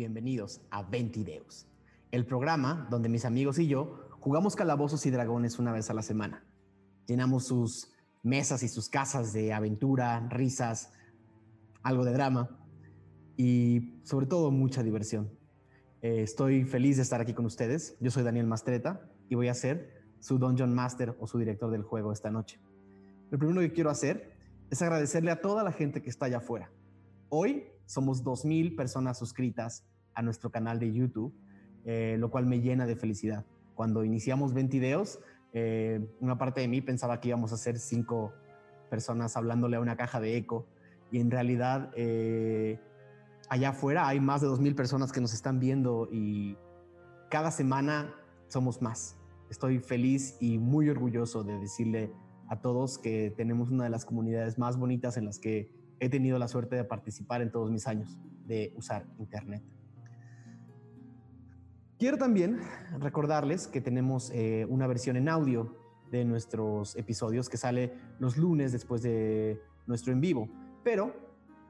bienvenidos a Ventideus, el programa donde mis amigos y yo jugamos calabozos y dragones una vez a la semana. Llenamos sus mesas y sus casas de aventura, risas, algo de drama y sobre todo mucha diversión. Eh, estoy feliz de estar aquí con ustedes. Yo soy Daniel Mastreta y voy a ser su Dungeon Master o su director del juego esta noche. Lo primero que quiero hacer es agradecerle a toda la gente que está allá afuera. Hoy somos 2.000 personas suscritas a nuestro canal de YouTube, eh, lo cual me llena de felicidad. Cuando iniciamos 20 videos, eh, una parte de mí pensaba que íbamos a ser cinco personas hablándole a una caja de eco y en realidad eh, allá afuera hay más de 2.000 personas que nos están viendo y cada semana somos más. Estoy feliz y muy orgulloso de decirle a todos que tenemos una de las comunidades más bonitas en las que he tenido la suerte de participar en todos mis años de usar Internet. Quiero también recordarles que tenemos eh, una versión en audio de nuestros episodios que sale los lunes después de nuestro en vivo, pero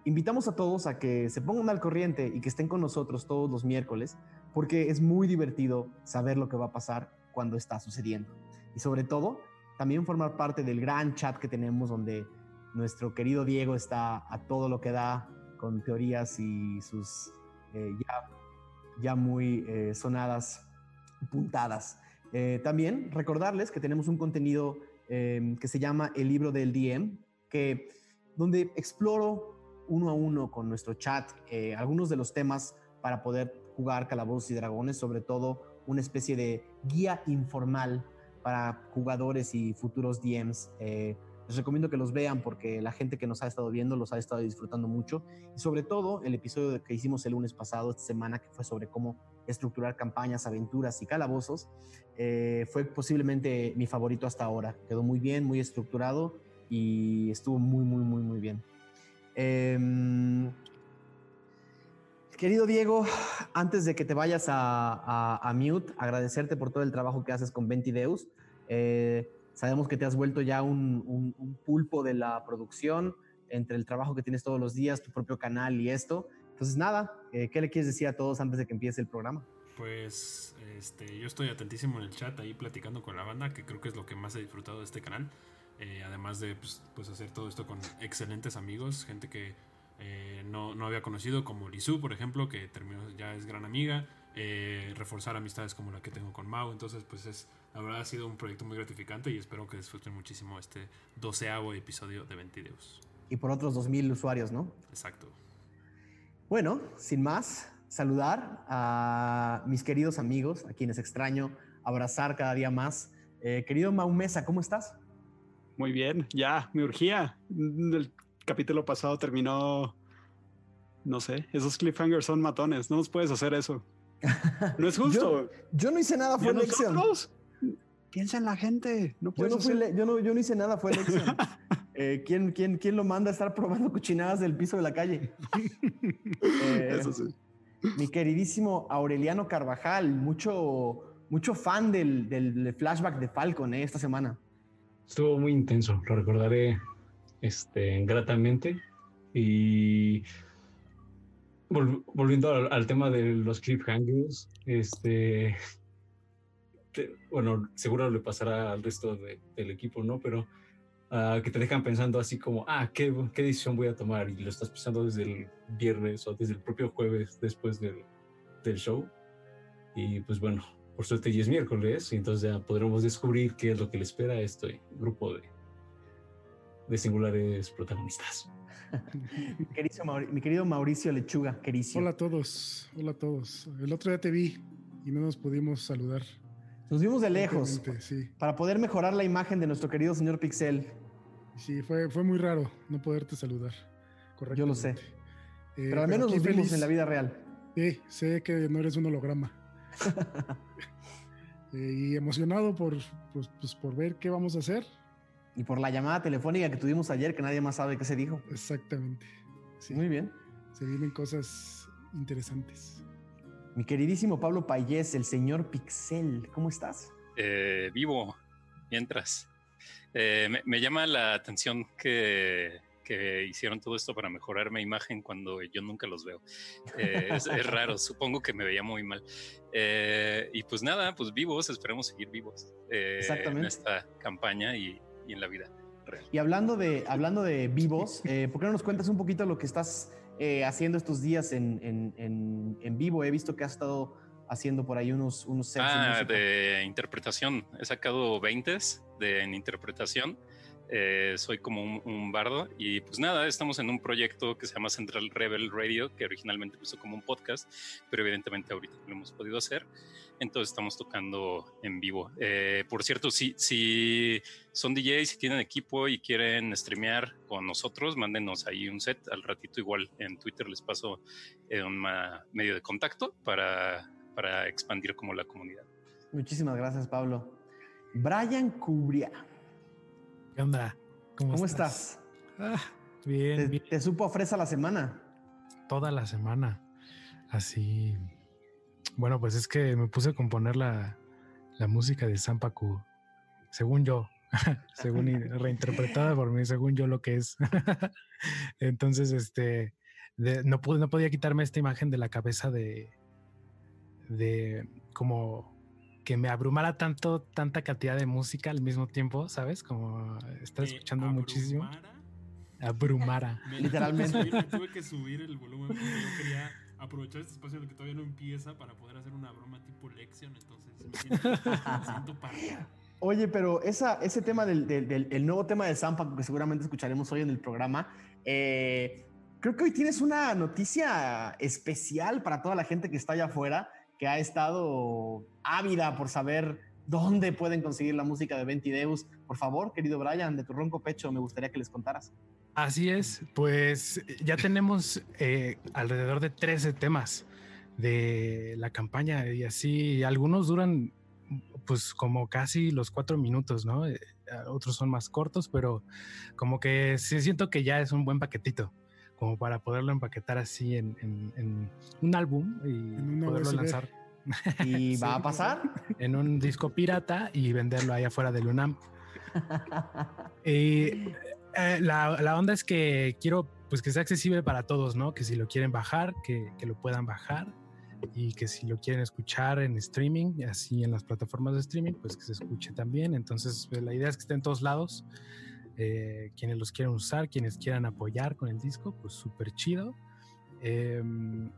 invitamos a todos a que se pongan al corriente y que estén con nosotros todos los miércoles, porque es muy divertido saber lo que va a pasar cuando está sucediendo. Y sobre todo, también formar parte del gran chat que tenemos donde nuestro querido Diego está a todo lo que da con teorías y sus eh, ya, ya, muy eh, sonadas puntadas. Eh, también recordarles que tenemos un contenido em, que se llama el libro del DM, que, donde exploro uno a uno con nuestro chat algunos de los temas para poder jugar calabozos y dragones, sobre todo una especie de guía informal para jugadores y futuros DMs les recomiendo que los vean porque la gente que nos ha estado viendo los ha estado disfrutando mucho. Y sobre todo el episodio que hicimos el lunes pasado, esta semana, que fue sobre cómo estructurar campañas, aventuras y calabozos, eh, fue posiblemente mi favorito hasta ahora. Quedó muy bien, muy estructurado y estuvo muy, muy, muy, muy bien. Em, querido Diego, antes de que te vayas a, Mute, agradecerte por todo el trabajo que haces con Ventideus. Eh, Sabemos que te has vuelto ya un, pulpo de la producción entre el trabajo que tienes todos los días, tu propio canal y esto. Entonces, nada, eh, ¿qué le quieres decir a todos antes de que empiece el programa? Pues este, yo estoy atentísimo en el chat ahí platicando con la banda, que creo que es lo que más he disfrutado de este canal. Eh, además de pues, pues, hacer todo esto con excelentes amigos, gente que eh, no, no, había conocido, como Lizu, por ejemplo, que terminó, ya es gran amiga. reforzar amistades como la que tengo con Mau. Entonces, pues es la verdad ha sido un proyecto muy gratificante y espero que disfruten muchísimo este doceavo episodio de Ventideus. Y por otros 2.000 usuarios, ¿no? Exacto. Bueno, sin más, saludar a mis queridos amigos, a quienes extraño, abrazar cada día más. Eh, querido Mau Mesa, ¿cómo estás? Muy bien, ya, me urgía. El capítulo pasado terminó, no sé, esos cliffhangers son matones, no nos puedes hacer eso. No es justo. yo, no hice nada, fue elección. Piensa en la gente. No yo, no yo, no, hice nada, fue elección. eh, ¿quién, quién, quién lo manda a estar probando cochinadas del piso de la calle? Eh, Eso sí. Mi queridísimo Aureliano Carvajal, mucho, mucho fan del, del flashback de Falcon eh, esta semana. Estuvo muy intenso, lo recordaré este, gratamente. Y volviendo al, al, tema de los cliffhangers, este, bueno, seguro le pasará al resto del equipo, ¿no? Pero uh, que te dejan pensando así como, ah, ¿qué, ¿qué, decisión voy a tomar? Y lo estás pensando desde el viernes o desde el propio jueves después del, del show. Y pues bueno, por suerte ya es miércoles y entonces ya podremos descubrir qué es lo que le espera a este grupo de, de singulares protagonistas. mi querido Mauricio Lechuga, querísimo. Hola a todos, hola a todos. El otro día te vi y no nos pudimos saludar. Nos vimos de lejos para poder mejorar la imagen de nuestro querido señor Pixel. Sí, fue, fue muy raro no poderte saludar. Correcto. Yo lo sé. Eh, pero al menos nos vimos en la vida real. Sí, sé que no eres un holograma. Eh, y emocionado por, pues, pues, por ver qué vamos a hacer. Y por la llamada telefónica que tuvimos ayer, que nadie más sabe qué se dijo. Exactamente. Muy bien. Se vienen cosas interesantes. Mi queridísimo Pablo Payés, el señor Pixel, ¿cómo estás? Eh, vivo, mientras. Eh, me, llama la atención que, que hicieron todo esto para mejorar mi imagen cuando yo nunca los veo. Eh, es, es, raro, supongo que me veía muy mal. Eh, y pues nada, pues vivos, esperemos seguir vivos eh, en esta campaña y, y, en la vida real. Y hablando de, hablando de vivos, ¿por qué no nos cuentas un poquito lo que estás haciendo estos días en, en, en, en vivo? He visto que has estado haciendo por ahí unos, unos sets ah, de, interpretación. He sacado 20 de, en interpretación. Eh, soy como un, bardo y pues nada, estamos en un proyecto que se llama Central Rebel Radio, que originalmente empezó como un podcast, pero evidentemente ahorita no lo hemos podido hacer. Entonces estamos tocando en vivo. Eh, por cierto, si, si son DJs, si tienen equipo y quieren streamear con nosotros, mándenos ahí un set. Al ratito igual en Twitter les paso un medio de contacto para para expandir como la comunidad. Muchísimas gracias, Pablo. Brian Cubria. ¿Qué onda? ¿Cómo, estás? Ah, bien, ¿Te, bien. ¿Te supo a fresa la semana? Toda la semana. Así. Bueno, pues es que me puse a componer la, la música de Sampaku. Según yo. según reinterpretada por mí, según yo lo que es. Entonces, este. no, pude, no podía quitarme esta imagen de la cabeza de, de como que me abrumara tanto, tanta cantidad de música al mismo tiempo, ¿sabes? Como estar escuchando muchísimo. Abrumara. Literalmente. tuve que subir el volumen porque yo quería aprovechar este espacio en el que todavía no empieza para poder hacer una broma tipo lección. Entonces me siento, Oye, pero esa, ese tema del, del, el nuevo tema de Zampa, que seguramente escucharemos hoy en el programa, eh, creo que hoy tienes una noticia especial para toda la gente que está allá afuera que ha estado ávida por saber dónde pueden conseguir la música de Ventideus. Por favor, querido Brian, de tu ronco pecho, me gustaría que les contaras. Así es, pues ya tenemos eh, alrededor de 13 temas de la campaña y así, algunos duran pues como casi los cuatro minutos, ¿no? Eh, otros son más cortos, pero como que sí siento que ya es un buen paquetito como para poderlo empaquetar así en, un álbum y poderlo lanzar. ¿Y va a pasar? En un disco pirata y venderlo ahí afuera del UNAM. y eh, la, onda es que quiero pues que sea accesible para todos, ¿no? Que si lo quieren bajar, que, que, lo puedan bajar y que si lo quieren escuchar en streaming, así en las plataformas de streaming, pues que se escuche también. Entonces, pues, la idea es que esté en todos lados. Eh, quienes los quieran usar, quienes quieran apoyar con el disco, pues súper chido. Em,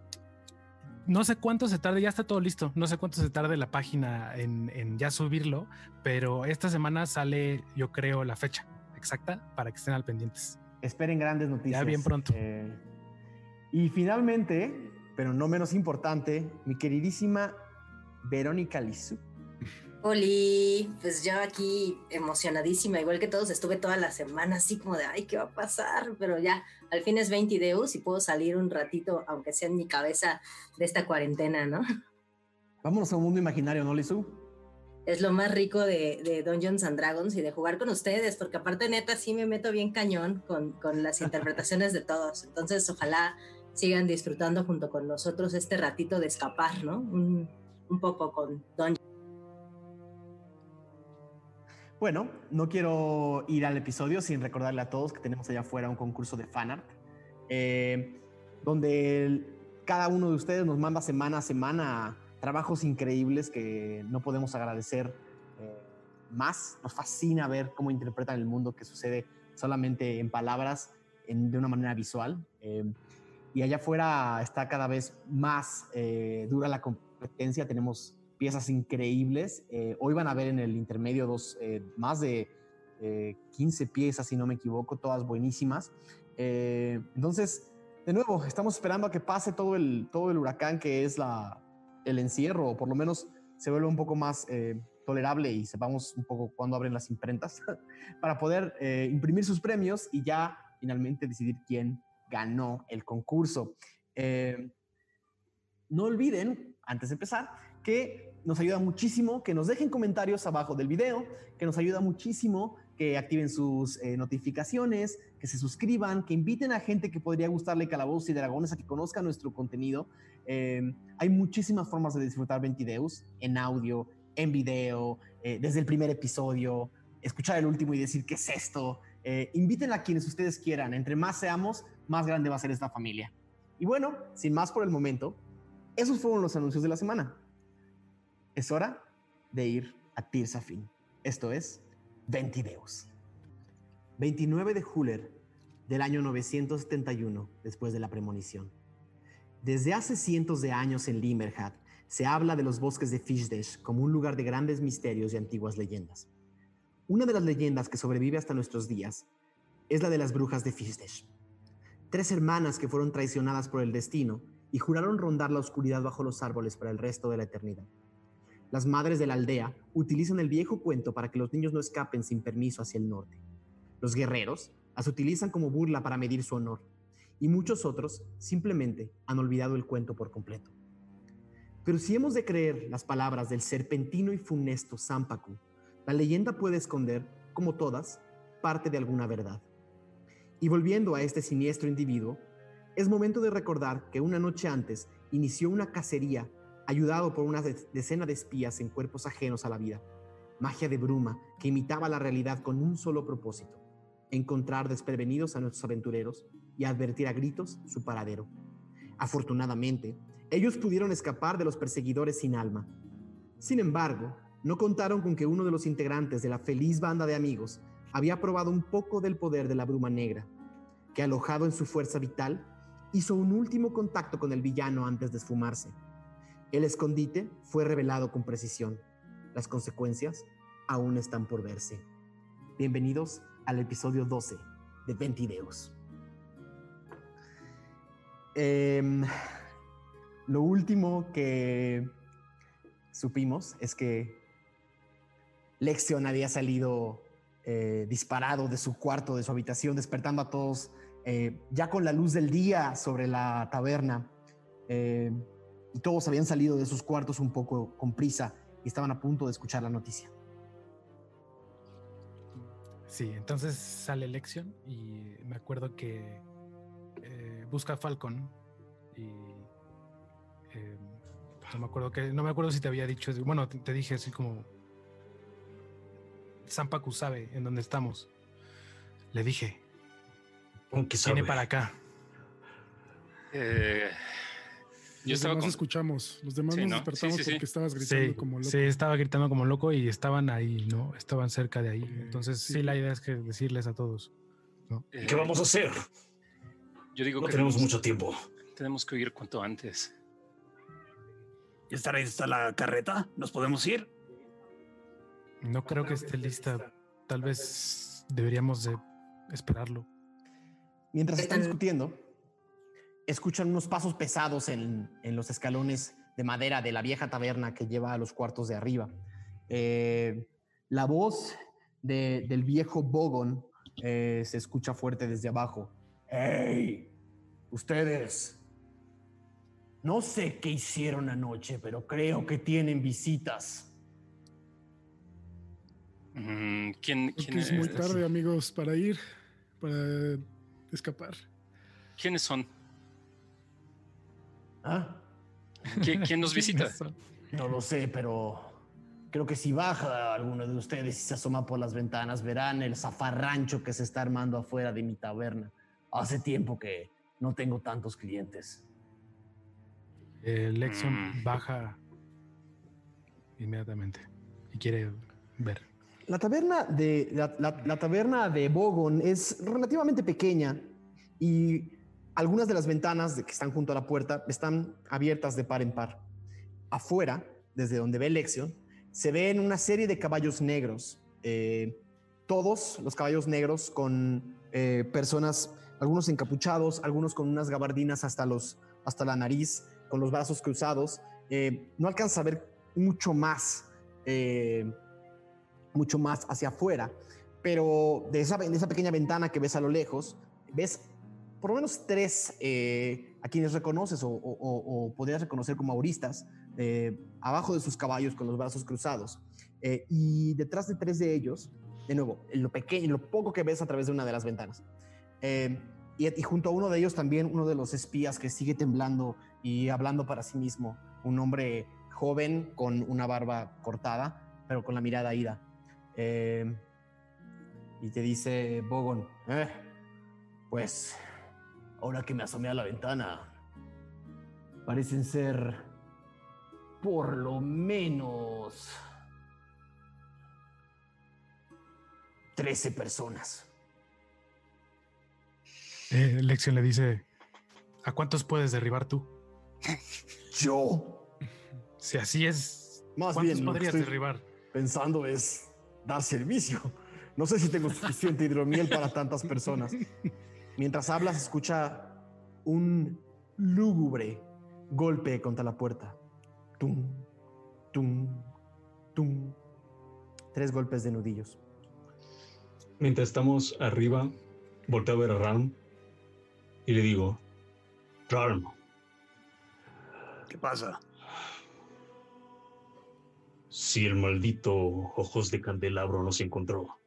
no sé cuánto se tarde, ya está todo listo, no sé cuánto se tarde la página en, ya subirlo, pero esta semana sale, yo creo, la fecha exacta para que estén al pendientes. Esperen grandes noticias. Ya bien pronto. Eh, y finalmente, pero no menos importante, mi queridísima Verónica Lizú. Oli, pues yo aquí emocionadísima, igual que todos, estuve toda la semana así como de, ay, ¿qué va a pasar? Pero ya, al fin es 20 Deus y puedo salir un ratito, aunque sea en mi cabeza, de esta cuarentena, ¿no? Vámonos a un mundo imaginario, ¿no, Lizu? Es lo más rico de, de, Dungeons and Dragons y de jugar con ustedes, porque aparte neta sí me meto bien cañón con, con las interpretaciones de todos. Entonces, ojalá sigan disfrutando junto con nosotros este ratito de escapar, ¿no? Un, un poco con Dungeons. Bueno, no quiero ir al episodio sin recordarle a todos que tenemos allá afuera un concurso de fanart, eh, donde cada uno de ustedes nos manda semana a semana trabajos increíbles que no podemos agradecer eh, más. Nos fascina ver cómo interpretan el mundo que sucede solamente en palabras, de una manera visual. Eh, y allá afuera está cada vez más dura la competencia. Tenemos piezas increíbles. Eh, hoy van a ver en el intermedio dos, eh, más de 15 eh, piezas, si no me equivoco, todas buenísimas. entonces, de nuevo, estamos esperando a que pase todo el, todo el huracán que es la, el encierro, o por lo menos se vuelva un poco más tolerable y sepamos un poco cuándo abren las imprentas para poder imprimir sus premios y ya finalmente decidir quién ganó el concurso. no olviden, antes de empezar, que nos ayuda muchísimo que nos dejen comentarios abajo del video, que nos ayuda muchísimo que activen sus eh, notificaciones, que se suscriban, que inviten a gente que podría gustarle Calabozos y Dragones a que conozca nuestro contenido. Em, hay muchísimas formas de disfrutar Ventideus, en audio, en video, eh, desde el primer episodio, escuchar el último y decir qué es esto, Eh, inviten a quienes ustedes quieran. Entre más seamos, más grande va a ser esta familia. Y bueno, sin más por el momento, esos fueron los anuncios de la semana. Es hora de ir a Tirsafin. Esto es Ventideus. 29 de Juler del año 971 después de la premonición. Desde hace cientos de años en Limmerhat se habla de los bosques de Fishdesh como un lugar de grandes misterios y antiguas leyendas. Una de las leyendas que sobrevive hasta nuestros días es la de las brujas de Fishdesh. Tres hermanas que fueron traicionadas por el destino y juraron rondar la oscuridad bajo los árboles para el resto de la eternidad. Las madres de la aldea utilizan el viejo cuento para que los niños no escapen sin permiso hacia el norte. Los guerreros las utilizan como burla para medir su honor, y muchos otros simplemente han olvidado el cuento por completo. Pero si hemos de creer las palabras del serpentino y funesto Sampaku, la leyenda puede esconder, como todas, parte de alguna verdad. Y volviendo a este siniestro individuo, es momento de recordar que una noche antes inició una cacería ayudado por una decena de espías en cuerpos ajenos a la vida. Magia de bruma que imitaba la realidad con un solo propósito, encontrar desprevenidos a nuestros aventureros y advertir a gritos su paradero. Afortunadamente, ellos pudieron escapar de los perseguidores sin alma. Sin embargo, no contaron con que uno de los integrantes de la feliz banda de amigos había probado un poco del poder de la bruma negra, que alojado en su fuerza vital, hizo un último contacto con el villano antes de esfumarse. El escondite fue revelado con precisión. Las consecuencias aún están por verse. Bienvenidos al episodio 12 de Ventideos. Em, lo último que supimos es que Lexion había salido eh, disparado de su cuarto, de su habitación, despertando a todos eh, ya con la luz del día sobre la taberna. Y todos habían salido de sus cuartos un poco con prisa y estaban a punto de escuchar la noticia. Sí, entonces sale Lexion y me acuerdo que eh, busca a Falcon y eh, no me acuerdo que no me acuerdo si te había dicho, bueno, te, te dije así como Sampaku sabe en dónde estamos. Le dije, Aunque viene sabe. para acá. Eh, yo Los demás con- escuchamos. Los demás Sí, nos ¿no? despertamos Sí, sí, sí. porque estabas gritando Sí, como loco. sí, estaba gritando como loco y estaban ahí, ¿no? Estaban cerca de ahí. Entonces, sí. sí. la idea es que decirles a todos. eh, ¿Qué vamos a hacer? Yo digo No que tenemos tenemos, mucho tiempo. tenemos que huir cuanto antes. ¿Ya estará lista la carreta? ¿Nos podemos ir? No creo que esté lista. Tal vez deberíamos de esperarlo. Mientras Están- discutiendo, escuchan unos pasos pesados en, en los escalones de madera de la vieja taberna que lleva a los cuartos de arriba. Eh, la voz de- del viejo Bogon eh, se escucha fuerte desde abajo. ¡Hey! Ustedes. No sé qué hicieron anoche, pero creo que tienen visitas. Mm, ¿Quién, es muy tarde, amigos, para ir, para escapar. ¿Quiénes son? ¿Ah? ¿Qui- ¿Quién nos visita? No lo sé, pero creo que si baja alguno de ustedes y se asoma por las ventanas, verán el zafarrancho que se está armando afuera de mi taberna. Hace tiempo que no tengo tantos clientes. Eh, Lexion Mm. baja inmediatamente y quiere ver. La taberna de, la, la- la taberna de Bogon es relativamente pequeña y algunas de las ventanas que están junto a la puerta están abiertas de par en par. Afuera, desde donde ve Lexion, se ven una serie de caballos negros. eh, todos los caballos negros con eh, personas, algunos encapuchados, algunos con unas gabardinas hasta, los, hasta la nariz, con los brazos cruzados. Eh, no alcanza a ver mucho más. mucho más hacia afuera. Pero de esa, de esa pequeña ventana que ves a lo lejos, ves por lo menos tres eh, a quienes reconoces o, o- o- podrías reconocer como auristas, eh, abajo de sus caballos con los brazos cruzados. Eh, y detrás de tres de ellos, de nuevo, en lo pequeño, en lo poco que ves a través de una de las ventanas. Eh, y, y junto a uno de ellos también uno de los espías que sigue temblando y hablando para sí mismo, un hombre joven con una barba cortada, pero con la mirada ida. Eh, Y te dice Bogon, "Eh, pues ahora que me asomé a la ventana, parecen ser por lo menos 13 personas. Eh, Lexion le dice, ¿a cuántos puedes derribar tú? Yo, Si así es, más ¿cuántos bien, lo que podrías derribar? pensando es dar servicio. No sé si tengo suficiente hidromiel para tantas personas. Mientras hablas, escucha un lúgubre golpe contra la puerta. Tum, tum, tum. Tres golpes de nudillos. Mientras estamos arriba, volteo a ver a Ralm y le digo, Ralm, ¿Qué pasa? si el maldito ojos de candelabro nos encontró,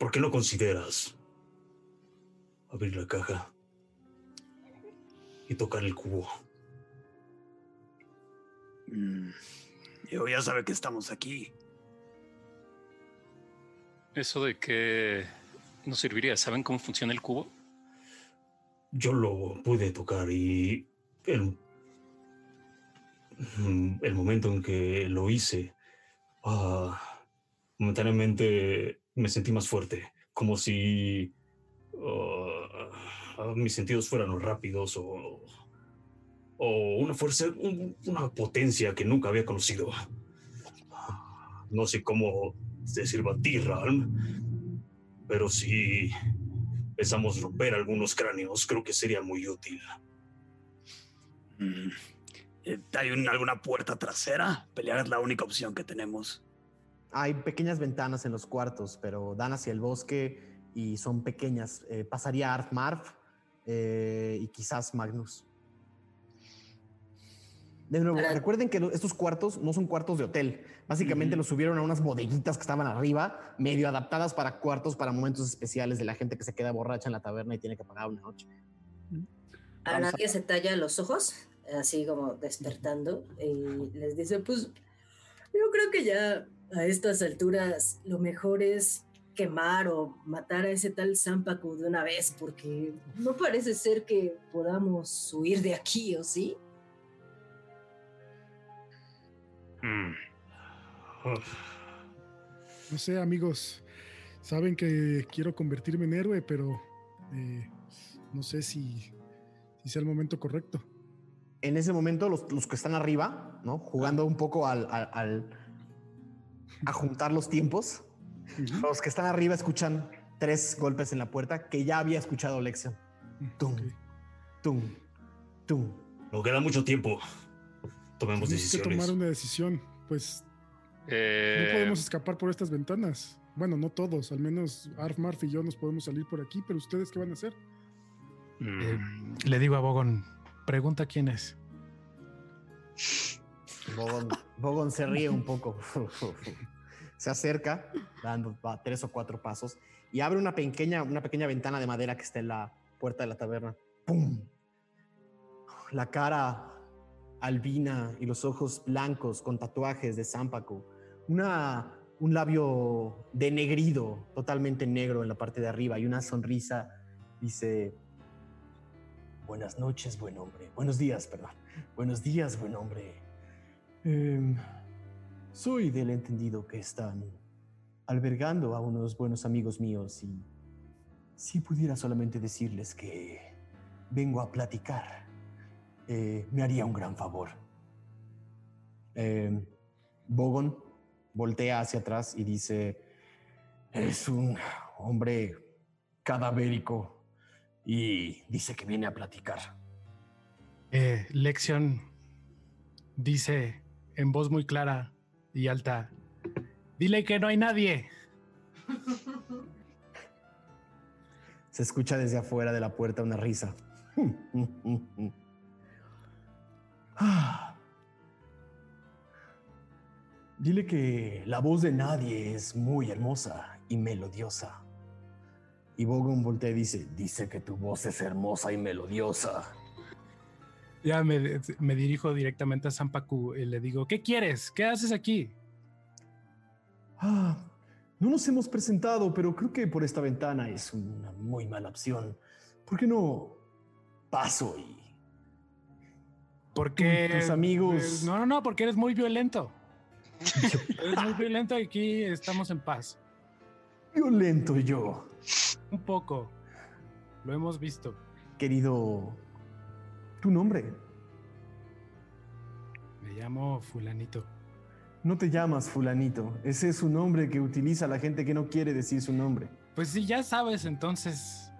¿por qué no consideras abrir la caja y tocar el cubo? Mm, Yo ya sabe que estamos aquí. Eso de que nos serviría. ¿Saben cómo funciona el cubo? Yo lo pude tocar y el, el momento en que lo hice, ah, momentáneamente me sentí más fuerte, como si ah, ah, mis sentidos fueran rápidos o, o una fuerza, un- una potencia que nunca había conocido. No sé cómo sirva a ti, Ralm, pero si empezamos romper algunos cráneos, creo que sería muy útil. Mm, ¿Hay un- alguna puerta trasera? Pelear es la única opción que tenemos. Hay pequeñas ventanas en los cuartos, pero dan hacia el bosque y son pequeñas. Eh, pasaría Arf Marf eh, y quizás Magnus. De nuevo, recuerden que estos cuartos no son cuartos de hotel. Básicamente los subieron a unas bodeguitas que estaban arriba, medio adaptadas para cuartos para momentos especiales de la gente que se queda borracha en la taberna y tiene que pagar una noche. A Vamos a- nadie se talla los ojos, así como despertando, y les dice, pues yo creo que ya a estas alturas lo mejor es quemar o matar a ese tal Zampacu de una vez, porque no parece ser que podamos huir de aquí, ¿o sí? Mm, No sé, amigos. Saben que quiero convertirme en héroe, pero eh, no sé si, si sea el momento correcto. En ese momento, los, los que están arriba, ¿no? Jugando un poco al, al- al- a juntar los tiempos, los que están arriba escuchan tres golpes en la puerta que ya había escuchado Lexion. Tum, tum, tum. No queda mucho tiempo. Tomemos Tenemos que tomar una decisión. Pues no eh, podemos escapar por estas ventanas. Bueno, no todos, al menos Arf, Marf y yo nos podemos salir por aquí, pero ustedes qué van a hacer? mm, Eh, le digo a Bogon, pregunta quién es. Bogon, Bogon se ríe un poco. se acerca, dando va, tres o cuatro pasos, y abre una pequeña, una pequeña ventana de madera que está en la puerta de la taberna. ¡Pum! La cara albina y los ojos blancos con tatuajes de Zampacu. Una, un labio denegrido, totalmente negro en la parte de arriba y una sonrisa. Dice, buenas noches, buen hombre. Buenos días, perdón. Buenos días, buen hombre. Em, soy del entendido que están albergando a unos buenos amigos míos y si pudiera solamente decirles que vengo a platicar, eh, me haría un gran favor. Em, Bogon voltea hacia atrás y dice, es un hombre cadavérico y dice que viene a platicar. Eh, Lexion dice en voz muy clara y alta, dile que no hay nadie. Se escucha desde afuera de la puerta una risa. Dile que la voz de nadie es muy hermosa y melodiosa. Y Bogon voltea y dice, dice que tu voz es hermosa y melodiosa. Ya me, me dirijo directamente a Zampacu y le digo, ¿qué quieres? ¿Qué haces aquí? Ah, no nos hemos presentado, pero creo que por esta ventana es una muy mala opción. ¿Por qué no paso y Porque. tus amigos- eh, No, no, no, porque eres muy violento. eres muy violento y aquí estamos en paz. violento yo, Un poco. Lo hemos visto. querido? Tu nombre. Me llamo Fulanito. No te llamas fulanito. Ese es un nombre que utiliza la gente que no quiere decir su nombre. Pues sí, ya sabes, entonces.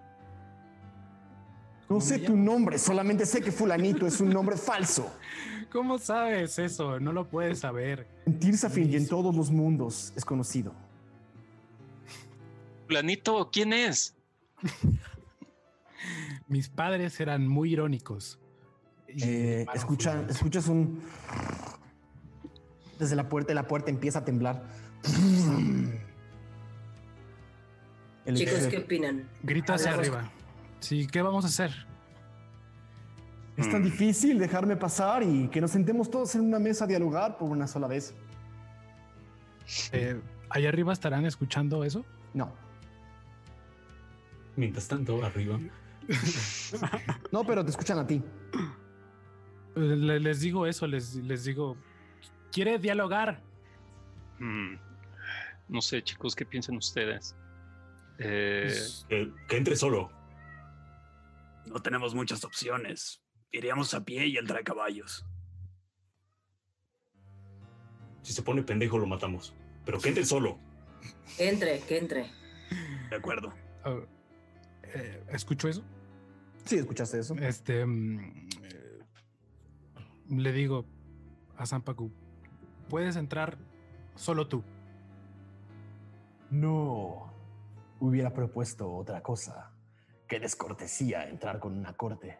No ¿Cómo sé tu nombre, solamente sé que fulanito es un nombre falso. ¿Cómo sabes eso? No lo puedes saber. En Tirsafin y en todos los mundos es conocido. Planito, ¿quién es? Mis padres eran muy irónicos. Eh, escucha- escuchas un... Desde la puerta, y la puerta empieza a temblar. El Chicos, ¿qué opinan? Grita hacia Hablamos- arriba. Sí, ¿qué vamos a hacer? Es tan difícil dejarme pasar y que nos sentemos todos en una mesa a dialogar por una sola vez. Eh, ¿Allá arriba estarán escuchando eso? No. Mientras tanto, arriba. No, pero te escuchan a ti. Le- les digo eso, les, les digo, ¿quiere dialogar? Mm, no sé, chicos, ¿qué piensan ustedes? Eh, Pues, Que, que entre solo. No tenemos muchas opciones. Iríamos a pie y él trae caballos. Si se pone pendejo, lo matamos. Pero que entre solo. Que entre, que entre. De acuerdo. ah, eh, ¿Escucho eso? Sí, escuchaste eso. Este. mm, le digo a Zampacu, puedes entrar solo tú. No. Hubiera propuesto otra cosa. Qué descortesía entrar con una corte.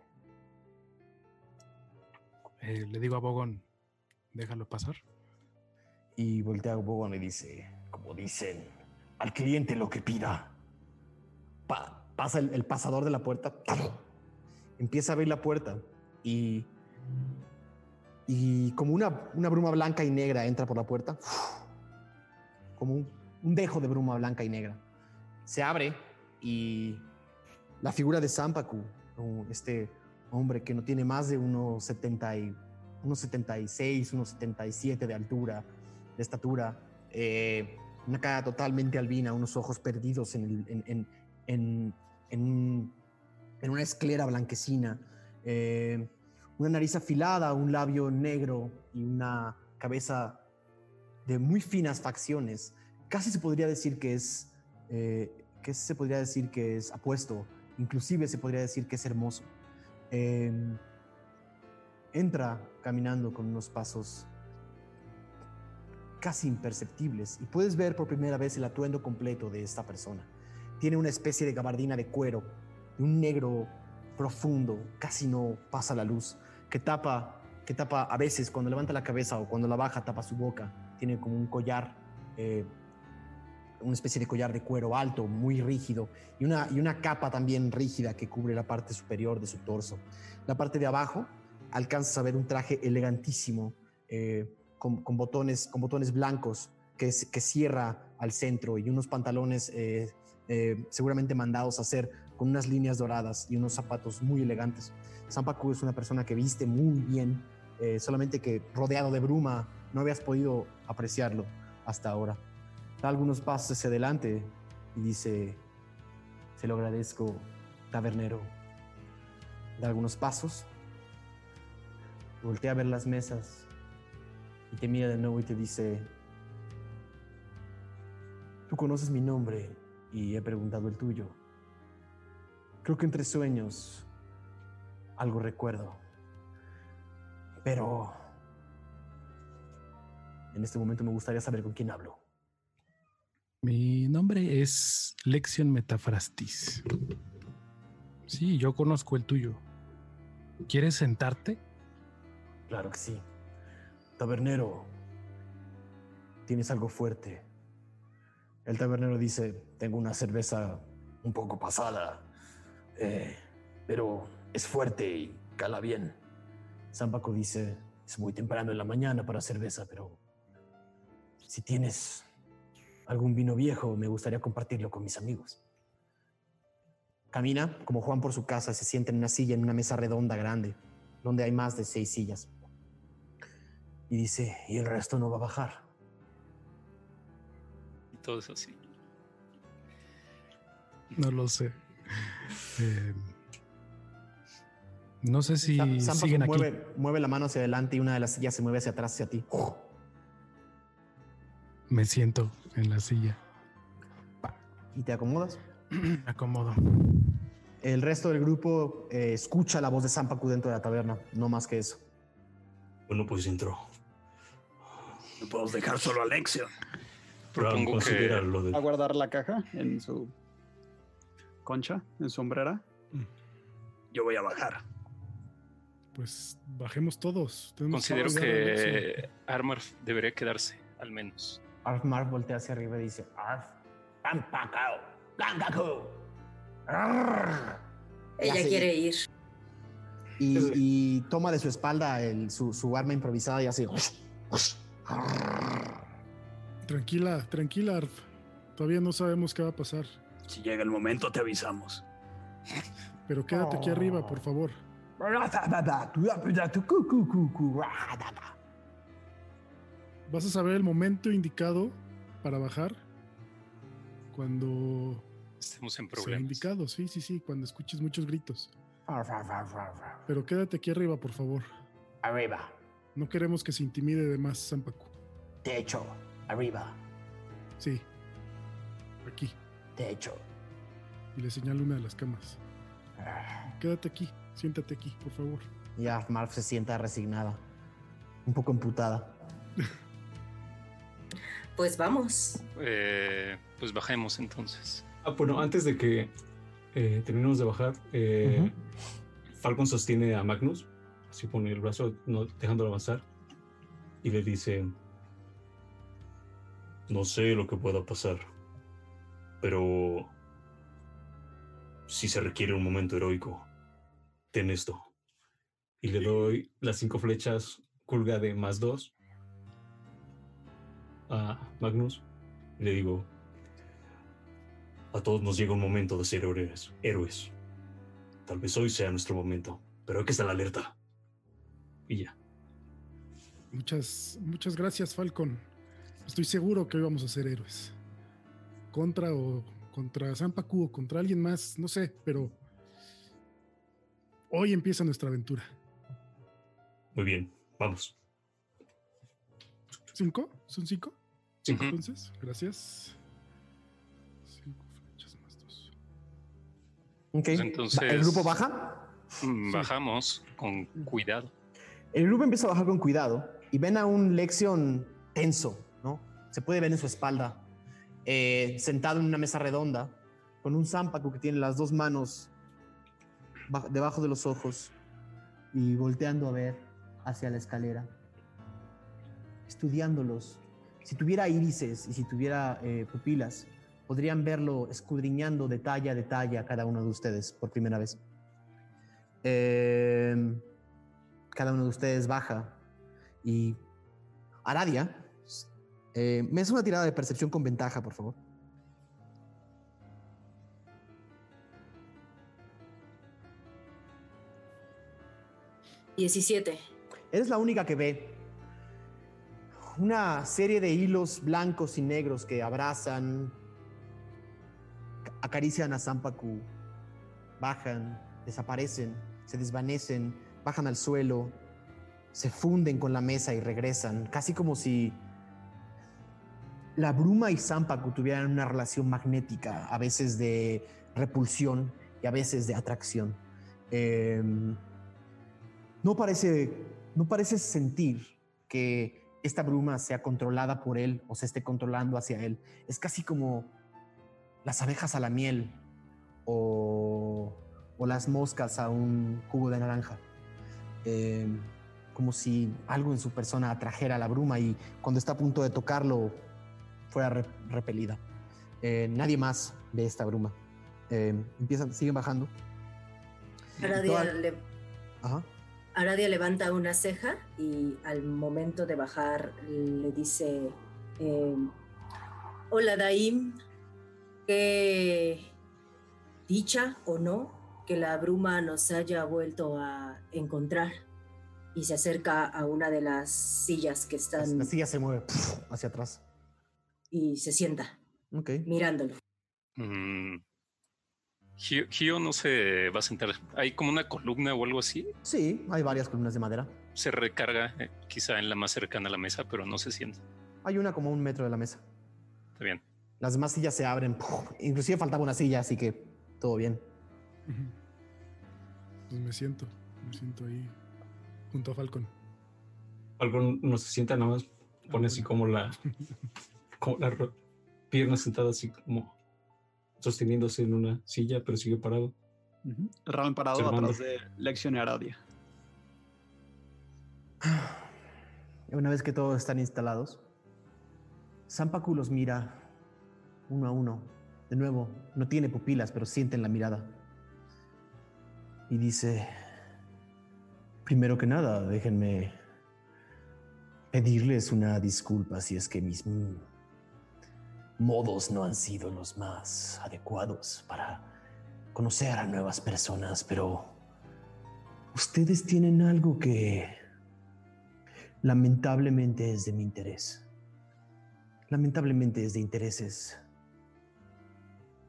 Eh, le digo a Bogón, déjalo pasar. Y voltea a Bogon y dice, como dicen, al cliente lo que pida. Pa- pasa el, el pasador de la puerta, empieza a abrir la puerta y, y como una, una bruma blanca y negra entra por la puerta, como un, un dejo de bruma blanca y negra. Se abre y la figura de Sampaku, como este hombre que no tiene más de unos 70 y, unos 76, unos 77 de altura, de estatura, eh, una cara totalmente albina, unos ojos perdidos en, el- en, en, en una esclera blanquecina, eh, una nariz afilada, un labio negro y una cabeza de muy finas facciones. Casi se podría decir que es, eh, que se podría decir que es apuesto, inclusive se podría decir que es hermoso. Eh, entra caminando con unos pasos casi imperceptibles y puedes ver por primera vez el atuendo completo de esta persona. Tiene una especie de gabardina de cuero, de un negro profundo, casi no pasa la luz, que tapa, que tapa a veces cuando levanta la cabeza o cuando la baja tapa su boca. Tiene como un collar, eh, una especie de collar de cuero alto, muy rígido, y una, y una capa también rígida que cubre la parte superior de su torso. La parte de abajo alcanzas a ver un traje elegantísimo, eh, con, botones, con botones blancos que, que cierra al centro y unos pantalones eh, seguramente mandados a hacer con unas líneas doradas y unos zapatos muy elegantes. Sampaku es una persona que viste muy bien, eh, solamente que rodeado de bruma no habías podido apreciarlo hasta ahora. Da algunos pasos hacia adelante y dice, se lo agradezco, tabernero. Da algunos pasos, voltea a ver las mesas y te mira de nuevo y te dice, tú conoces mi nombre y he preguntado el tuyo. Creo que entre sueños algo recuerdo, pero en este momento me gustaría saber con quién hablo. Mi nombre es Lexion Metafrastis. Sí, yo conozco el tuyo. ¿Quieres sentarte? Claro que sí. Tabernero, tienes algo fuerte. El tabernero dice, tengo una cerveza un poco pasada, eh, pero es fuerte y cala bien. Zampaco dice, es muy temprano en la mañana para cerveza, pero si tienes algún vino viejo, me gustaría compartirlo con mis amigos. Camina como Juan por su casa, se sienta en una silla, en una mesa redonda grande, donde hay más de seis sillas. Y dice, y el resto no va a bajar. Y todo es así. No lo sé. Eh, no sé si siguen aquí. mueve, mueve la mano hacia adelante y una de las sillas se mueve hacia atrás, hacia ti. Me siento en la silla. Y te acomodas. Me acomodo. El resto del grupo eh, escucha la voz de Sampaku dentro de la taberna, no más que eso. Bueno, pues entró. No podemos dejar solo a Alexion. Propongo que lo de- A guardar la caja en su concha, en su hombrera. Mm. Yo voy a bajar. Pues bajemos todos. Tenemos considero que Armor debería quedarse, al menos. Arf Marf voltea hacia arriba y dice, Arf, Sampaku. Arr". Ella hace- quiere ir. Y, y toma de su espalda el- su, su arma improvisada y así. Tranquila, tranquila, Arf. Todavía no sabemos qué va a pasar. Si llega el momento, te avisamos. Pero quédate aquí arriba, por favor. Vas a saber el momento indicado para bajar cuando Estemos en sea problemas. indicado. Sí, sí, sí, cuando escuches muchos gritos. Pero quédate aquí arriba, por favor. Arriba, No queremos que se intimide de más Sampaku. techo, arriba, Sí. Aquí. techo. Y le señalo una de las camas. Quédate aquí. Siéntate aquí, por favor. Y Arf Marf se sienta resignada, un poco emputada. Pues vamos. Eh, pues bajemos entonces. Ah, bueno, antes de que eh, terminemos de bajar, eh, Falcon sostiene a Magnus, así pone el brazo, no, dejándolo avanzar, y le dice: No sé lo que pueda pasar, pero si se requiere un momento heroico, ten esto. Y le doy las cinco flechas culga de más dos a Magnus. Y le digo: a todos nos llega un momento de ser héroes. héroes. Tal vez hoy sea nuestro momento, pero hay que estar alerta. Y ya. Muchas, muchas gracias, Falcon. Estoy seguro que hoy vamos a ser héroes. Contra o contra Sampaku o contra alguien más, no sé, pero hoy empieza nuestra aventura. Muy bien, vamos. ¿Cinco? ¿Son cinco? Ujú. Entonces, gracias. Cinco flechas más dos. Ok. Pues entonces- ¿El grupo baja? Mm, Bajamos con cuidado. El grupo empieza a bajar con cuidado y ven a un Lexion tenso, ¿no? Se puede ver en su espalda, eh, sentado en una mesa redonda, con un Zampaku que tiene las dos manos debajo de los ojos y volteando a ver hacia la escalera, estudiándolos. Si tuviera irises y si tuviera eh, pupilas, podrían verlo escudriñando detalle a detalle cada uno de ustedes por primera vez. Eh, cada uno de ustedes baja y Aradia, eh, me hace una tirada de percepción con ventaja, por favor. Diecisiete. Eres la única que ve una serie de hilos blancos y negros que abrazan, acarician a Sampaku, bajan, desaparecen, se desvanecen, bajan al suelo, se funden con la mesa y regresan, casi como si la bruma y Sampaku tuvieran una relación magnética, a veces de repulsión y a veces de atracción. Em, no parece, no parece sentir que esta bruma sea controlada por él o se esté controlando hacia él. Es casi como las abejas a la miel o, o las moscas a un jugo de naranja. Eh, como si algo en su persona atrajera la bruma y cuando está a punto de tocarlo fuera re- repelida. Eh, nadie más ve esta bruma. Eh, empiezan, siguen bajando. Aradia, Toda- le- Ajá. Aradia levanta una ceja y al momento de bajar le dice, eh, Hola, Daim. Qué dicha o no que la bruma nos haya vuelto a encontrar. Y se acerca a una de las sillas que están la silla se mueve hacia atrás. y se sienta Ok. mirándolo. Mm. Gio, Gio no se va a sentar. Hay como una columna o algo así. Sí, hay varias columnas de madera. Se recarga eh, quizá en la más cercana a la mesa, pero no se sienta. Hay una como a un metro de la mesa. Está bien. Las demás sillas se abren. Inclusive faltaba una silla, así que todo bien. Pues me siento, me siento ahí junto a Falcon. Algo no se sienta nada más, pone así como la, como la pierna sentada así como sosteniéndose en una silla, pero sigue parado. Raven parado Observando. atrás de Lexion y Aradia. Una vez que todos están instalados, Sampaku los mira uno a uno. De nuevo, no tiene pupilas, pero sienten la mirada. Y dice, primero que nada, déjenme pedirles una disculpa si es que mis modos no han sido los más adecuados para conocer a nuevas personas, pero ustedes tienen algo que lamentablemente es de mi interés. Lamentablemente es de intereses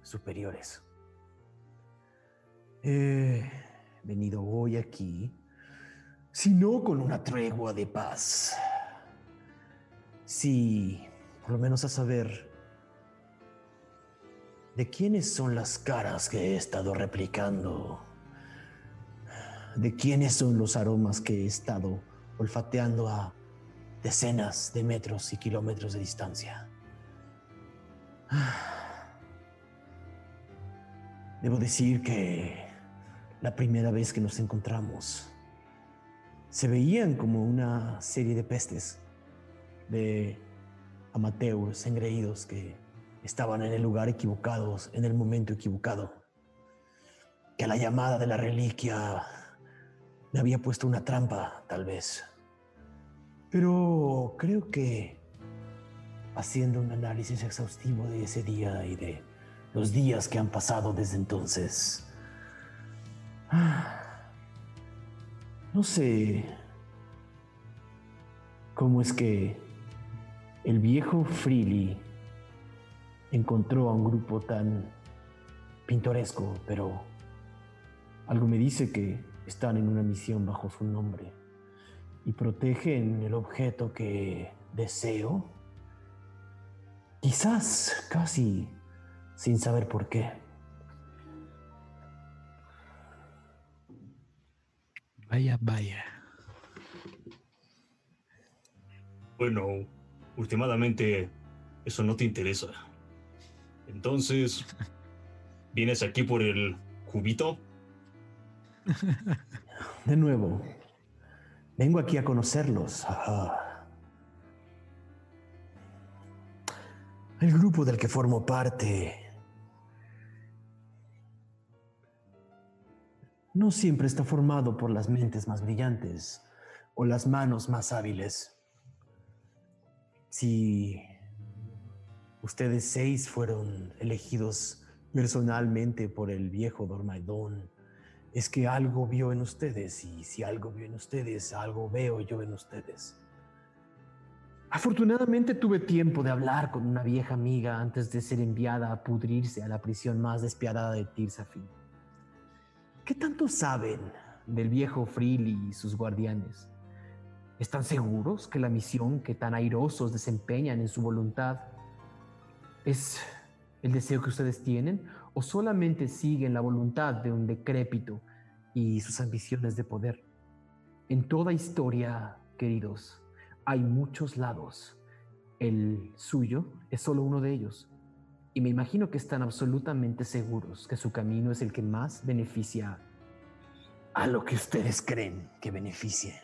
superiores. He venido hoy aquí, sino con una tregua de paz. Sí, por lo menos a saber de quiénes son las caras que he estado replicando, de quiénes son los aromas que he estado olfateando a decenas de metros y kilómetros de distancia. Debo decir que la primera vez que nos encontramos se veían como una serie de pestes, de amateurs engreídos que estaban en el lugar equivocados, en el momento equivocado. Que la llamada de la reliquia me había puesto una trampa, tal vez. Pero creo que haciendo un análisis exhaustivo de ese día y de los días que han pasado desde entonces, no sé cómo es que el viejo Freely encontró a un grupo tan pintoresco, pero algo me dice que están en una misión bajo su nombre y protegen el objeto que deseo, quizás casi sin saber por qué. Vaya, vaya. Bueno, últimamente eso no te interesa. Entonces, ¿vienes aquí por el cubito? De nuevo, vengo aquí a conocerlos. El grupo del que formo parte no siempre está formado por las mentes más brillantes o las manos más hábiles. Si ustedes seis fueron elegidos personalmente por el viejo Dormaidón, es que algo vio en ustedes y si algo vio en ustedes, algo veo yo en ustedes. Afortunadamente tuve tiempo de hablar con una vieja amiga antes de ser enviada a pudrirse a la prisión más despiadada de Tirsafin. ¿Qué tanto saben del viejo Freely y sus guardianes? ¿Están seguros que la misión que tan airosos desempeñan en su voluntad es el deseo que ustedes tienen o solamente siguen la voluntad de un decrépito y sus ambiciones de poder? En toda historia, queridos, hay muchos lados. El suyo es solo uno de ellos. Y me imagino que están absolutamente seguros que su camino es el que más beneficia a lo que ustedes creen que beneficie.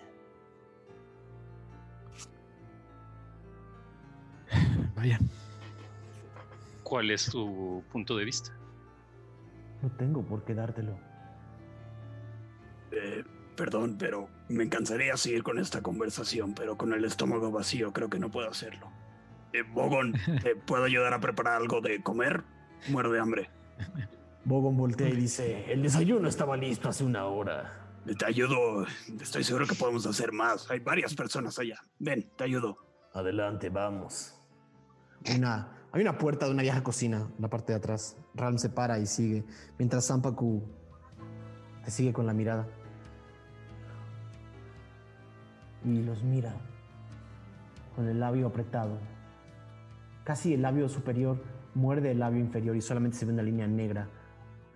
Vaya. ¿Cuál es tu punto de vista? No tengo por qué dártelo. Eh, perdón, pero me encantaría seguir con esta conversación, pero con el estómago vacío creo que no puedo hacerlo. Eh, Bogon, ¿te puedo ayudar a preparar algo de comer? Muero de hambre. Bogon voltea y dice, el desayuno estaba listo hace una hora. Te ayudo. Estoy seguro que podemos hacer más. Hay varias personas allá. Ven, te ayudo. Adelante, vamos. Una, hay una puerta de una vieja cocina en la parte de atrás. Ram se para y sigue, mientras Sampaku te sigue con la mirada. Y los mira con el labio apretado. Casi el labio superior muerde el labio inferior y solamente se ve una línea negra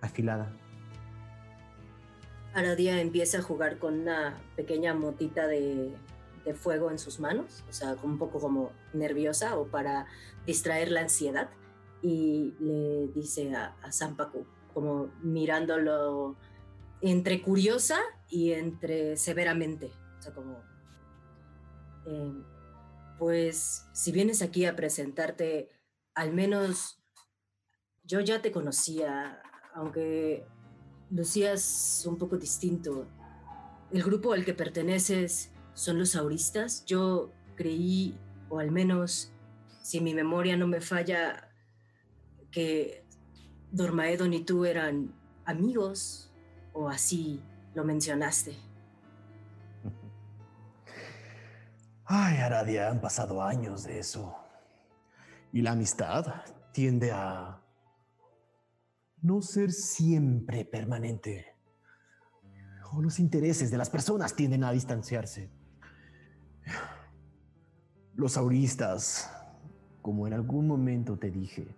afilada. Aradia empieza a jugar con una pequeña motita de, de fuego en sus manos, o sea, un poco como nerviosa o para distraer la ansiedad, y le dice a, a Sampaku, como mirándolo entre curiosa y entre severamente, o sea, como, eh, pues si vienes aquí a presentarte, al menos yo ya te conocía, aunque lucías un poco distinto. El grupo al que perteneces son los auristas. Yo creí, o al menos si mi memoria no me falla, que Dormaedon y tú eran amigos, o así lo mencionaste. Ay, Aradia, han pasado años de eso. Y la amistad tiende a no ser siempre permanente. O los intereses de las personas tienden a distanciarse. Los auristas, como en algún momento te dije,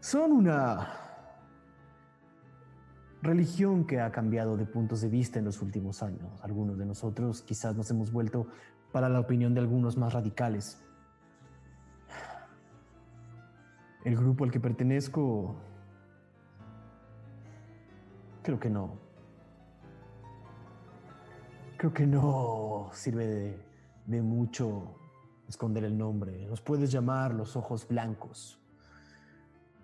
son una religión que ha cambiado de puntos de vista en los últimos años. Algunos de nosotros quizás nos hemos vuelto para la opinión de algunos más radicales. El grupo al que pertenezco Creo que no. Creo que no sirve de, de, mucho esconder el nombre. Nos puedes llamar los ojos blancos.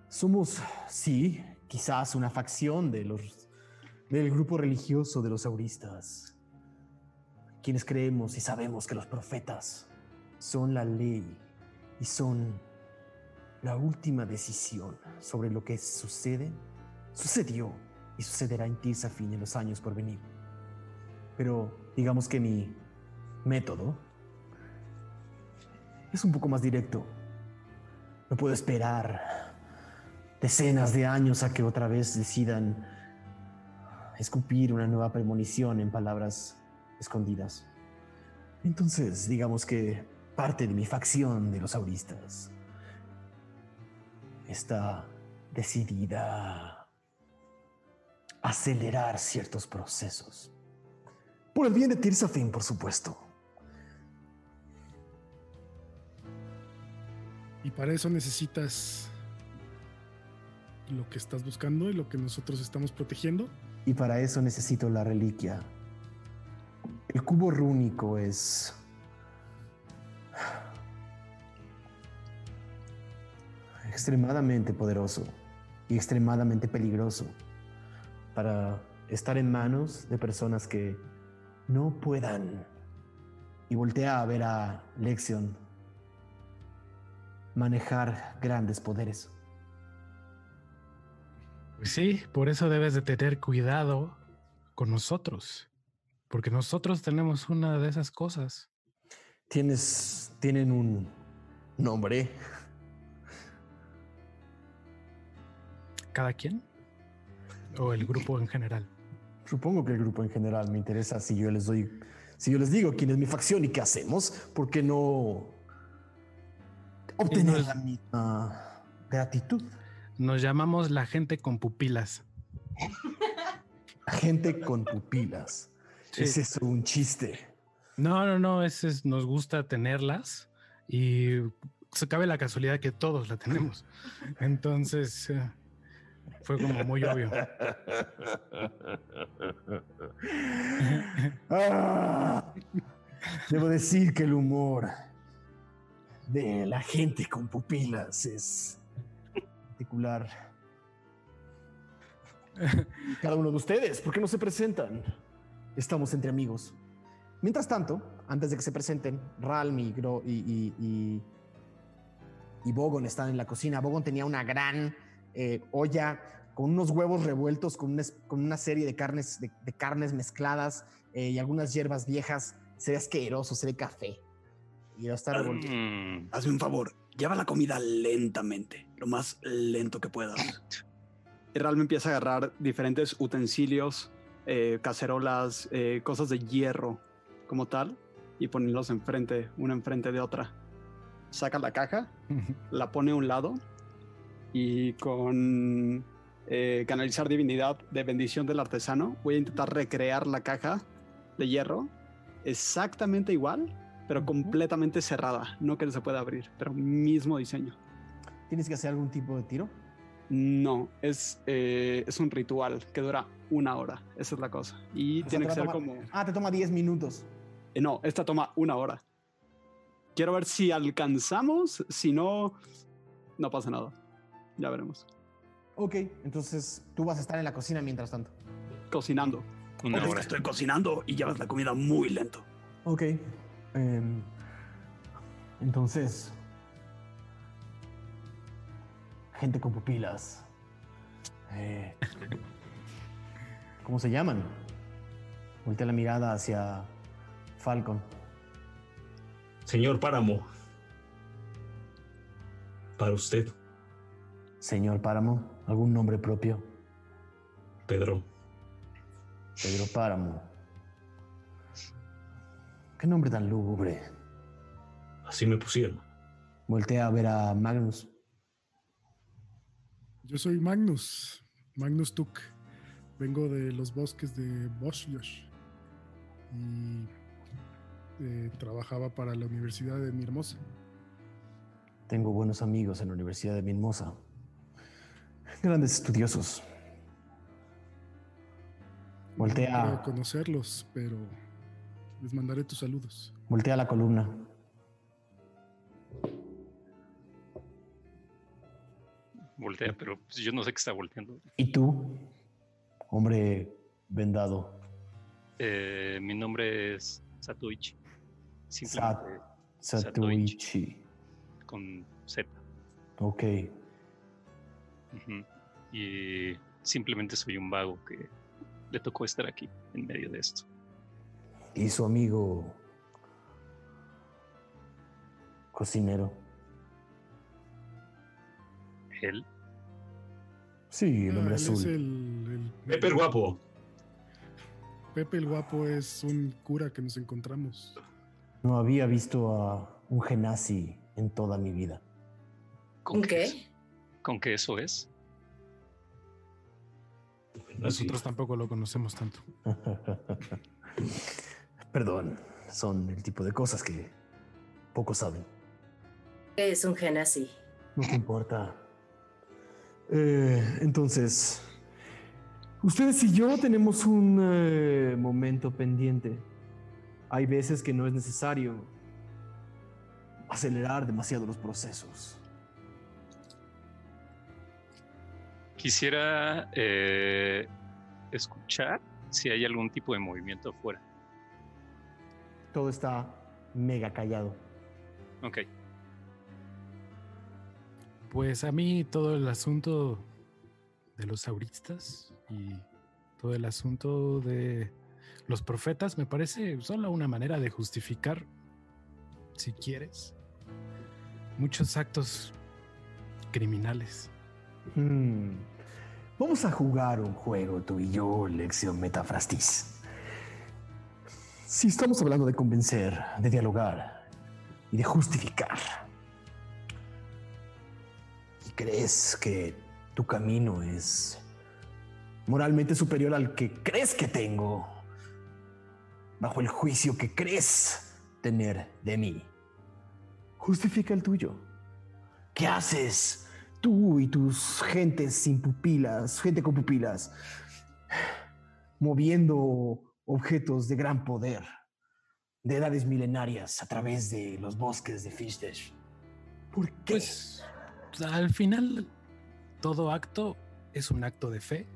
Somos, sí, quizás una facción de los, del grupo religioso de los auristas, quienes creemos y sabemos que los profetas son la ley y son la última decisión sobre lo que sucede, sucedió y sucederá en ti, Safin, en los años por venir. Pero digamos que mi método es un poco más directo. No puedo esperar decenas de años a que otra vez decidan escupir una nueva premonición en palabras escondidas. Entonces, digamos que parte de mi facción de los auristas está decidida acelerar ciertos procesos. Por el bien de Tirsafin, por supuesto. Y para eso necesitas lo que estás buscando y lo que nosotros estamos protegiendo. Y para eso necesito la reliquia. El cubo rúnico es... extremadamente poderoso y extremadamente peligroso para estar en manos de personas que no puedan. Y voltea a ver a Lexion manejar grandes poderes. Pues sí, por eso debes de tener cuidado con nosotros, porque nosotros tenemos una de esas cosas. Tienes, tienen un nombre. ¿Cada quien? ¿O el grupo en general? Supongo que el grupo en general me interesa si yo les doy, si yo les digo quién es mi facción y qué hacemos, ¿por qué no obtener la misma gratitud? Nos llamamos la gente con pupilas. La gente con pupilas. Sí. ¿Es eso un chiste? No, no, no, es, es, nos gusta tenerlas y se cabe la casualidad que todos la tenemos. Entonces, uh, fue como muy obvio. ah, debo decir que el humor de la gente con pupilas es particular. Cada uno de ustedes, ¿por qué no se presentan? Estamos entre amigos. Mientras tanto, antes de que se presenten, Ralm y, y, y, y Bogon están en la cocina. Bogon tenía una gran eh, olla con unos huevos revueltos, con una, con una serie de carnes, de, de carnes mezcladas eh, y algunas hierbas viejas. Se ve asqueroso, se ve café. Y lo está. Mm, Hazme un favor, lleva la comida lentamente, lo más lento que puedas. Y Ralm empieza a agarrar diferentes utensilios, eh, cacerolas, eh, cosas de hierro como tal, y ponerlos enfrente, una enfrente de otra. Saca la caja, la pone a un lado y con eh, canalizar divinidad de bendición del artesano voy a intentar recrear la caja de hierro exactamente igual, pero Ujú. completamente cerrada, no que se pueda abrir, pero mismo diseño. ¿Tienes que hacer algún tipo de tiro? No, es, eh, es un ritual que dura una hora, esa es la cosa. Y O sea, tiene te que ser tomar- como... Ah, te toma 10 minutos. eh, no, esta toma una hora. Quiero ver si alcanzamos, si no, no pasa nada. Ya veremos. Ok, entonces tú vas a estar en la cocina mientras tanto. Cocinando. una hora. Estoy cocinando y llevas la comida muy lento. Ok. Em, entonces. Gente con pupilas. eh, ¿Cómo se llaman? Voltea la mirada hacia Falcon. Señor Páramo. Para usted, Señor Páramo, ¿algún nombre propio? Pedro. Pedro Páramo. ¿Qué nombre tan lúgubre? Así me pusieron. Voltea a ver a Magnus. Yo soy Magnus, Magnus Tuk. Vengo de los bosques de Boschiosh y eh, trabajaba para la Universidad de mi hermosa. Tengo buenos amigos en la Universidad de Minmosa. Grandes estudiosos. No Voltea, creo conocerlos, pero les mandaré tus saludos. voltea la columna. Voltea, pero pues, yo no sé qué está volteando. ¿Y tú? Hombre vendado. Eh, mi nombre es Satuichi. Simplemente Satuichi. con Z. Ok. Y simplemente soy un vago que le tocó estar aquí en medio de esto. ¿Y su amigo cocinero? Él, Sí, el Ah, hombre él azul. es el, el- Pepe el guapo. Pepe el Guapo es un cura que nos encontramos. No había visto a un genasi en toda mi vida. ¿con ¿Un qué? eso- ¿Con qué eso es? Nosotros tampoco lo conocemos tanto. Perdón, son el tipo de cosas que pocos saben. ¿Qué es un gen así? No te importa. Eh, entonces, ustedes y yo tenemos un eh, momento pendiente. Hay veces que no es necesario acelerar demasiado los procesos. Quisiera eh, escuchar si hay algún tipo de movimiento afuera. Todo está mega callado. Ok. Pues a mí todo el asunto de los auristas y todo el asunto de los profetas me parece solo una manera de justificar, si quieres, muchos actos criminales. Hmm. Vamos a jugar un juego tú y yo, lección metafrastis. Si estamos hablando de convencer, de dialogar y de justificar, y crees que tu camino es moralmente superior al que crees que tengo, bajo el juicio que crees tener de mí, justifica el tuyo. ¿Qué haces tú y tus gentes sin pupilas, gente con pupilas, moviendo objetos de gran poder, de edades milenarias a través de los bosques de Fishdesh? ¿Por qué? Pues al final todo acto es un acto de fe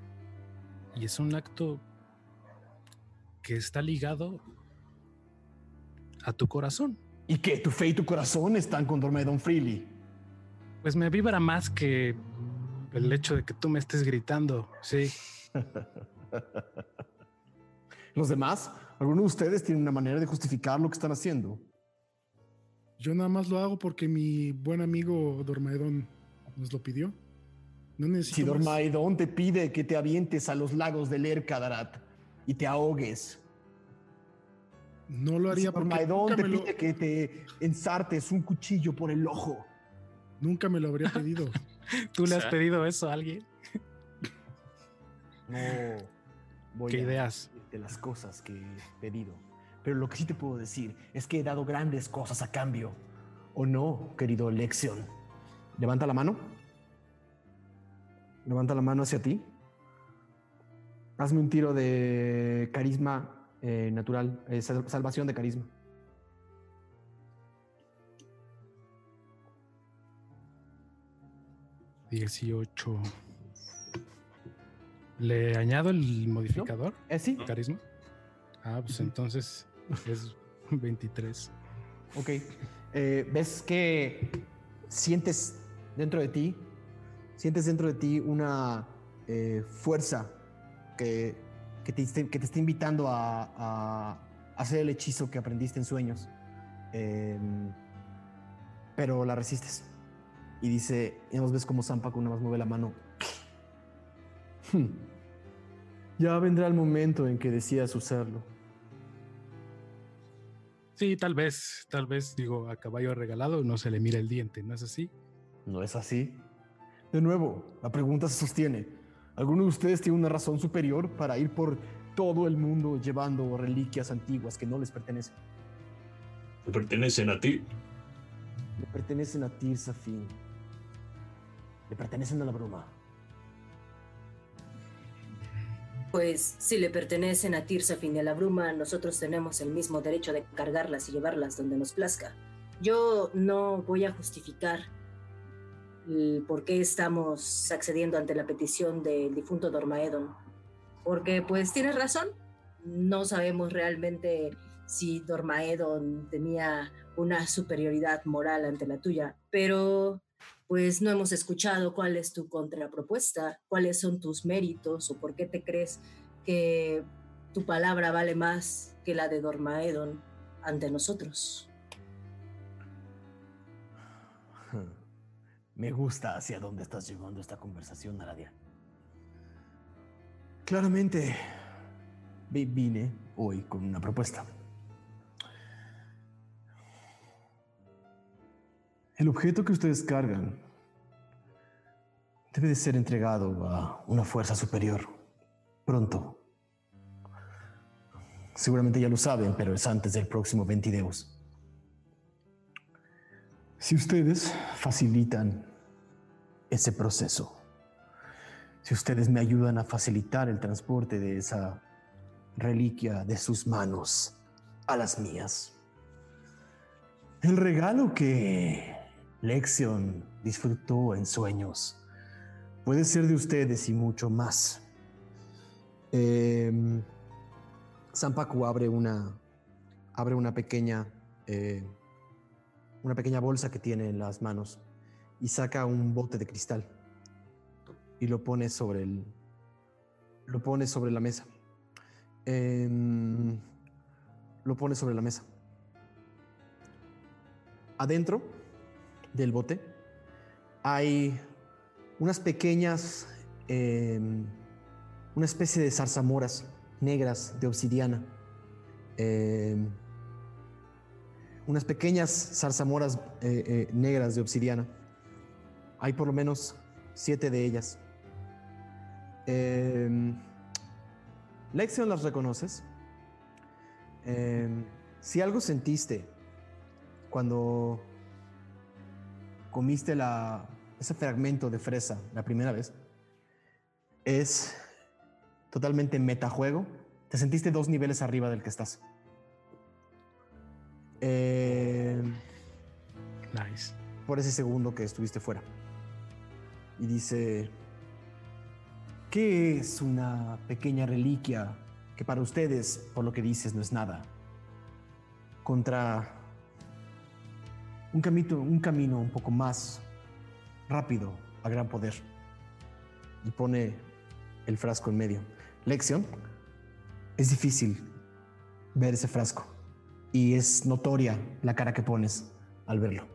y es un acto que está ligado a tu corazón. ¿Y que tu fe y tu corazón están con Dormedon Freely? Pues me vibra más que el hecho de que tú me estés gritando. Sí. ¿Los demás? ¿Alguno de ustedes tiene una manera de justificar lo que están haciendo? Yo nada más lo hago porque mi buen amigo Dormaedón nos lo pidió. No necesito Si más. Dormaedón te pide que te avientes a los lagos del Erkadarat y te ahogues. No lo Si haría porque Dormaedón te lo, pide que te ensartes un cuchillo por el ojo. nunca me lo habría pedido. ¿Tú le has pedido eso a alguien? No voy ¿Qué a ideas? Decirte las cosas que he pedido. Pero lo que sí te puedo decir es que he dado grandes cosas a cambio. ¿O no, querido Lexion? Levanta la mano. Levanta la mano hacia ti. Hazme un tiro de carisma eh, natural, eh, sal- salvación de carisma. Dieciocho. ¿Le añado el modificador? Eh, sí, ¿Carisma? Ah, pues entonces es 23. Ok. Eh, ves que sientes dentro de ti, sientes dentro de ti una eh, fuerza que, que, te, esté- que te está invitando a, a hacer el hechizo que aprendiste en sueños. Em, pero la resistes. Y dice, y nos ves como Zampaku nada más mueve la mano. Hmm. Ya vendrá el momento en que decidas usarlo. Sí, tal vez, tal vez, digo, a caballo regalado no se le mira el diente, ¿no es así? ¿No es así? De nuevo, la pregunta se sostiene. ¿Alguno de ustedes tiene una razón superior para ir por todo el mundo llevando reliquias antiguas que no les pertenecen? ¿Te pertenecen a ti? Le pertenecen a Tirsafin. Le pertenecen a la bruma. Pues si le pertenecen a Tirsafin y a la bruma, nosotros tenemos el mismo derecho de cargarlas y llevarlas donde nos plazca. Yo no voy a justificar el por qué estamos accediendo ante la petición del difunto Dormaedon. Porque pues tienes razón, no sabemos realmente si Dormaedon tenía una superioridad moral ante la tuya, pero pues no hemos escuchado cuál es tu contrapropuesta, cuáles son tus méritos o por qué te crees que tu palabra vale más que la de Dormaedon ante nosotros. Me gusta hacia dónde estás llevando esta conversación, Naradia. Claramente, vi- vine hoy con una propuesta. El objeto que ustedes cargan debe de ser entregado a una fuerza superior pronto. Seguramente ya lo saben, pero es antes del próximo Ventideus. Si ustedes facilitan ese proceso, si ustedes me ayudan a facilitar el transporte de esa reliquia de sus manos a las mías, el regalo que Lexion disfrutó en sueños puede ser de ustedes y mucho más. Eh, Sampaku abre una, abre una pequeña, eh, una pequeña bolsa que tiene en las manos y saca un bote de cristal y lo pone sobre el, lo pone sobre la mesa. Em, lo pone sobre la mesa. Adentro del bote hay unas pequeñas, em, una especie de zarzamoras negras de obsidiana. Em, unas pequeñas zarzamoras eh, eh, negras de obsidiana. Hay por lo menos siete de ellas. Em, Lexion las reconoces. Si algo sentiste cuando comiste la, ese fragmento de fresa la primera vez, es totalmente metajuego. Te sentiste dos niveles arriba del que estás. Em, Nice. por ese segundo que estuviste fuera. Y dice, ¿qué es una pequeña reliquia que para ustedes, por lo que dices, no es nada? Contra un camino, un camino un poco más rápido a gran poder. Y pone el frasco en medio. Lección, es difícil ver ese frasco y es notoria la cara que pones al verlo.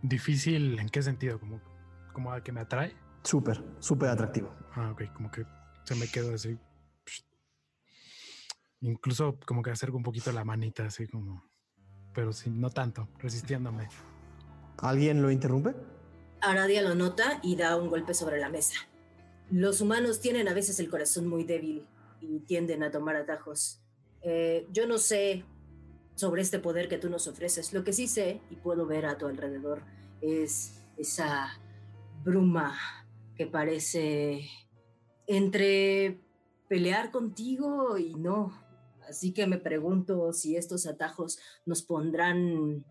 Difícil, ¿en qué sentido? ¿Como, como a que me atrae? Súper, súper atractivo. Ah, ok, como que se me quedó así. Incluso como que acerco un poquito la manita, así como. Pero sí, no tanto, resistiéndome. ¿Alguien lo interrumpe? Aradia lo nota y da un golpe sobre la mesa. Los humanos tienen a veces el corazón muy débil y tienden a tomar atajos. Eh, yo no sé sobre este poder que tú nos ofreces. Lo que sí sé y puedo ver a tu alrededor es esa bruma que parece entre pelear contigo y no. Así que me pregunto si estos atajos nos pondrán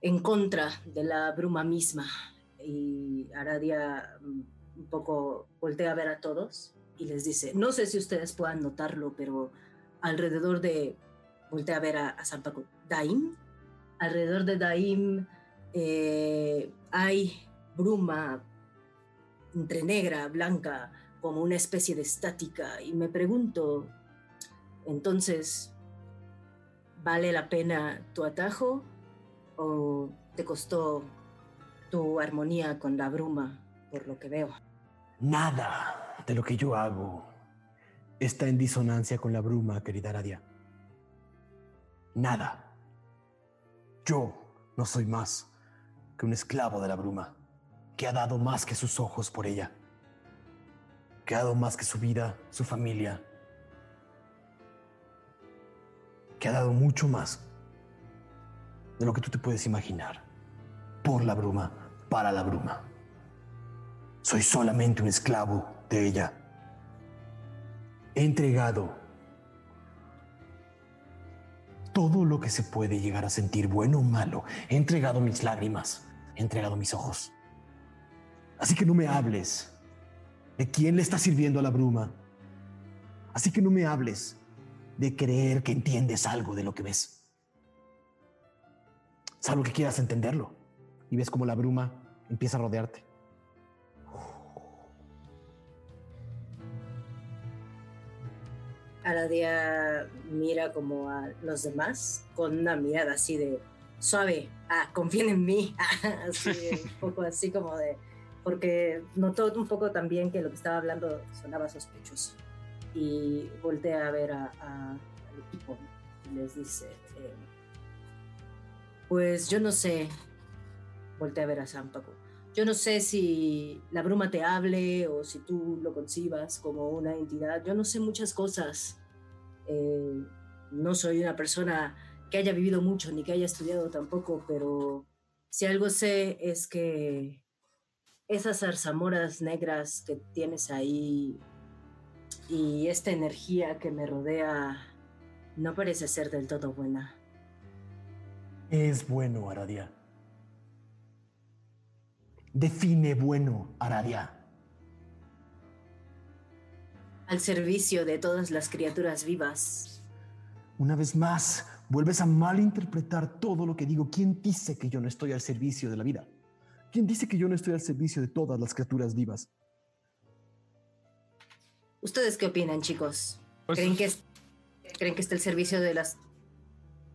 en contra de la bruma misma. Y Aradia mm, un poco voltea a ver a todos y les dice, no sé si ustedes puedan notarlo, pero alrededor de, voltea a ver a, a Zampaco, Daim, alrededor de Daim eh, hay bruma entre negra, blanca, como una especie de estática. Y me pregunto, entonces, ¿vale la pena tu atajo o te costó tu armonía con la bruma, por lo que veo? Nada de lo que yo hago está en disonancia con la bruma, querida Aradia. Nada. Yo no soy más que un esclavo de la bruma, que ha dado más que sus ojos por ella, que ha dado más que su vida, su familia, que ha dado mucho más de lo que tú te puedes imaginar, por la bruma, para la bruma. Soy solamente un esclavo de ella. He entregado todo lo que se puede llegar a sentir, bueno o malo. He entregado mis lágrimas, he entregado mis ojos. Así que no me hables de quién le está sirviendo a la bruma. Así que no me hables de creer que entiendes algo de lo que ves. Salvo que quieras entenderlo y ves como la bruma empieza a rodearte. Aradia mira como a los demás con una mirada así de suave, ah, confíen en mí, así un poco así como de, porque notó un poco también que lo que estaba hablando sonaba sospechoso y voltea a ver a, a- al equipo y les dice, eh, pues yo no sé, voltea a ver a San Paco, yo no sé si la bruma te hable o si tú lo concibas como una entidad, yo no sé muchas cosas, Eh, no soy una persona que haya vivido mucho ni que haya estudiado tampoco, pero si algo sé es que esas zarzamoras negras que tienes ahí y esta energía que me rodea no parece ser del todo buena. Es bueno, Aradia. Define bueno, Aradia. Al servicio de todas las criaturas vivas. Una vez más, vuelves a malinterpretar todo lo que digo. ¿Quién dice que yo no estoy al servicio de la vida? ¿Quién dice que yo no estoy al servicio de todas las criaturas vivas? ¿Ustedes qué opinan, chicos? Pues- ¿Creen que, es- ¿Creen que está al servicio de las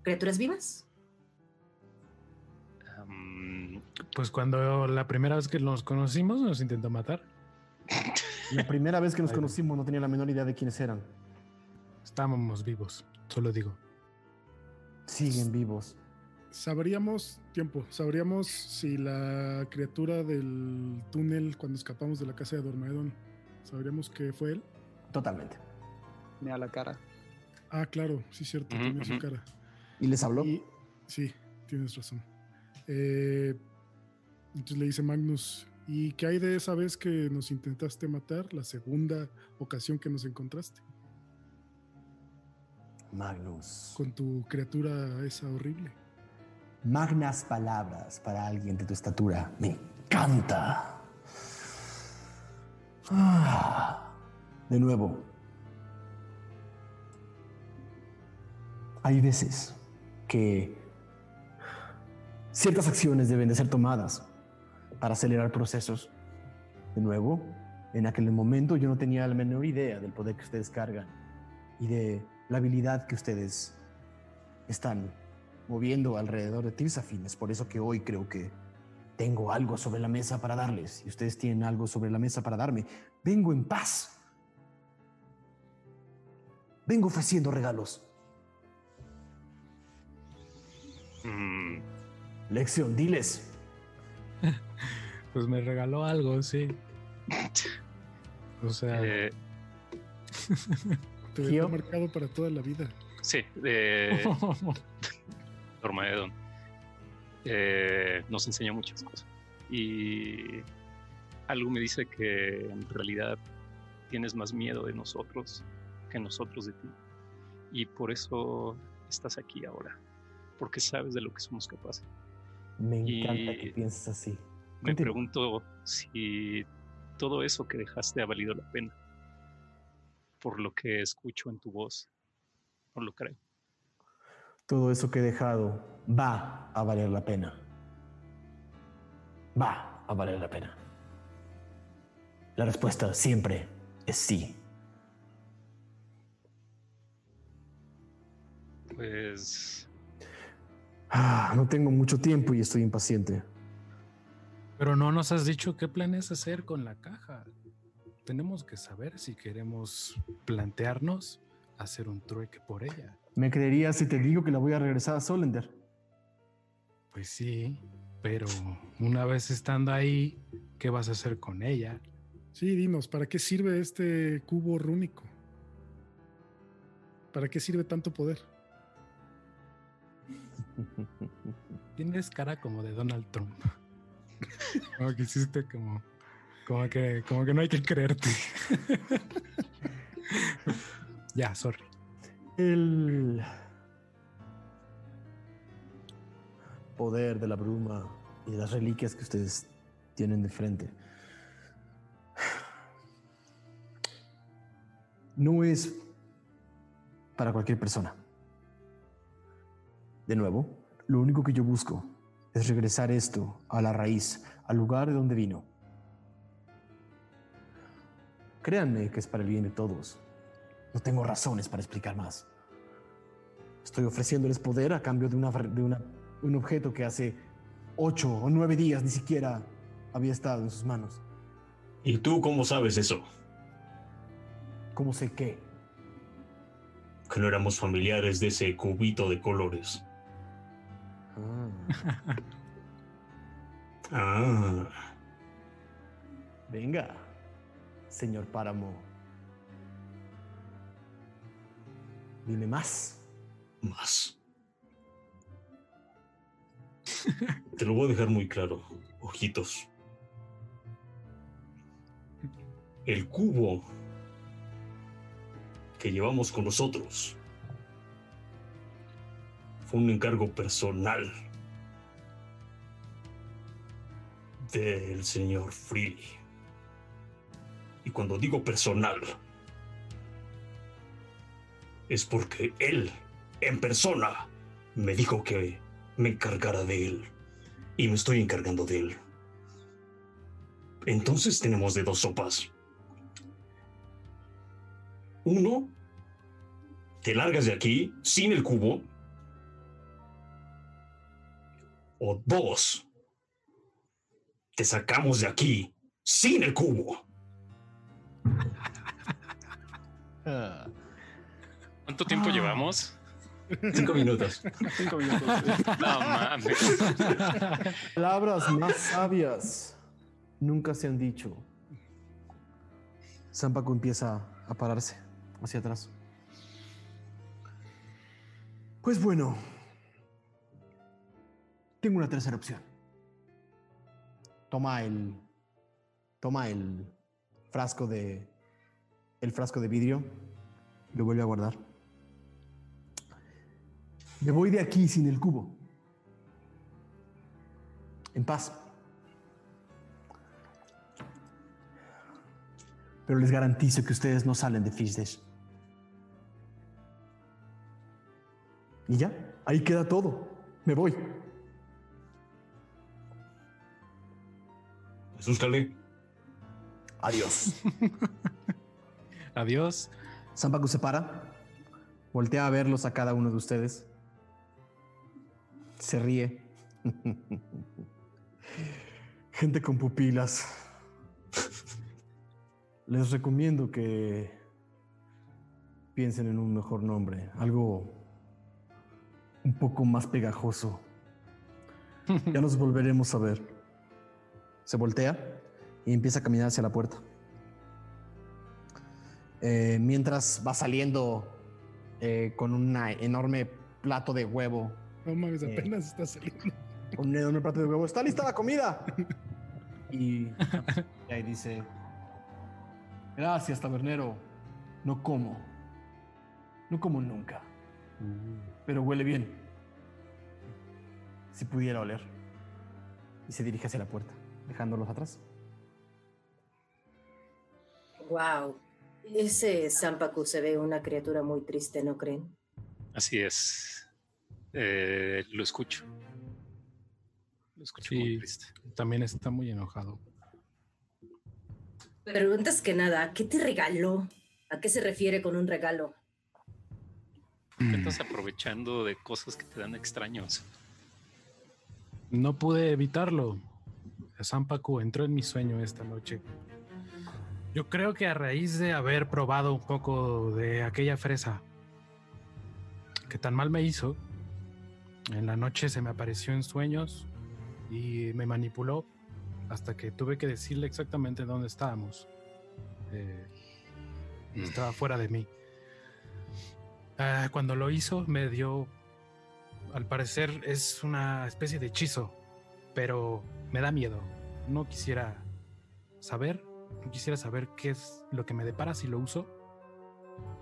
criaturas vivas? Um, Pues cuando la primera vez que nos conocimos nos intentó matar. La primera vez que nos conocimos no tenía la menor idea de quiénes eran. Estábamos vivos, solo digo. Siguen vivos. Sabríamos, tiempo, sabríamos si la criatura del túnel cuando escapamos de la casa de Dormaedon, sabríamos que fue él. Totalmente. Me a la cara. Ah, claro, sí, cierto, Ujú, tiene su cara. ¿Y les habló? Y, sí, tienes razón. Eh, entonces le dice Magnus, ¿y qué hay de esa vez que nos intentaste matar? La segunda ocasión que nos encontraste Magnus. con tu criatura esa horrible. Magnas palabras para alguien de tu estatura. Me encanta. Ah. De nuevo. Hay veces que ciertas acciones deben de ser tomadas para acelerar procesos. De nuevo, en aquel momento yo no tenía la menor idea del poder que ustedes cargan y de la habilidad que ustedes están moviendo alrededor de Tirsafin. Es por eso que hoy creo que tengo algo sobre la mesa para darles y ustedes tienen algo sobre la mesa para darme. Vengo en paz. Vengo ofreciendo regalos. Mm, Lección, diles. Pues me regaló algo, sí. O sea, eh, Te dejó marcado para toda la vida. sí, eh, Dormaedon. Eh, nos enseñó muchas cosas. Y algo me dice que en realidad tienes más miedo de nosotros nosotros de ti. Y por eso estás aquí ahora. Porque sabes de lo que somos capaces. Me Y- encanta que pienses así. Me Continúa. pregunto si todo eso que dejaste ha valido la pena. Por lo que escucho en tu voz. No lo creo. Todo eso que he dejado va a valer la pena. Va a valer la pena. La respuesta siempre es sí. Pues Ah, no tengo mucho tiempo y estoy impaciente. pero no nos has dicho qué planeas hacer con la caja. Tenemos que saber si queremos plantearnos hacer un trueque por ella. ¿Me creerías si te digo que la voy a regresar a Solender? Pues sí, pero una vez estando ahí, ¿qué vas a hacer con ella? Sí, dinos, ¿para qué sirve este cubo rúnico? ¿Para qué sirve tanto poder? Tienes cara como de Donald Trump. Como que hiciste como, como que, como que no hay que creerte. ya, sorry. El poder de la bruma y de las reliquias que ustedes tienen de frente. No es para cualquier persona. De nuevo, lo único que yo busco es regresar esto a la raíz, al lugar de donde vino. Créanme que es para el bien de todos. No tengo razones para explicar más. Estoy ofreciéndoles poder a cambio de, una, de una- un objeto que hace ocho o nueve días ni siquiera había estado en sus manos. ¿Y tú cómo sabes eso? ¿Cómo sé qué? Que no éramos familiares de ese cubito de colores. Ah, Ah, venga, señor Páramo. Dime más. más. Te lo voy a dejar muy claro, ojitos. El cubo que llevamos con nosotros un encargo personal del señor Freely. Y cuando digo personal, es porque él, en persona, me dijo que me encargara de él. Y me estoy encargando de él. Entonces tenemos de dos sopas. Uno, te largas de aquí sin el cubo. O dos, te sacamos de aquí sin el cubo. ¿Cuánto tiempo Ah. llevamos? Cinco minutos. Cinco minutos. No mames. Palabras más sabias nunca se han dicho. Zampaco empieza a pararse hacia atrás. Pues bueno, tengo una tercera opción. Toma el, toma el frasco de, el frasco de vidrio, lo vuelve a guardar. Me voy de aquí sin el cubo en paz. Pero les garantizo que ustedes no salen de Fish Dash. Y ya, ahí queda todo. Me voy. Asústale. Adiós. Adiós. Zampacu se para, voltea a verlos a cada uno de ustedes, se ríe. Gente con pupilas. Les recomiendo que piensen en un mejor nombre, algo un poco más pegajoso. Ya nos volveremos a ver. Se voltea y empieza a caminar hacia la puerta. Eh, mientras va saliendo eh, con un enorme plato de huevo. No mames, Eh. apenas está saliendo. Con un enorme plato de huevo. ¡Está lista la comida! Y, y ahí dice: Gracias, tabernero. No como. No como nunca. Pero huele bien. Si pudiera oler. Y se dirige hacia la puerta, dejándolos atrás. Wow. Ese Zampacu se ve una criatura muy triste, ¿no creen? Así es. Eh, lo escucho. Lo escucho muy triste. también está muy enojado. Pero antes que nada, ¿qué te regaló? ¿A qué se refiere con un regalo? ¿Por qué estás aprovechando de cosas que te dan extraños? No pude evitarlo. Zampacu entró en mi sueño esta noche. Yo creo que a raíz de haber probado un poco de aquella fresa que tan mal me hizo, en la noche se me apareció en sueños y me manipuló hasta que tuve que decirle exactamente dónde estábamos. Eh, estaba fuera de mí. Ah, cuando lo hizo me dio, al parecer es una especie de hechizo, pero me da miedo. No quisiera saber, no quisiera saber qué es lo que me depara si lo uso.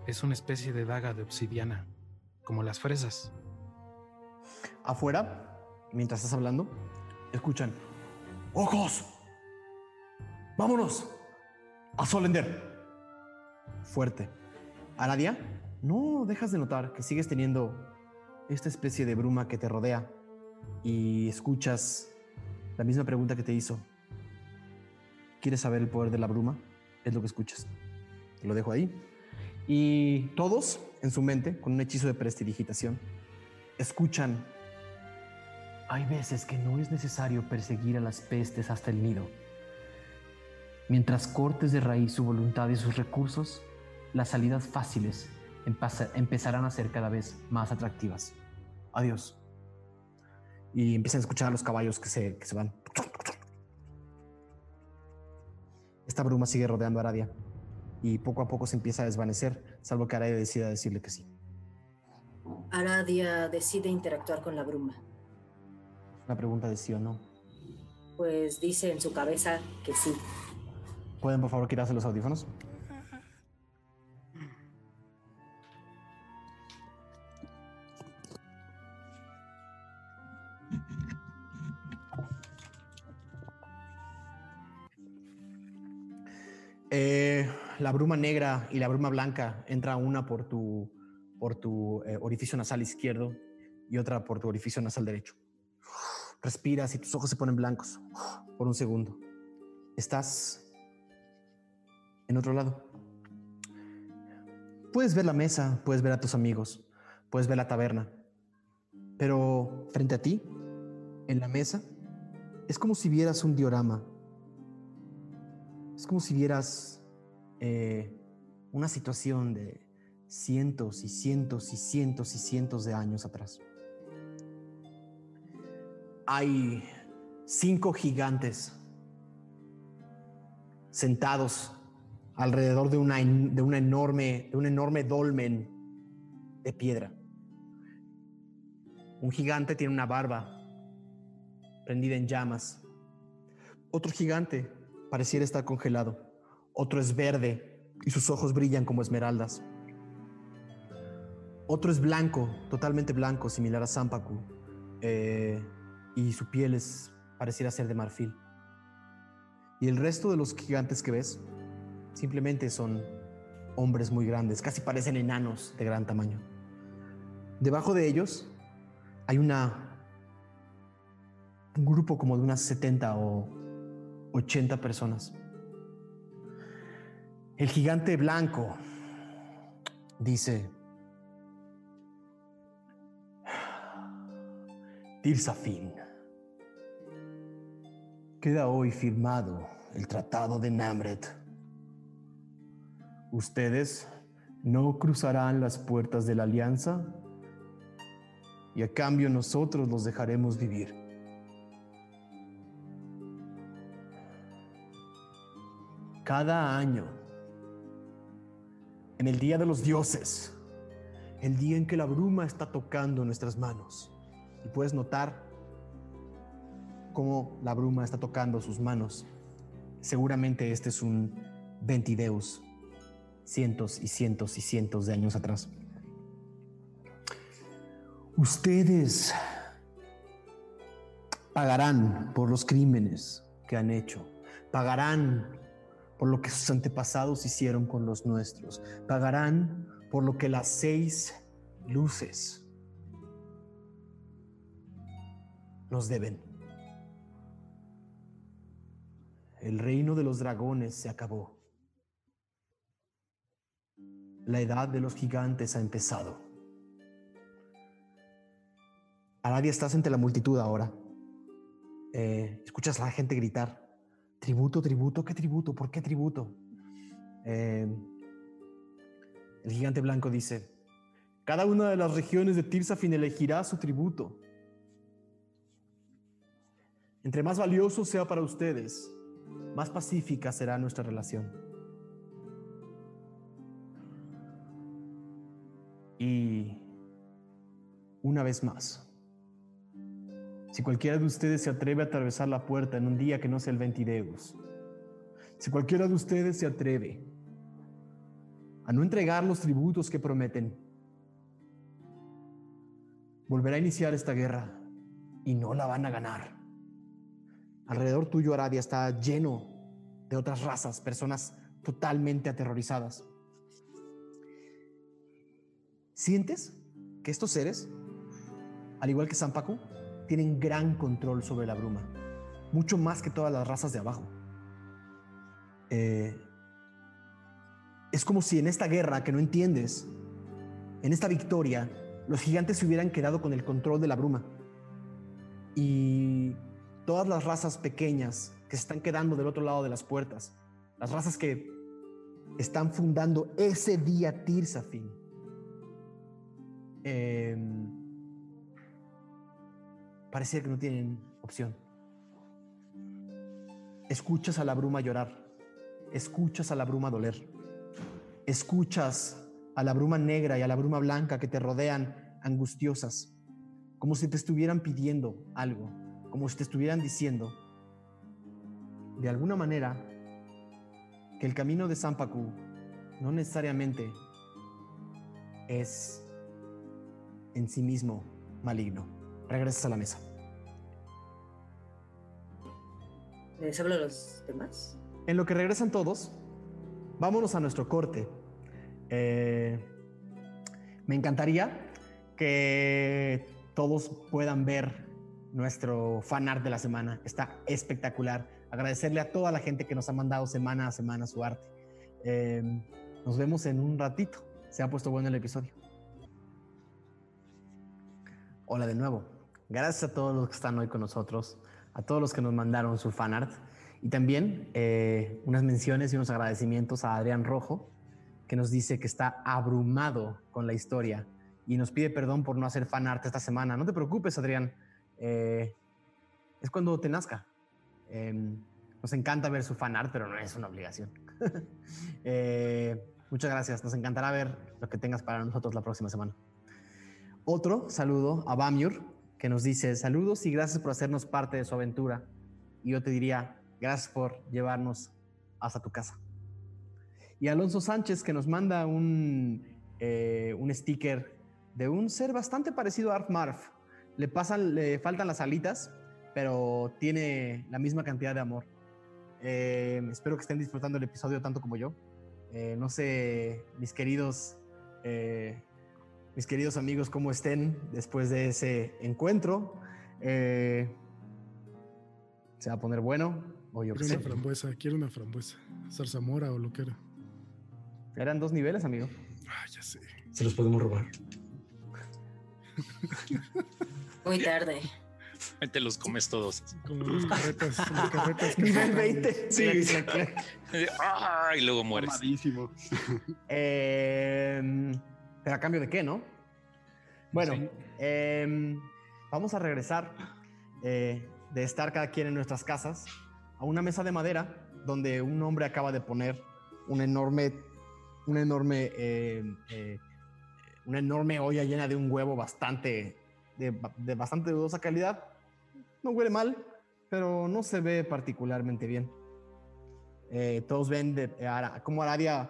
Es una especie de daga de obsidiana, como las fresas. Afuera, mientras estás hablando, escuchan: ¡Ojos! ¡Vámonos! ¡A Solender! Fuerte. Aradia, no dejas de notar que sigues teniendo esta especie de bruma que te rodea y escuchas la misma pregunta que te hizo. ¿Quieres saber el poder de la bruma? Es lo que escuchas. Lo dejo ahí. Y todos, en su mente, con un hechizo de prestidigitación, escuchan hay veces que no es necesario perseguir a las pestes hasta el nido. Mientras cortes de raíz su voluntad y sus recursos, las salidas fáciles empeza- empezarán a ser cada vez más atractivas. Adiós. Y empiezan a escuchar a los caballos que se, que se van. Esta bruma sigue rodeando a Aradia y poco a poco se empieza a desvanecer, salvo que Aradia decida decirle que sí. Aradia decide interactuar con la bruma. Una pregunta de sí o no. Pues dice en su cabeza que sí. ¿Pueden por favor quitarse los audífonos? La bruma negra y la bruma blanca entra una por tu, por tu eh, orificio nasal izquierdo y otra por tu orificio nasal derecho. Respiras y tus ojos se ponen blancos por un segundo. Estás en otro lado. Puedes ver la mesa, puedes ver a tus amigos, puedes ver la taberna, pero frente a ti, en la mesa, es como si vieras un diorama. Es como si vieras eh, una situación de cientos y cientos y cientos y cientos de años atrás. Hay cinco gigantes sentados alrededor de una, de enorme, de un enorme dolmen de piedra. Un gigante tiene una barba prendida en llamas. Otro gigante pareciera estar congelado. Otro es verde y sus ojos brillan como esmeraldas. Otro es blanco, totalmente blanco, similar a Zampacu. eh, y su piel es, pareciera ser de marfil. Y el resto de los gigantes que ves simplemente son hombres muy grandes, casi parecen enanos de gran tamaño. Debajo de ellos hay una un grupo como de unas 70 o 80 personas. El gigante blanco dice, Tirsafin, queda hoy firmado el Tratado de Namret. Ustedes no cruzarán las puertas de la alianza y a cambio nosotros los dejaremos vivir. Cada año, en el Día de los Dioses, el día en que la bruma está tocando nuestras manos, y puedes notar cómo la bruma está tocando sus manos, seguramente este es un Ventideus, cientos y cientos y cientos de años atrás. Ustedes pagarán por los crímenes que han hecho, pagarán por lo que sus antepasados hicieron con los nuestros, pagarán por lo que las seis luces nos deben. El reino de los dragones se acabó. La edad de los gigantes ha empezado. Aradia, estás entre la multitud ahora. Eh, escuchas a la gente gritar, tributo, tributo, ¿qué tributo? ¿Por qué tributo? Eh, el gigante blanco dice, cada una de las regiones de Tirsafin elegirá su tributo. Entre más valioso sea para ustedes, más pacífica será nuestra relación. Y una vez más, si cualquiera de ustedes se atreve a atravesar la puerta en un día que no sea el Ventideus, si cualquiera de ustedes se atreve a no entregar los tributos que prometen, volverá a iniciar esta guerra y no la van a ganar. Alrededor tuyo, Arabia, está lleno de otras razas, personas totalmente aterrorizadas. ¿Sientes que estos seres, al igual que Paco, tienen gran control sobre la bruma? Mucho más que todas las razas de abajo. Eh, es como si en esta guerra que no entiendes, en esta victoria, los gigantes se hubieran quedado con el control de la bruma. Y todas las razas pequeñas que se están quedando del otro lado de las puertas, las razas que están fundando ese día Tirsafin, eh, parecía que no tienen opción. Escuchas a la bruma llorar, escuchas a la bruma doler, escuchas a la bruma negra y a la bruma blanca que te rodean angustiosas, como si te estuvieran pidiendo algo, como si te estuvieran diciendo, de alguna manera, que el camino de Sampaku no necesariamente es en sí mismo maligno. Regresas a la mesa. ¿Les hablo a los demás? En lo que regresan todos, vámonos a nuestro corte. Eh, me encantaría que todos puedan ver nuestro fan art de la semana. Está espectacular. Agradecerle a toda la gente que nos ha mandado semana a semana su arte. Eh, nos vemos en un ratito. Se ha puesto bueno el episodio. Hola de nuevo. Gracias a todos los que están hoy con nosotros, a todos los que nos mandaron su fan art y también eh, unas menciones y unos agradecimientos a Adrián Rojo, que nos dice que está abrumado con la historia y nos pide perdón por no hacer fan art esta semana. No te preocupes, Adrián. Eh, es cuando te nazca. Em, nos encanta ver su fan art, pero no es una obligación. Eh, muchas gracias. Nos encantará ver lo que tengas para nosotros la próxima semana. Otro saludo a Bamiur, que nos dice saludos y gracias por hacernos parte de su aventura. Y yo te diría, gracias por llevarnos hasta tu casa. Y Alonso Sánchez, que nos manda un, eh, un sticker de un ser bastante parecido a Arf Marf. Le, pasan, le faltan las alitas, pero tiene la misma cantidad de amor. Eh, espero que estén disfrutando el episodio tanto como yo. Eh, no sé, mis queridos, mis queridos amigos, cómo estén después de ese encuentro. se va a poner bueno. O yo Quiero sé. una frambuesa, quiero una frambuesa. Zarzamora o lo que era. Eran dos niveles, amigo. Ah, ya sé. Se los podemos robar. Muy tarde. Ahí te los comes todos. Como las carretas, las carretas que Nivel pasan. 20. Sí. ¡Ah! Y luego mueres. Mamadísimo. Pero a cambio de qué, ¿no? Bueno, Sí. em, vamos a regresar eh, de estar cada quien en nuestras casas a una mesa de madera donde un hombre acaba de poner una enorme, enorme, em, eh, una enorme olla llena de un huevo bastante, de, ba- de bastante dudosa calidad. No huele mal, pero no se ve particularmente bien. Eh, todos ven de, cómo Aradia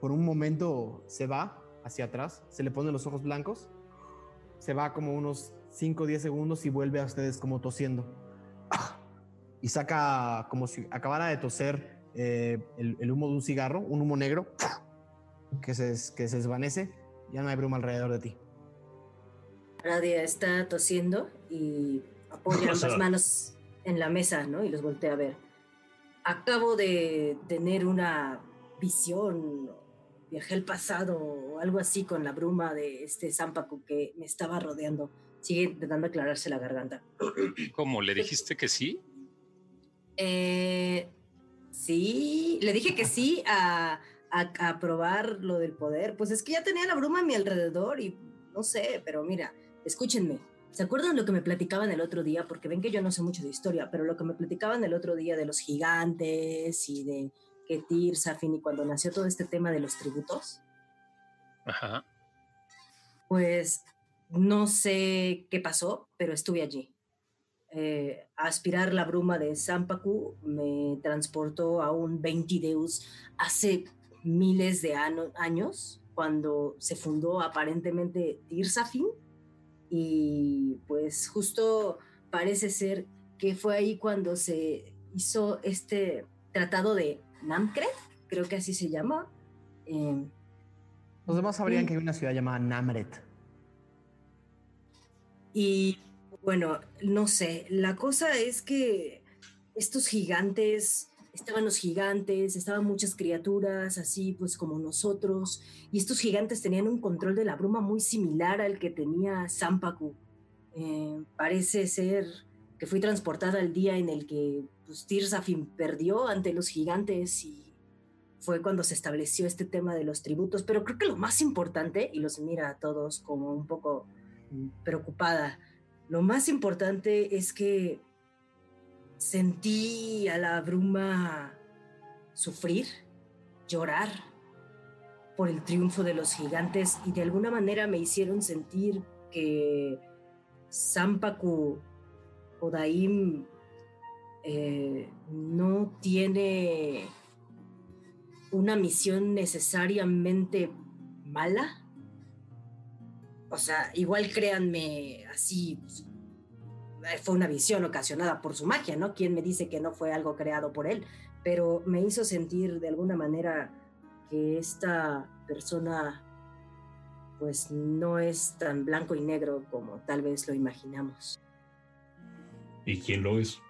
por un momento se va hacia atrás, se le ponen los ojos blancos, se va como unos 5 o 10 segundos y vuelve a ustedes como tosiendo. Y saca como si acabara de toser eh, el, el humo de un cigarro, un humo negro, que se, que se desvanece, ya no hay bruma alrededor de ti. Radia está tosiendo y apoya O sea- ambas manos en la mesa, ¿no? Y los voltea a ver. Acabo de tener una visión, viajé al pasado o algo así con la bruma de este Zampacu que me estaba rodeando. Sigue intentando aclararse la garganta. ¿Cómo? ¿Le dijiste que sí? Eh, sí, le dije que sí a, a, a probar lo del poder. Pues es que ya tenía la bruma a mi alrededor y no sé, pero mira, escúchenme. ¿Se acuerdan lo que me platicaban el otro día? Porque ven que yo no sé mucho de historia, pero lo que me platicaban el otro día de los gigantes y de Ketir, Safin y cuando nació todo este tema de los tributos, Ajá. pues no sé qué pasó, pero estuve allí. Eh, aspirar la bruma de Sampaku me transportó a un 20 Deus hace miles de ano- años, cuando se fundó aparentemente Tirsafin. Y pues justo parece ser que fue ahí cuando se hizo este tratado de Namkret, creo que así se llama. Eh, Los demás sabrían que hay una ciudad llamada Namret. Y bueno, no sé, la cosa es que estos gigantes, estaban los gigantes, estaban muchas criaturas así pues como nosotros, y estos gigantes tenían un control de la bruma muy similar al que tenía Sampaku. Eh, parece ser que fui transportada al día en el que pues, Tirsafin perdió ante los gigantes y fue cuando se estableció este tema de los tributos, pero creo que lo más importante, y los mira a todos como un poco preocupada. Lo más importante es que sentí a la bruma sufrir, llorar por el triunfo de los gigantes y de alguna manera me hicieron sentir que Sampaku Odaim eh, no tiene una misión necesariamente mala. O sea, igual créanme, así eh, fue una visión ocasionada por su magia, ¿no? ¿Quién me dice que no fue algo creado por él? Pero me hizo sentir de alguna manera que esta persona pues no es tan blanco y negro como tal vez lo imaginamos. ¿Y quién lo es?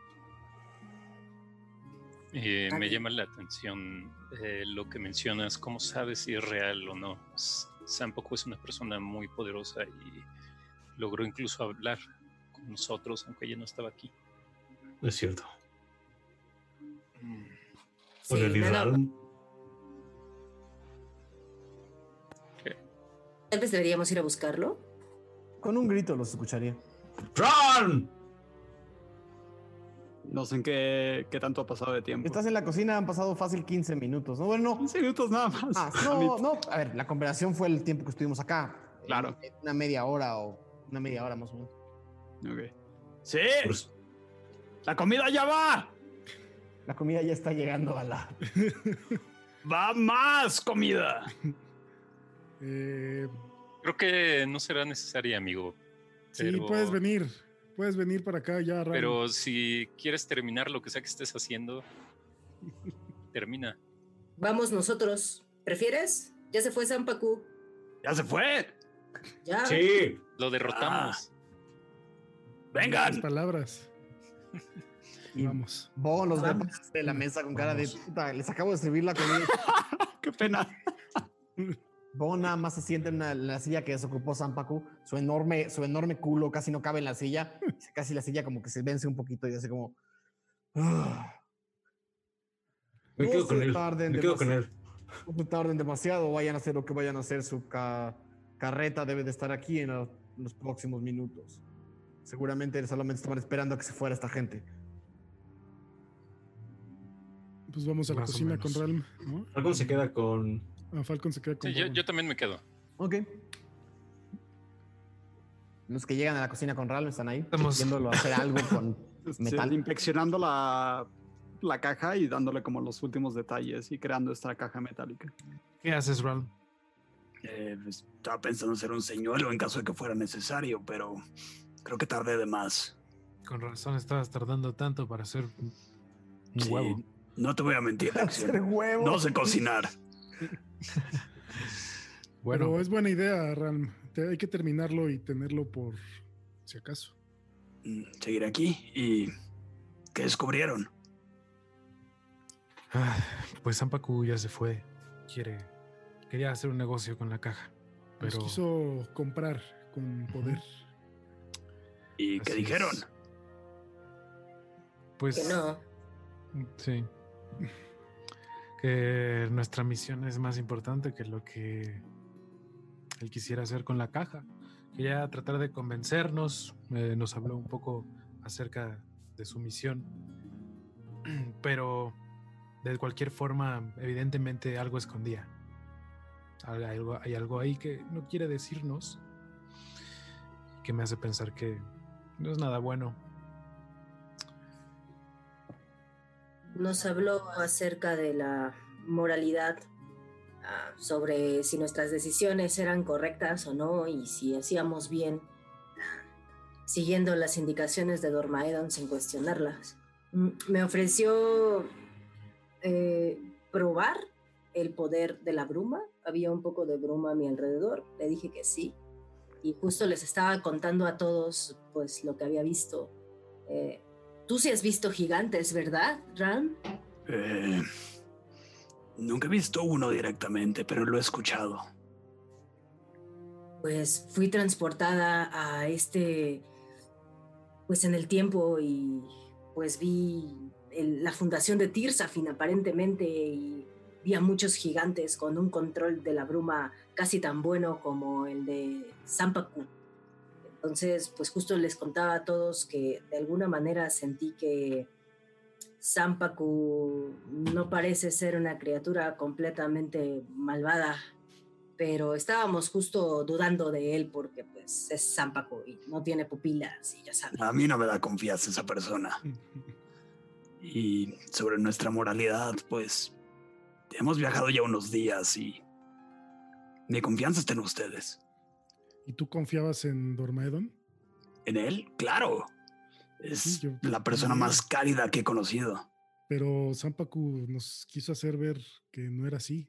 Eh, me llama la atención eh, lo que mencionas, cómo sabes si es real o no. S- Sampoku es una persona muy poderosa y logró incluso hablar con nosotros, aunque ella no estaba aquí. Es cierto. Mm, Por el nada- Irral, tal vez deberíamos ir a buscarlo. Con un grito los escucharía. ¡Run! No sé en qué, qué tanto ha pasado de tiempo. Estás en la cocina, han pasado fácil 15 minutos. No, bueno, no. 15 minutos nada más. Ah, no, no. A ver, la conversación fue el tiempo que estuvimos acá. Claro. Eh, Una media hora o una media hora más o menos. Ok. ¡Sí! Pues, ¡La comida ya va! La comida ya está llegando a la. ¡Va más comida! Eh, Creo que no será necesaria, amigo. sí, Pero- puedes venir. Puedes venir para acá ya. Pero si quieres terminar lo que sea que estés haciendo, termina. Vamos nosotros. ¿Prefieres? Ya se fue Sampaku. ¡Ya se fue! Ya. sí. Lo derrotamos. Las ¡Vengan! palabras. Y Vamos. Bon los ve de la mesa con cara de puta. Les acabo de servir la comida. Qué pena. Bon nada más se sienta en, una- en la silla que desocupó Sampaku. Su enorme, su enorme culo casi no cabe en la silla. Casi la silla como que se vence un poquito y hace como. "Ah, Me No quedo con él. Me quedo con él. No tarden demasiado, vayan a hacer lo que vayan a hacer. Su ca- carreta debe de estar aquí en, lo- en los próximos minutos. Seguramente solamente estaban esperando a que se fuera esta gente. Pues vamos a la Más cocina con. Ralm, ¿no? Falcon se queda con. Ah, Falcon se queda con Sí, yo, también me quedo. Ok. Los que llegan a la cocina con Ralm están ahí, Estamos- viéndolo hacer algo con Sí, metal. inspeccionando la, la caja y dándole como los últimos detalles y creando esta caja metálica. ¿Qué haces, Ral? Eh, pues, estaba pensando en ser un señuelo en caso de que fuera necesario, pero creo que tardé de más. Con razón estabas tardando tanto para hacer un Sí, huevo. No te voy a mentir, hacer. No sé cocinar. Bueno, Pero es buena idea, Ralm. Te- hay que terminarlo y tenerlo por si acaso. Mm, Seguiré aquí y... ¿Qué descubrieron? ah, pues Sampaku ya se fue. Quiere. Quería hacer un negocio con la caja. Nos Pero. quiso comprar con poder. ¿Y qué Así dijeron? es. Pues. Que no. Sí. Nuestra misión es más importante que lo que él quisiera hacer con la caja. Quería tratar de convencernos. eh, nos habló un poco acerca de su misión. Pero de cualquier forma, evidentemente algo escondía. Algo, hay algo ahí que no quiere decirnos. Que me hace pensar que no es nada bueno. Nos habló acerca de la moralidad, ah, sobre si nuestras decisiones eran correctas o no y si hacíamos bien siguiendo las indicaciones de Dormaedon sin cuestionarlas. Mm, Me ofreció eh, probar el poder de la bruma. Había un poco de bruma a mi alrededor. Le dije que sí. Y justo les estaba contando a todos pues lo que había visto. Eh, Tú sí has visto gigantes, ¿verdad, Ram? Eh, nunca he visto uno directamente, pero lo he escuchado. Pues fui transportada a este, pues en el tiempo y pues vi el- la fundación de Tirsafin aparentemente y vi a muchos gigantes con un control de la bruma casi tan bueno como el de Sampaku. Entonces, pues justo les contaba a todos que de alguna manera sentí que Sampaku no parece ser una criatura completamente malvada, pero estábamos justo dudando de él porque pues es Sampaku y no tiene pupilas y ya saben. A mí no me da confianza esa persona. Y sobre nuestra moralidad, pues hemos viajado ya unos días y mi confianza está en ustedes. ¿Y tú confiabas en Dormaedon? ¿En él? Claro. Es Sí, yo- la persona más cálida que he conocido. Pero Sampaku nos quiso hacer ver que no era así.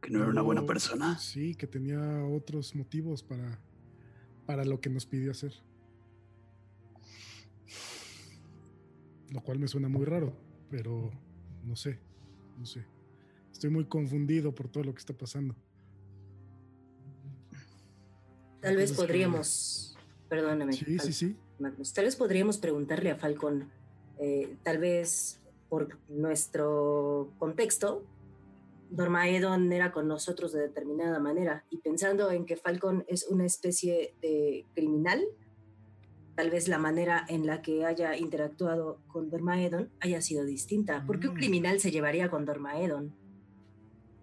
Que no era una buena persona. Sí, que tenía otros motivos para, para lo que nos pidió hacer. Lo cual me suena muy raro, pero no sé, no sé. Estoy muy confundido por todo lo que está pasando. Tal vez que- podríamos, perdóname, Sí, Fal- sí, sí. Magnus, tal vez podríamos preguntarle a Falcon, eh, tal vez por nuestro contexto, Dormaedon era con nosotros de determinada manera y pensando en que Falcon es una especie de criminal, tal vez la manera en la que haya interactuado con Dormaedon haya sido distinta. ¿Por qué un Mm. criminal se llevaría con Dormaedon?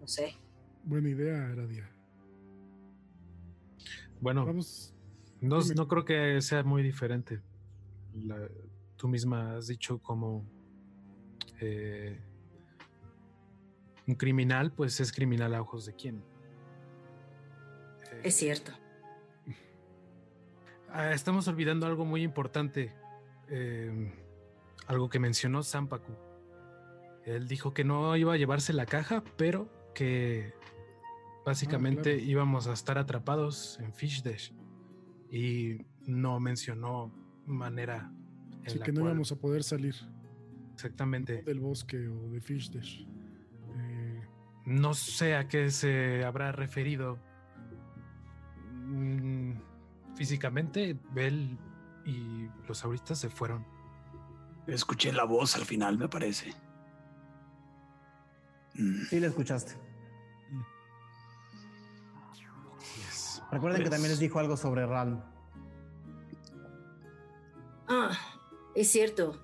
No sé. Buena idea, Aradia. Bueno, Vamos, no, no creo que sea muy diferente. La- tú misma has dicho como eh, un criminal, pues es criminal a ojos de quién. Eh, Es cierto. Ah, estamos olvidando algo muy importante. eh, algo que mencionó Sampaku. Él dijo que no iba a llevarse la caja, pero que básicamente claro. íbamos a estar atrapados en Fish Dash. Y no mencionó manera en Así la que no cual- íbamos a poder salir Exactamente. del bosque o de Fish Dash. Eh, No sé a qué se habrá referido. Mm, Físicamente, Bell y los auristas se fueron. Escuché la voz al final, me parece. Mm, Sí, la escuchaste. Recuerden que Pues- también les dijo algo sobre Ralm. Ah, es cierto.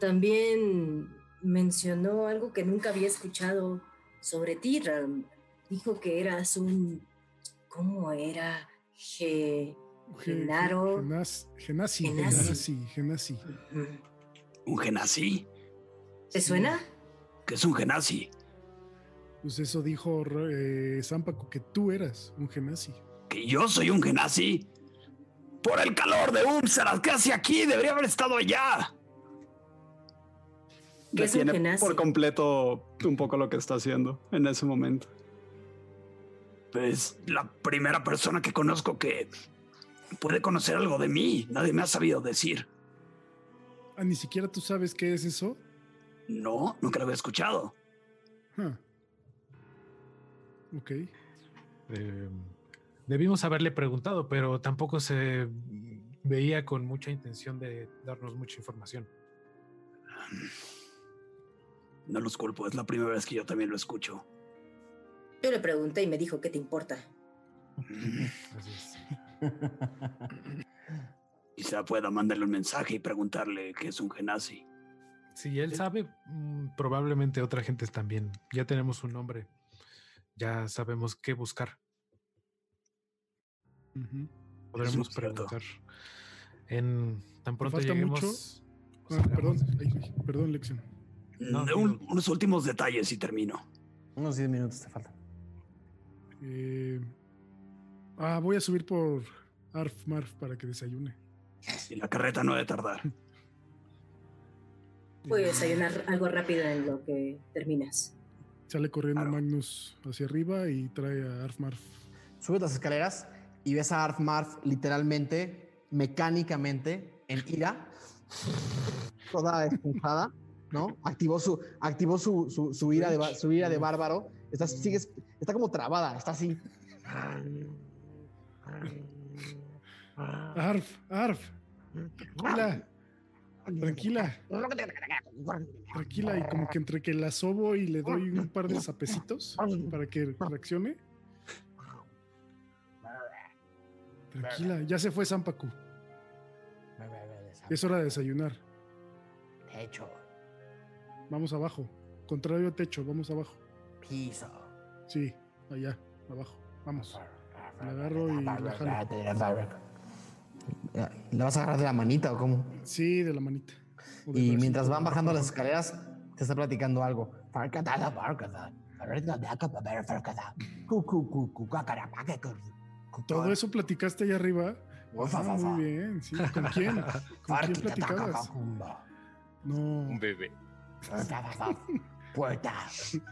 También mencionó algo que nunca había escuchado sobre ti, Ram. Dijo que eras un... ¿Cómo era? Ge... Ge- Genaro. Genas- Genasi, Genasi. Genasi. ¿Un genasi? ¿Te suena? ¿Qué es un genasi? Pues eso dijo eh, Zampaco, que tú eras un Genasi. ¿Que yo soy un genasi? Por el calor de Umsaras, ¿qué hace aquí? Debería haber estado allá. ¿Qué es un Detiene genasi? por completo un poco lo que está haciendo en ese momento. Pues la primera persona que conozco que puede conocer algo de mí. Nadie me ha sabido decir. Ah, ni siquiera tú sabes qué es eso. No, nunca lo había escuchado. Ah. Ok. Eh, debimos haberle preguntado, pero tampoco se veía con mucha intención de darnos mucha información. No los culpo, es la primera vez que yo también lo escucho. Yo le pregunté y me dijo, ¿qué te importa? Así es. Quizá pueda mandarle un mensaje y preguntarle qué es un genasi. Si él sabe, mm, probablemente otra gente también. Ya tenemos un nombre. Ya sabemos qué buscar. Podremos preguntar. En tan pronto falta lleguemos. mucho? Ah, perdón, ay, perdón, Lexion. No, De un- digo- unos últimos detalles y termino. Unos 10 minutos te faltan. Eh, ah, voy a subir por Arf Marf para que desayune. Y la carreta no debe tardar. Voy a Eh, desayunar algo rápido en lo que terminas. Sale corriendo Claro. Magnus hacia arriba y trae a Arf Marf. Subes las escaleras y ves a Arf Marf literalmente, mecánicamente, en ira, toda esponjada, ¿no? Activó su, activó su, su, ira de, su ira de bárbaro. Está, sigues, está como trabada, está así. Arf, Arf, tranquila, tranquila, tranquila. Y como que entre que la sobo y le doy un par de zapecitos para que reaccione. Tranquila, ya se fue Zampacu. Es hora de desayunar. Techo, Vamos abajo. Contrario a techo, vamos abajo. piso. Sí, allá, abajo. Vamos. La agarro y la jalo. ¿La vas a agarrar de la manita o cómo? Sí, de la manita. Y mientras van bajando las escaleras, te está platicando algo. Todo eso platicaste allá arriba. Ah, muy bien, sí. ¿Con quién? ¿Con quién platicabas? No, Un bebé. Puerta.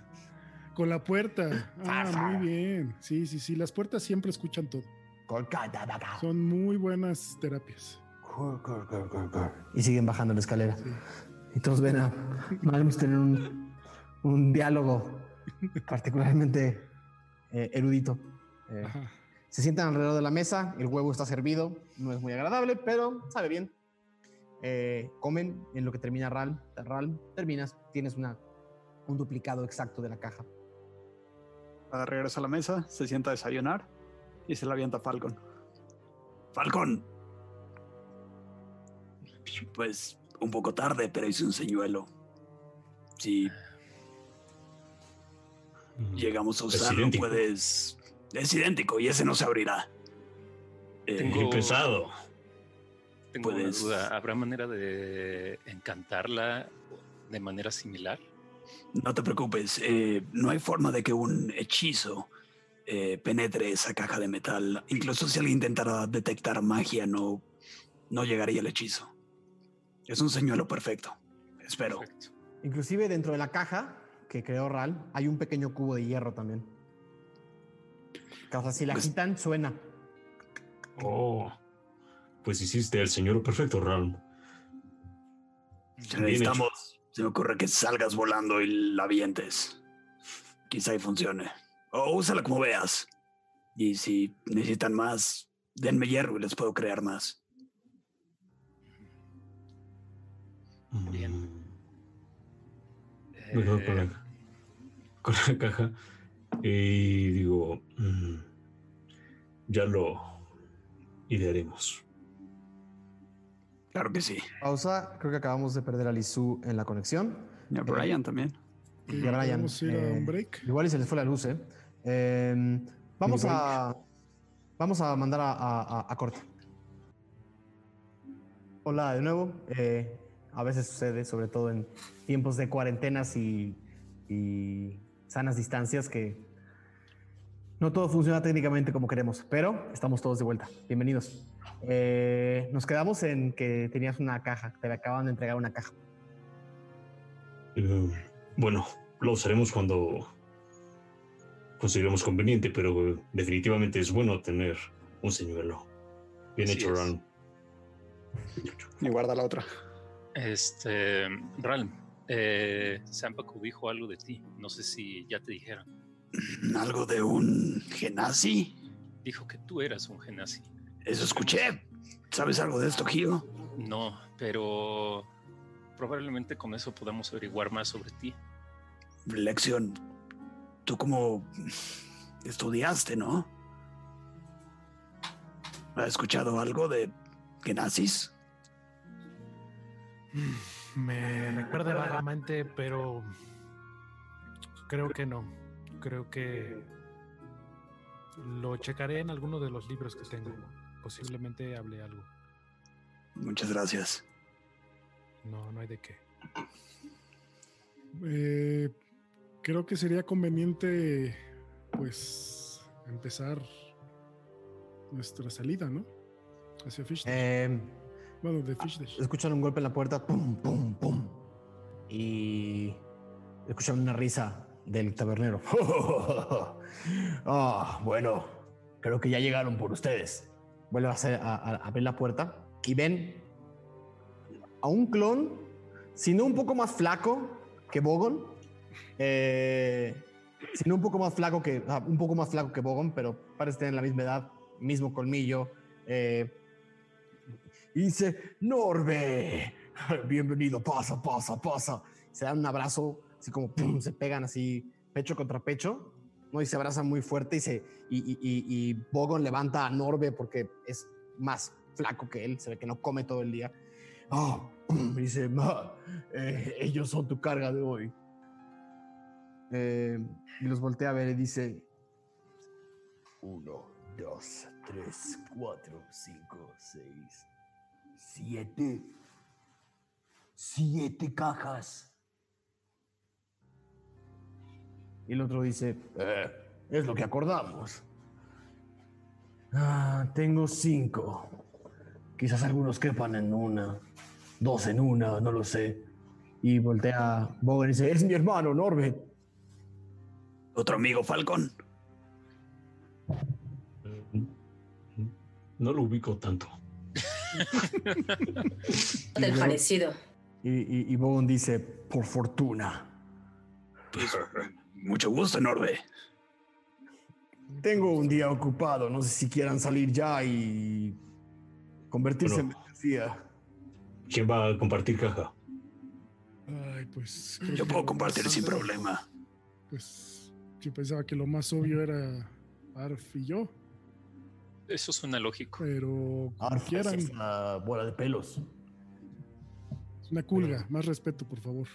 con la puerta. Ah, muy bien. Sí, sí, sí. Las puertas siempre escuchan todo. Son muy buenas terapias. Y siguen bajando la escalera. Sí. Y todos ven a Magnus tener un, un diálogo particularmente eh, erudito. Eh, Ajá. Se sientan alrededor de la mesa, el huevo está servido, no es muy agradable, pero sabe bien. Eh, comen en lo que termina Ralm. Ralm, terminas, tienes una, un duplicado exacto de la caja. Ah, Regresa a la mesa, se sienta a desayunar y se la avienta a Falcon. Falcon. Pues un poco tarde, pero hice un señuelo. Si llegamos a usarlo, puedes... Es idéntico y ese no se abrirá. Eh, Tengo- Qué pesado. Tengo Puedes- una duda. ¿Habrá manera de encantarla de manera similar? No te preocupes, eh, no hay forma de que un hechizo eh, penetre esa caja de metal. Incluso si alguien intentara detectar magia, no, no llegaría el hechizo. Es un señuelo perfecto. Espero. Perfecto. Inclusive dentro de la caja que creó Ral hay un pequeño cubo de hierro también. O sea, si la Pues- agitan, suena. Oh, pues hiciste el señor perfecto, Ralm. Necesitamos, se me ocurre que salgas volando y la avientes. Quizá y funcione. O úsala como veas. Y si necesitan más, denme hierro y les puedo crear más. Bien. Me quedo con la, con la caja y digo, mm, ya lo idearemos. Claro que sí. Pausa. Creo que acabamos de perder a Lizu en la conexión. Y a Brian también. Y a Brian. Vamos a ir a eh, un break. Igual y se les fue la luz, ¿eh? Eh, vamos a. Vamos a mandar a, a- a- a corte. Hola de nuevo. Eh, a veces sucede, sobre todo en tiempos de cuarentenas y, y sanas distancias, que no todo funciona técnicamente como queremos, pero estamos todos de vuelta. Bienvenidos. Eh, nos quedamos en que tenías una caja, te acaban de entregar una caja. Eh, bueno, lo usaremos cuando consideremos conveniente, pero definitivamente es bueno tener un señuelo. Bien Así hecho, es. Ran. Y guarda la otra. Este, Ralm, eh, Sampaku dijo algo de ti. No sé si ya te dijeron. ¿Algo de un genasi? Dijo que tú eras un genasi. Eso escuché. ¿Sabes algo de esto, Gio? No, pero probablemente con eso podamos averiguar más sobre ti. Lección. Tú como estudiaste, ¿no? ¿Has escuchado algo de genazis? Me recuerda vagamente, pero creo que no. Creo que lo checaré en alguno de los libros que tengo. Posiblemente hable algo. Muchas gracias. No, no hay de qué. Eh, creo que sería conveniente, pues, empezar nuestra salida, ¿no? Hacia Fish. Eh, bueno, de Fish Dash. escuchan un golpe en la puerta, pum, pum, pum. Y escuchan una risa del tabernero. Ah, bueno, creo que ya llegaron por ustedes. Vuelve a, hacer- abrir la puerta y ven a un clon, sino un poco más flaco que Bogon. Eh, sino un poco más flaco que, ah, un poco más flaco que Bogon, pero parece tener la misma edad, mismo colmillo. eh, y dice, Norbe, bienvenido, pasa, pasa, pasa. Se dan un abrazo, así como pum, se pegan así pecho contra pecho, ¿no? Y se abrazan muy fuerte y, se, y, y, y- Bogon levanta a Norbe porque es más flaco que él, se ve que no come todo el día. Pum, y dice, "Ma, eh, ellos son tu carga de hoy. Eh, y los voltea a ver y dice, uno, dos, tres, cuatro, cinco, seis, siete. Siete cajas. Y el otro dice, "Eh, es lo que acordamos. Ah, tengo cinco. Quizás algunos quepan en una, dos en una, no lo sé. Y voltea a Bogan y dice, es mi hermano, Norbert. ¿Otro amigo Falcon? Mm, No lo ubico tanto. Del parecido. Y, y, y Bogan dice, por fortuna. Mucho gusto, Norbe. Tengo un día ocupado, no sé si quieran salir ya y convertirse Bueno. en mercancía. ¿Quién va a compartir caja? Ay, pues. Yo puedo compartir sin problema. Pues yo pensaba que lo más obvio era Arf y yo, Eso suena lógico. pero Arf, quieran. es una bola de pelos. Es una culga, más respeto, por favor.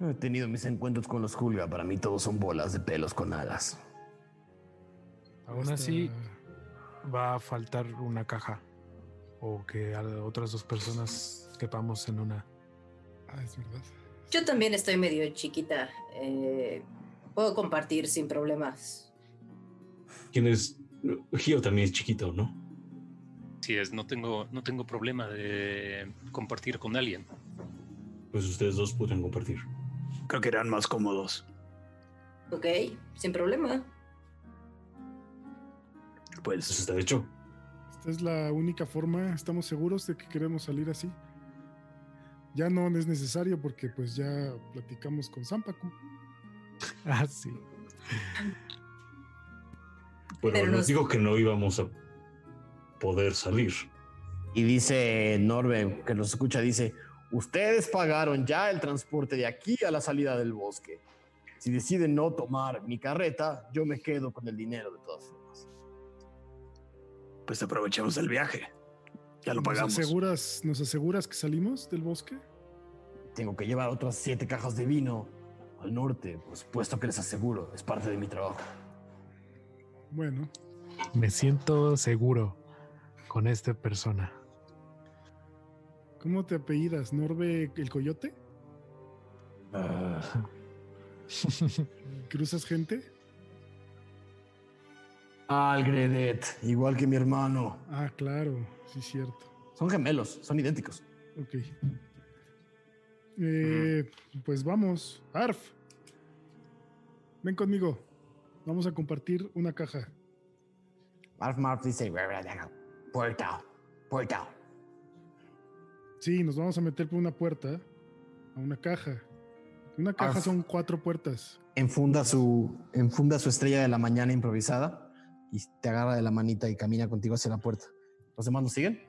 He tenido mis encuentros con los Julga. Para mí todos son bolas de pelos con alas. Aún Hasta- así, va a faltar una caja. O que a otras dos personas quepamos en una. Ah, es verdad. Yo también estoy medio chiquita. eh, puedo compartir sin problemas. ¿Quién es? Gio también es chiquito, ¿no? Si es, no tengo, no tengo problema de compartir con alguien. Pues ustedes dos podrán compartir. Creo que eran más cómodos. Ok, sin problema. Eso Pues está hecho. Esta es la única forma, estamos seguros de que queremos salir así. ya no es necesario porque pues ya platicamos con Zampacu. Ah, sí. Pero, Pero nos nos- dijo que no íbamos a poder salir. Y dice Norbe, que nos escucha, dice, ustedes pagaron ya el transporte de aquí a la salida del bosque. Si deciden no tomar mi carreta, yo me quedo con el dinero de todas formas. Pues aprovechemos el viaje. Ya lo ¿Nos pagamos. aseguras, ¿Nos aseguras que salimos del bosque? Tengo que llevar otras siete cajas de vino al norte, por supuesto que les aseguro, es parte de mi trabajo. Bueno, Me siento seguro con esta persona. ¿Cómo te apellidas? ¿Norbe el coyote? Ah, ¿Cruzas gente? Algredet, igual que mi hermano. Ah, claro, sí, cierto. Son gemelos, son idénticos. Ok. Eh, Pues vamos, Arf. Ven conmigo. Vamos a compartir una caja. Marf Marf dice, puerta, puerta. Sí, nos vamos a meter por una puerta a una caja. Una caja Arf. son cuatro puertas. enfunda su, enfunda su estrella de la mañana improvisada y te agarra de la manita y camina contigo hacia la puerta. ¿Los demás nos siguen?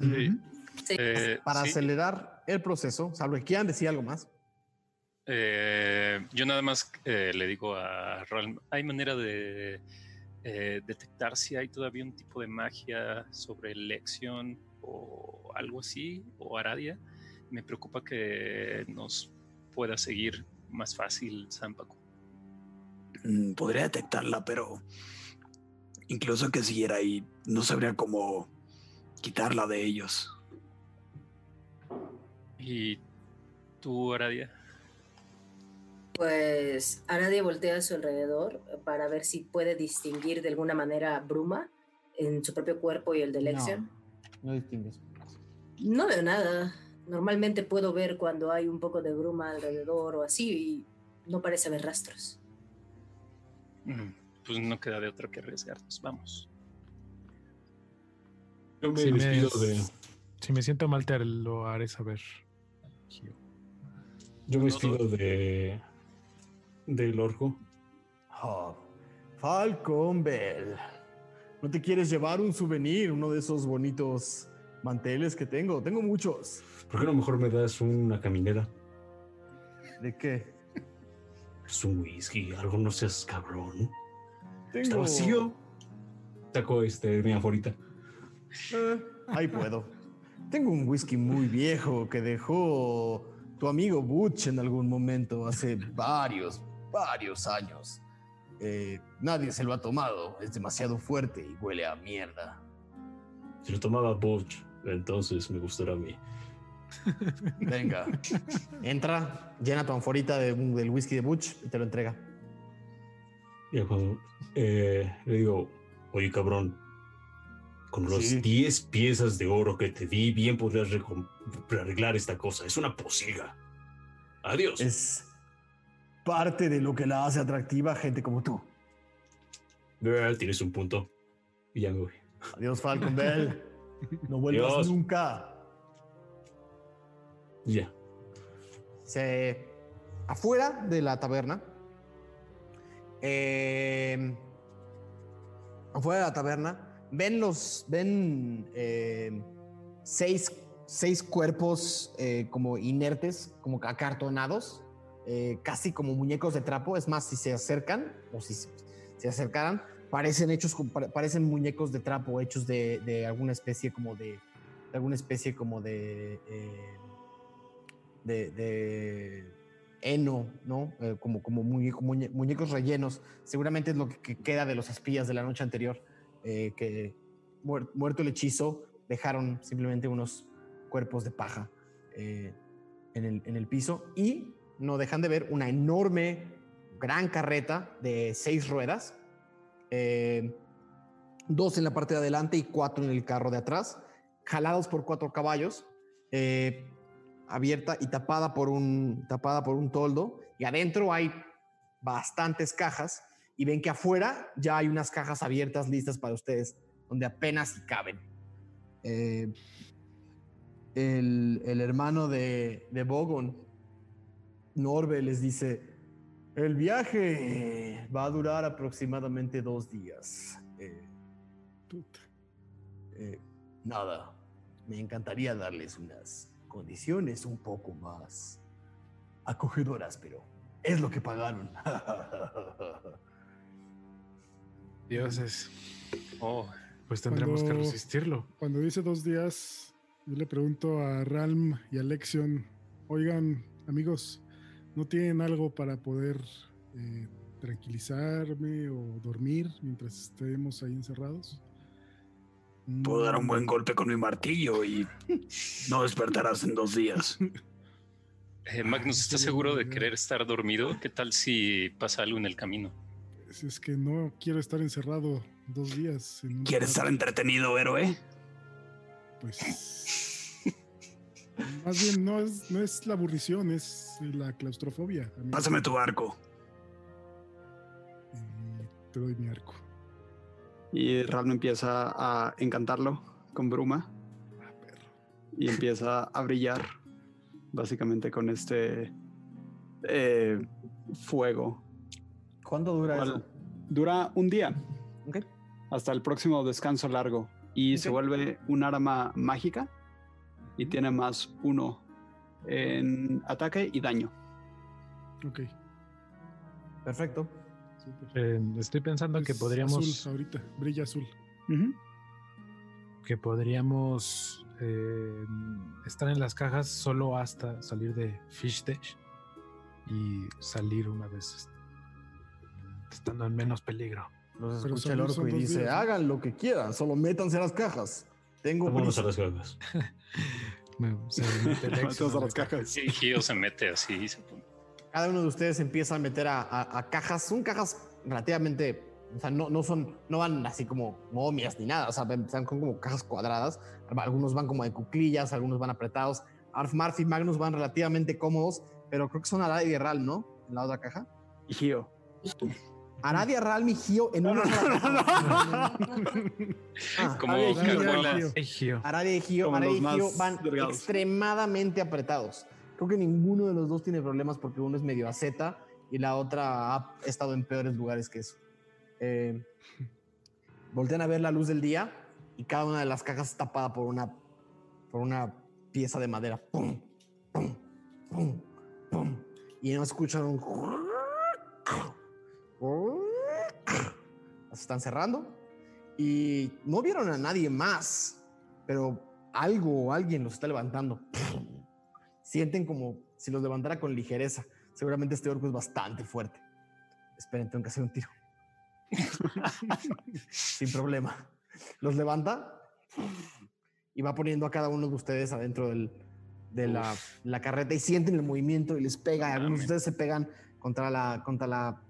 Sí. Eh, Para sí, acelerar el proceso, salvo que quieran decir algo más. eh, yo nada más eh, le digo a Ralm, ¿hay manera de eh, detectar si hay todavía un tipo de magia sobre elección o algo así, o Aradia? Me preocupa que nos pueda seguir más fácil Zampacu. Mm, Podría detectarla, pero incluso que siguiera ahí, no sabría cómo quitarla de ellos. ¿Y tú, Aradia? Pues Aradia voltea a su alrededor para ver si puede distinguir de alguna manera bruma en su propio cuerpo y el de Lexion. No distingues. No. veo nada. Normalmente puedo ver cuando hay un poco de bruma alrededor o así y no parece haber rastros. Mm, Pues no queda de otra que arriesgarnos. Vamos. Yo me Si me, despido de. si me siento mal, te lo haré saber. Yo me despido de. Del orco. Oh, Falcon Bell. ¿No te quieres llevar un souvenir, uno de esos bonitos manteles que tengo? Tengo muchos. ¿Por qué no mejor me das una caminera? ¿De qué? Es un whisky, algo no seas cabrón. Tengo... Está vacío. Sacó este, mi aforita. Eh, ahí puedo. Tengo un whisky muy viejo que dejó tu amigo Butch en algún momento, hace varios, varios años. Eh, nadie se lo ha tomado, es demasiado fuerte y huele a mierda. Si lo tomaba Butch, entonces me gustará a mí. Venga, entra, llena tu anforita de- del whisky de Butch y te lo entrega. Y cuando eh, le digo, oye cabrón, con las Sí. 10 piezas de oro que te di, bien podrías arreglar esta cosa. Es una posiga. Adiós. Es parte de lo que la hace atractiva a gente como tú. Tienes un punto. Y ya me voy. Adiós, Falcon Bell. No vuelvas Adiós. nunca. Ya. Se, afuera de la taberna, eh, afuera de la taberna, ven los, ven eh, seis, seis cuerpos eh, como inertes, como acartonados, eh, casi como muñecos de trapo. Es más, si se acercan o si se, se acercaran, parecen hechos, parecen muñecos de trapo hechos de, de alguna especie como de, de alguna especie como de eh, de, de heno, ¿no? Eh, como como muñe- muñe- muñecos rellenos. Seguramente es lo que, que queda de los espías de la noche anterior, eh, que muer- muerto el hechizo, dejaron simplemente unos cuerpos de paja eh, en, el, en el piso y no dejan de ver una enorme, gran carreta de seis ruedas, eh, dos en la parte de adelante y cuatro en el carro de atrás, jalados por cuatro caballos. eh, abierta y tapada por un tapada por un toldo y adentro hay bastantes cajas y ven que afuera ya hay unas cajas abiertas listas para ustedes donde apenas si caben. Eh, el, el hermano de, de Bogon, Norbe, les dice, el viaje va a durar aproximadamente dos días. Eh, eh, nada, me encantaría darles unas condiciones un poco más acogedoras, pero es lo que pagaron. Dioses, Oh, pues tendremos que resistirlo. Cuando dice dos días, yo le pregunto a Ralm y a Lexion, oigan, amigos, ¿no tienen algo para poder eh, tranquilizarme o dormir mientras estemos ahí encerrados? Puedo dar un buen Mm, golpe con mi martillo y no despertarás en dos días. eh, Magnus, ¿estás seguro de querer estar dormido? ¿Qué tal si pasa algo en el camino? Si es que no quiero estar encerrado dos días. en ¿Quieres lugar, estar entretenido, héroe? Pues. Más bien, no es, no es la aburrición, es la claustrofobia. amigo. Pásame tu arco. Y te doy mi arco. Y Ralm empieza a encantarlo con bruma Ah, perro. y empieza a brillar, básicamente con este eh, fuego. ¿Cuánto dura ¿Cuál? eso? Dura un día Ok. hasta el próximo descanso largo y se vuelve un arma mágica y tiene más uno en ataque y daño. Ok. Perfecto. súper. Eh, estoy pensando que Es podríamos, Azul ahorita, brilla azul. Que podríamos eh, estar en las cajas solo hasta salir de Fish Dash y salir una vez est- estando en menos peligro. Los Pero escucha el orco y dice, hagan lo que quieran, solo métanse a las cajas. Tengo Vámonos a prisa". las gagas. Me- se mete Todos a la las cajas. Sí, Gio se mete así. y se pone- Cada uno de ustedes empieza a meter a, a- a cajas. Son cajas relativamente, o sea, no, no son, no van así como momias ni nada. O sea, están con como cajas cuadradas. Algunos van como de cuclillas, algunos van apretados. Arf, Marf y Magnus van relativamente cómodos, pero creo que son Aradia y Ral, ¿no? En la otra caja. Y Gio. Aradia, Ral y Gio en una sola. Ah, Como Aradia y Gio. Aradia van delgados. extremadamente apretados. Creo que ninguno de los dos tiene problemas porque uno es medio aceta y la otra ha estado en peores lugares que eso. Eh, voltean a ver la luz del día y cada una de las cajas está tapada por una, por una pieza de madera. ¡Pum! ¡Pum! ¡Pum! ¡Pum! Y no escuchan un... Las están cerrando y no vieron a nadie más, pero algo o alguien los está levantando. Sienten como si los levantara con ligereza. Seguramente este orco es bastante fuerte. Esperen, tengo que hacer un tiro. Sin problema. Los levanta y va poniendo a cada uno de ustedes adentro del- de la, la carreta y sienten el movimiento y les pega. Algunos de ustedes se pegan contra la, contra la,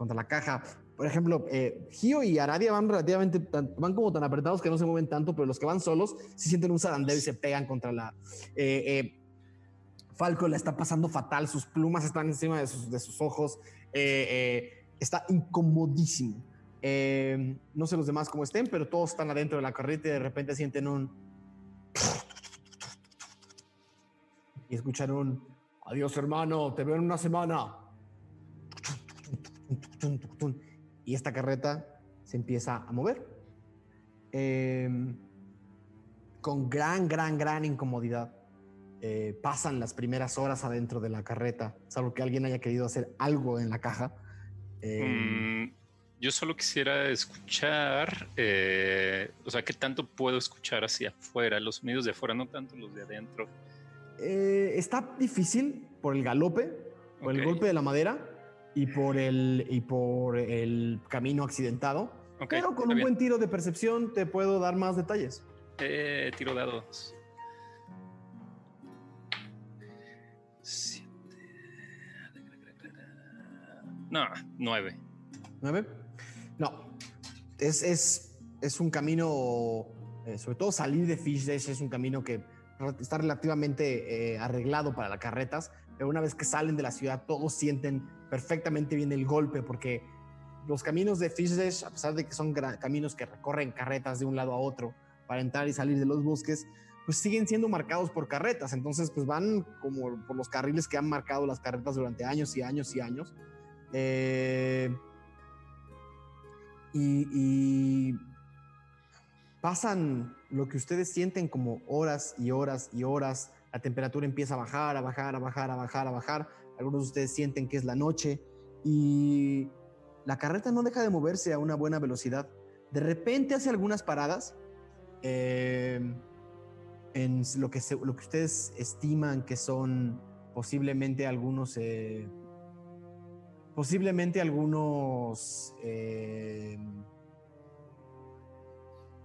contra la caja. Por ejemplo, eh, Gio y Aradia van relativamente, tan- van como tan apretados que no se mueven tanto, pero los que van solos sí sienten un zarandeo y se pegan contra la... eh, eh, Falco la está pasando fatal, sus plumas están encima de sus, ojos, está incomodísimo. No sé los demás cómo estén, pero todos están adentro de la carreta y de repente sienten un... Y escuchan un... Adiós hermano, te veo en una semana. Y esta carreta se empieza a mover. Eh, con gran, gran, gran incomodidad. Eh, pasan las primeras horas adentro de la carreta, salvo que alguien haya querido hacer algo en la caja. Eh, Mm, yo solo quisiera escuchar, eh, o sea, ¿qué tanto puedo escuchar hacia afuera? Los sonidos de afuera, no tanto los de adentro. eh, está difícil por el galope, por el golpe de la madera y por el, y por el camino accidentado. Pero con un bien. buen tiro de percepción te puedo dar más detalles. Eh, tiro dados. Siete. No, nueve. ¿Nueve? No. Es, es, es un camino, eh, sobre todo salir de Fish Dash es un camino que está relativamente eh, arreglado para las carretas, pero una vez que salen de la ciudad todos sienten perfectamente bien el golpe porque los caminos de Fish Dash, a pesar de que son caminos que recorren carretas de un lado a otro para entrar y salir de los bosques, pues siguen siendo marcados por carretas. Entonces, pues van como por los carriles que han marcado las carretas durante años y años y años. Eh, y, y pasan lo que ustedes sienten como horas y horas y horas. La temperatura empieza a bajar, a bajar, a bajar, a bajar, a bajar. Algunos de ustedes sienten que es la noche y la carreta no deja de moverse a una buena velocidad. De repente hace algunas paradas eh, en lo que, se- lo que ustedes estiman que son posiblemente algunos, eh, posiblemente algunos, eh,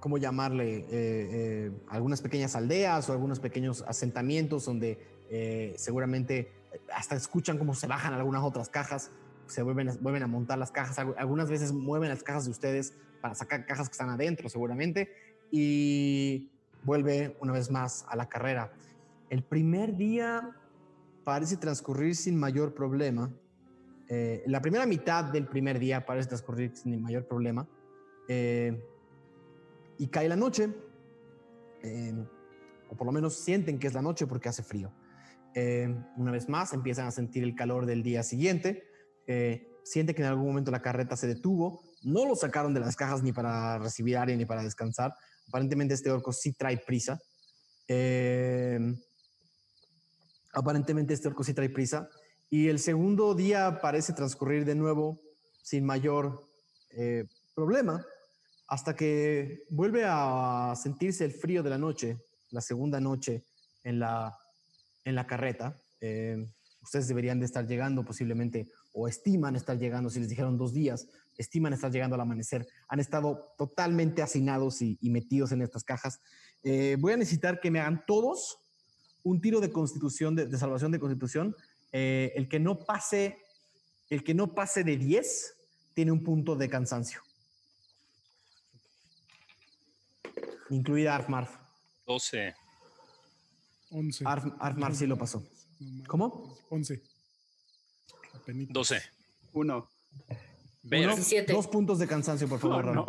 ¿cómo llamarle? Eh, eh, algunas pequeñas aldeas o algunos pequeños asentamientos donde eh, seguramente hasta escuchan cómo se bajan algunas otras cajas, se vuelven, vuelven a montar las cajas, Algu- algunas veces mueven las cajas de ustedes para sacar cajas que están adentro seguramente y vuelve una vez más a la carrera. El primer día parece transcurrir sin mayor problema. Eh, la primera mitad del primer día parece transcurrir sin mayor problema. Eh, y cae la noche, eh, o por lo menos sienten que es la noche porque hace frío. Eh, una vez más empiezan a sentir el calor del día siguiente. Eh, siente que en algún momento la carreta se detuvo. No lo sacaron de las cajas ni para recibir aire ni para descansar. Aparentemente este orco sí trae prisa. Eh, aparentemente este orco sí trae prisa. Y el segundo día parece transcurrir de nuevo sin mayor eh, problema hasta que vuelve a sentirse el frío de la noche, la segunda noche en la, en la carreta. Eh, ustedes deberían de estar llegando posiblemente o estiman estar llegando, si les dijeron dos días, estiman estar llegando al amanecer. Han estado totalmente hacinados y, metidos en estas cajas. Eh, voy a necesitar que me hagan todos un tiro de constitución, de, de salvación de constitución. Eh, el que no pase, el que no pase de 10 tiene un punto de cansancio. Incluida Arfmar. 12. 11. Arf, Arfmar sí lo pasó. ¿Cómo? 11. Apenitas. 12. Uno. Ver. Uno, 17. dos puntos de cansancio, por favor, No, Ran. no.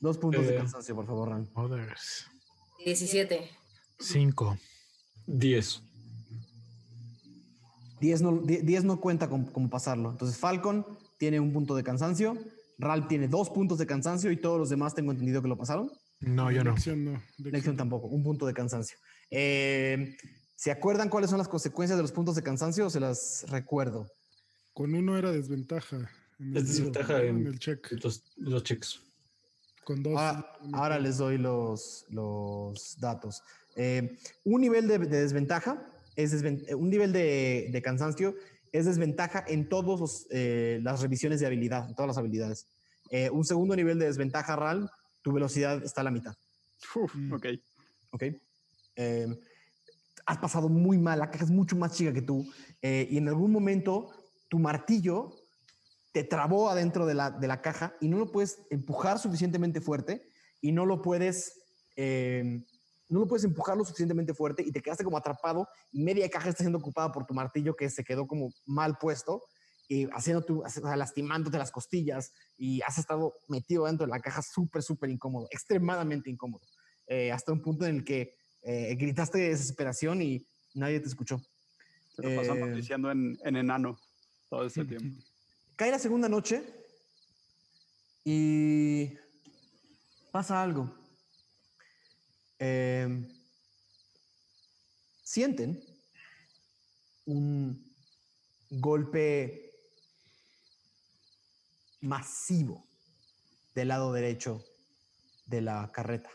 Dos puntos de Eh. cansancio, por favor, Ran. Others. 17. 5. 10. 10 no, die- 10 no cuenta con- como pasarlo. Entonces, Falcon tiene un punto de cansancio. Ralph tiene dos puntos de cansancio y todos los demás tengo entendido que lo pasaron. No, yo no. Lección no. Lección tampoco, un punto de cansancio. Eh, ¿Se acuerdan cuáles son las consecuencias de los puntos de cansancio? Se las recuerdo. Con uno era desventaja. en el Es desventaja en- el check. Los, los checks. Con dos. Ahora, uno ahora les doy los, los datos. Eh, un nivel de, de desventaja es desven- un nivel de, de cansancio es desventaja en todas las revisiones de habilidad, en todas las habilidades. Eh, un segundo nivel de desventaja, Ral, tu velocidad está a la mitad. Uf, Mm. Ok. ¿ok? Eh, has pasado muy mal, la caja es mucho más chica que tú eh, y en algún momento tu martillo te trabó adentro de la, de la caja y no lo puedes empujar suficientemente fuerte y no lo puedes... eh, no lo puedes empujar lo suficientemente fuerte y te quedaste como atrapado y media caja está siendo ocupada por tu martillo que se quedó como mal puesto y haciendo tu, o sea, lastimándote las costillas y has estado metido dentro de la caja súper, súper incómodo, extremadamente incómodo eh, hasta un punto en el que eh, gritaste de desesperación y nadie te escuchó. Se lo pasan Eh, diciendo en, en enano todo este tiempo. Cae la segunda noche y pasa algo. Eh, sienten un golpe masivo del lado derecho de la carreta.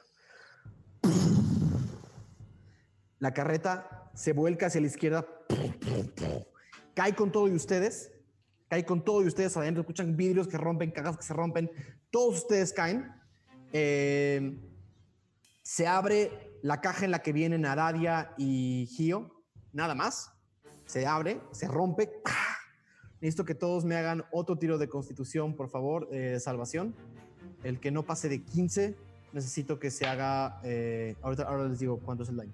La carreta se vuelca hacia la izquierda, cae con todo y ustedes, cae con todo y ustedes adentro, escuchan vidrios que rompen, cajas que se rompen, todos ustedes caen. Eh, se abre la caja en la que vienen Aradia y Gio, nada más. Se abre, se rompe. Necesito que todos me hagan otro tiro de constitución, por favor, eh, de salvación. El que no pase de 15, necesito que se haga. eh, ahorita, ahora les digo cuánto es el daño.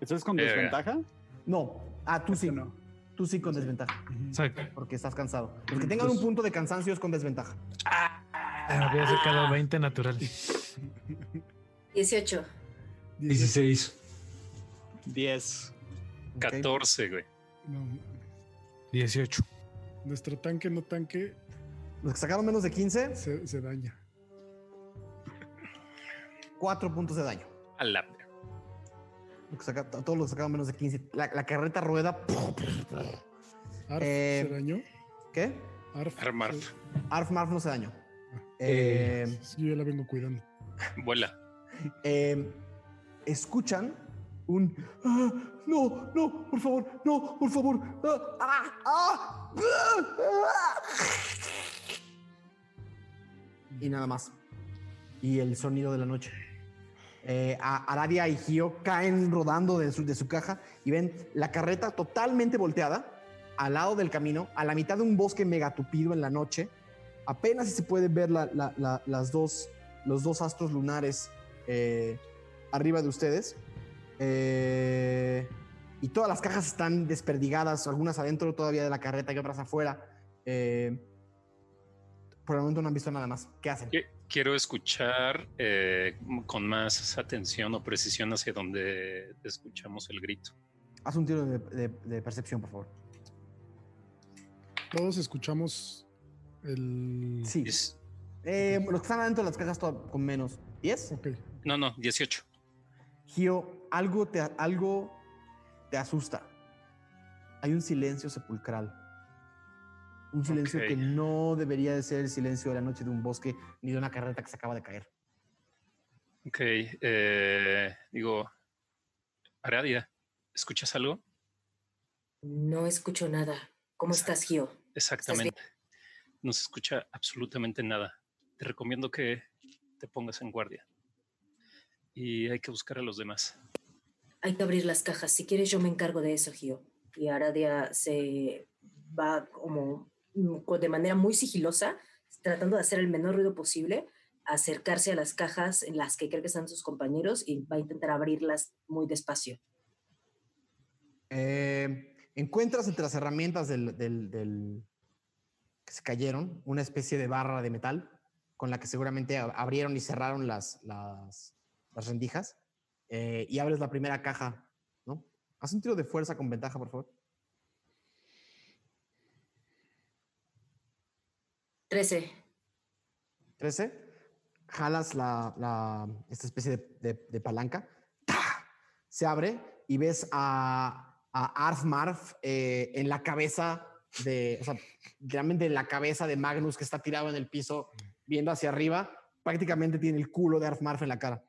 ¿Eso es con Verga. desventaja? No, ah, tú sí. Este no. Tú sí con desventaja. Exacto. porque estás cansado. Los que tengan un punto de cansancio es con desventaja. Ah, había sacado 20 natural. 18. 16. 10. Ok. 14, güey. No, 18. nuestro tanque no tanque Los que sacaron menos de 15, se, se daña. 4 puntos de daño. A la. Los que saca- todos los que sacaron menos de 15. La, la carreta rueda. Arf Eh, se dañó. ¿Qué? Arf. Armarf. Arf Marf no se dañó. Ah. Eh, sí, yo la vengo cuidando. Vuela. Eh, escuchan un "Ah, no, no, por favor, no, por favor. ah, ah, ah, ah". Y nada más. Y el sonido de la noche. Eh, Aradia y Gio caen rodando de su, de su caja y ven la carreta totalmente volteada al lado del camino, a la mitad de un bosque megatupido en la noche. Apenas se pueden ver la- la- la- las dos, los dos astros lunares eh, arriba de ustedes. Eh, y todas las cajas están desperdigadas, algunas adentro todavía de la carreta y otras afuera. Eh, por el momento no han visto nada más. ¿Qué hacen? Qui- Quiero escuchar eh, con más atención o precisión hacia donde escuchamos el grito. Haz un tiro de, de- de percepción, por favor. Todos escuchamos el. Sí. Es- Eh, los que están adentro de las cajas con menos. ¿10? Ok. No, no, 18. Gio, algo te, algo te asusta. Hay un silencio sepulcral. Un silencio que no debería de ser el silencio de la noche de un bosque ni de una carreta que se acaba de caer. Ok, eh, digo, Aradia, ¿escuchas algo? No escucho nada. ¿Cómo estás, Gio? Exactamente. No se escucha absolutamente nada. Te recomiendo que te pongas en guardia. Y hay que buscar a los demás. Hay que abrir las cajas. Si quieres, yo me encargo de eso, Gio. Y Aradia se va como mm, de manera muy sigilosa, tratando de hacer el menor ruido posible, acercarse a las cajas en las que cree que están sus compañeros y va a intentar abrirlas muy despacio. Eh, encuentras entre las herramientas del, del- del- que se cayeron una especie de barra de metal con la que seguramente ab- abrieron y cerraron las, las, las rendijas eh, y abres la primera caja, ¿no? Haz un tiro de fuerza con ventaja, por favor. 13. 13. Jalas la, la- esta especie de, de- de palanca. ¡Ta! Se abre y ves a, a Arf Marf eh, en la cabeza de, o sea, literalmente en la cabeza de Magnus que está tirado en el piso viendo hacia arriba. Prácticamente tiene el culo de Arf Marf en la cara.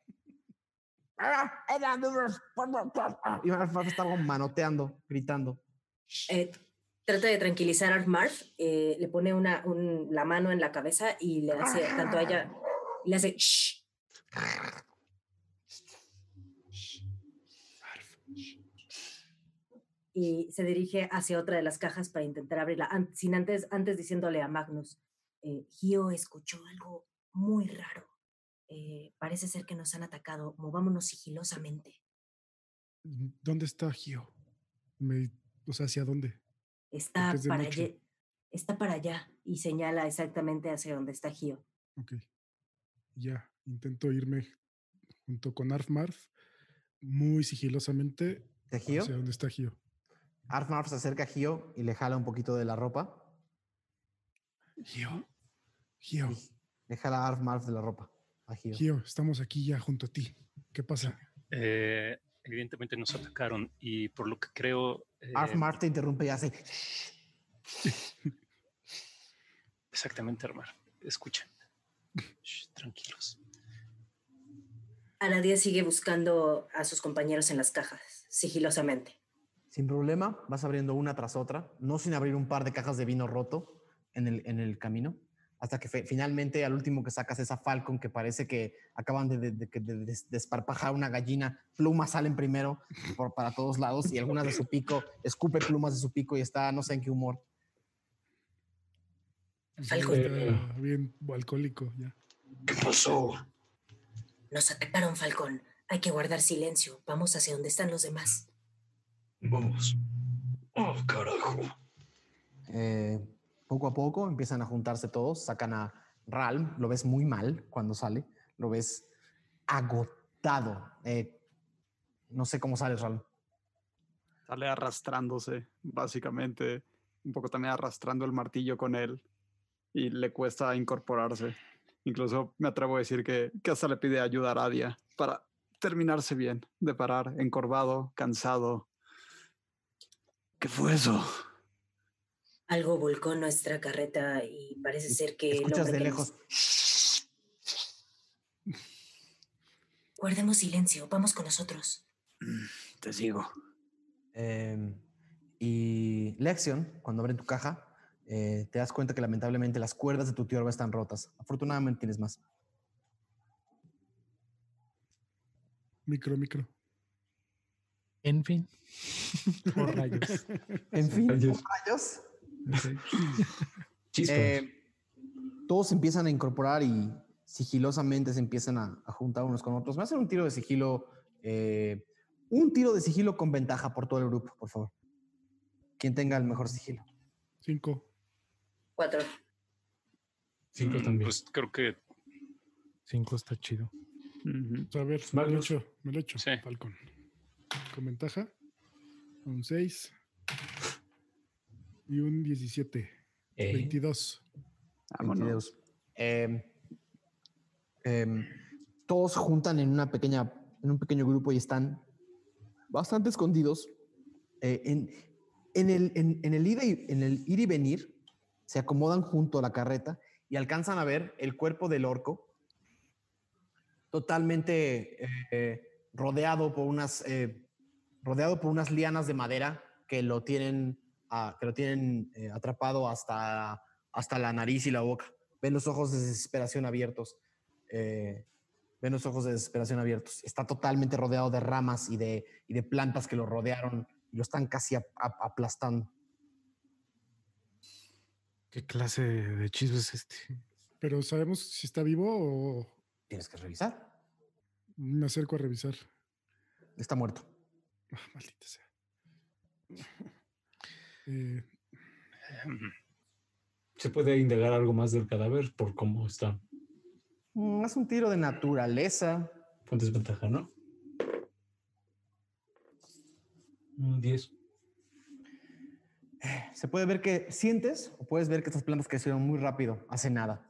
Y está como manoteando, gritando. Eh, trata de tranquilizar a Marf, eh, le pone la mano en la cabeza y le hace, tanto a ella, le hace "Shh". Y se dirige hacia otra de las cajas para intentar abrirla, sin antes, antes diciéndole a Magnus, eh, escuchó algo muy raro. Eh, parece ser que nos han atacado. Movámonos sigilosamente. ¿Dónde está Gio? Me, o sea, ¿hacia dónde? Está para, allá, está para allá y señala exactamente hacia donde está Gio. Ok. Ya, intento irme junto con Arf Marf muy sigilosamente ¿De Gio? hacia donde está Gio. Arf Marf se acerca a Gio y le jala un poquito de la ropa. Gio, Gio, Le jala a Arf Marf de la ropa a Gio. Gio, estamos aquí ya junto a ti. ¿Qué pasa? Eh, evidentemente nos atacaron y por lo que creo... eh, Arf Marf te interrumpe y hace. Exactamente, Armar. Escuchen. Shh, tranquilos. Aradia sigue buscando a sus compañeros en las cajas, sigilosamente. Sin problema, vas abriendo una tras otra, no sin abrir un par de cajas de vino roto en el, en el camino, hasta que finalmente al último que sacas esa Falcon que parece que acaban de, de- de- de- de des- desparpajar una gallina, plumas salen primero por, para todos lados y algunas de su pico, escupe plumas de su pico y está no sé en qué humor. Falcon. Está bien alcohólico ya. ¿Qué pasó? Nos atacaron, Falcón. Hay que guardar silencio. Vamos hacia donde están los demás. Vamos. Oh, carajo. Eh, poco a poco empiezan a juntarse todos, sacan a Ralm, lo ves muy mal cuando sale, lo ves agotado. Eh, no sé cómo sales, Ral. Sale arrastrándose, básicamente. Un poco también arrastrando el martillo con él. Y le cuesta incorporarse. Incluso me atrevo a decir que, que hasta le pide ayuda a Radia para terminarse bien, de parar, encorvado, cansado. ¿Qué fue eso? Algo volcó nuestra carreta y parece ser que... el Escuchas hombre de que nos- lejos. Guardemos silencio, vamos con nosotros. Te sigo. Em, y Lexion, cuando abren tu caja, eh, te das cuenta que lamentablemente las cuerdas de tu tío están rotas. Afortunadamente tienes más. Micro, micro. En fin. Por rayos. En fin, Rayos. rayos. Chispas. Eh, todos se empiezan a incorporar y sigilosamente se empiezan a, a juntar unos con otros. Me hacen un tiro de sigilo, eh, un tiro de sigilo con ventaja por todo el grupo, por favor. Quien tenga el mejor sigilo. Cinco. Cuatro. Cinco Mm, también. Pues creo que Cinco está chido. O sea, a ver, me lo echo, me lo echo. Sí. Falcon. Con ventaja. Un 6. Y un 17. Eh, 22. Vámonos. 22. Em, em, todos juntan en una pequeña, en un pequeño grupo y están bastante escondidos. Eh, en, en el, en, en el ida y- en el ir y venir, se acomodan junto a la carreta y alcanzan a ver el cuerpo del orco totalmente eh, rodeado por unas eh, rodeado por unas lianas de madera que lo tienen ah, que lo tienen eh, atrapado hasta hasta la nariz y la boca. Ven los ojos de desesperación abiertos. eh, ven los ojos de desesperación abiertos. Está totalmente rodeado de ramas y de, y de plantas que lo rodearon y lo están casi ap- aplastando. ¿Qué clase de hechizo es este? Pero sabemos si está vivo o Tienes que revisar. me acerco a revisar. Está muerto. Ah, maldita sea. Eh, ¿Se puede indagar algo más del cadáver por cómo está? Mm, Es un tiro de naturaleza. Con desventaja, ¿no? Un 10. Se puede ver que sientes o puedes ver que estas plantas crecieron muy rápido, hace nada.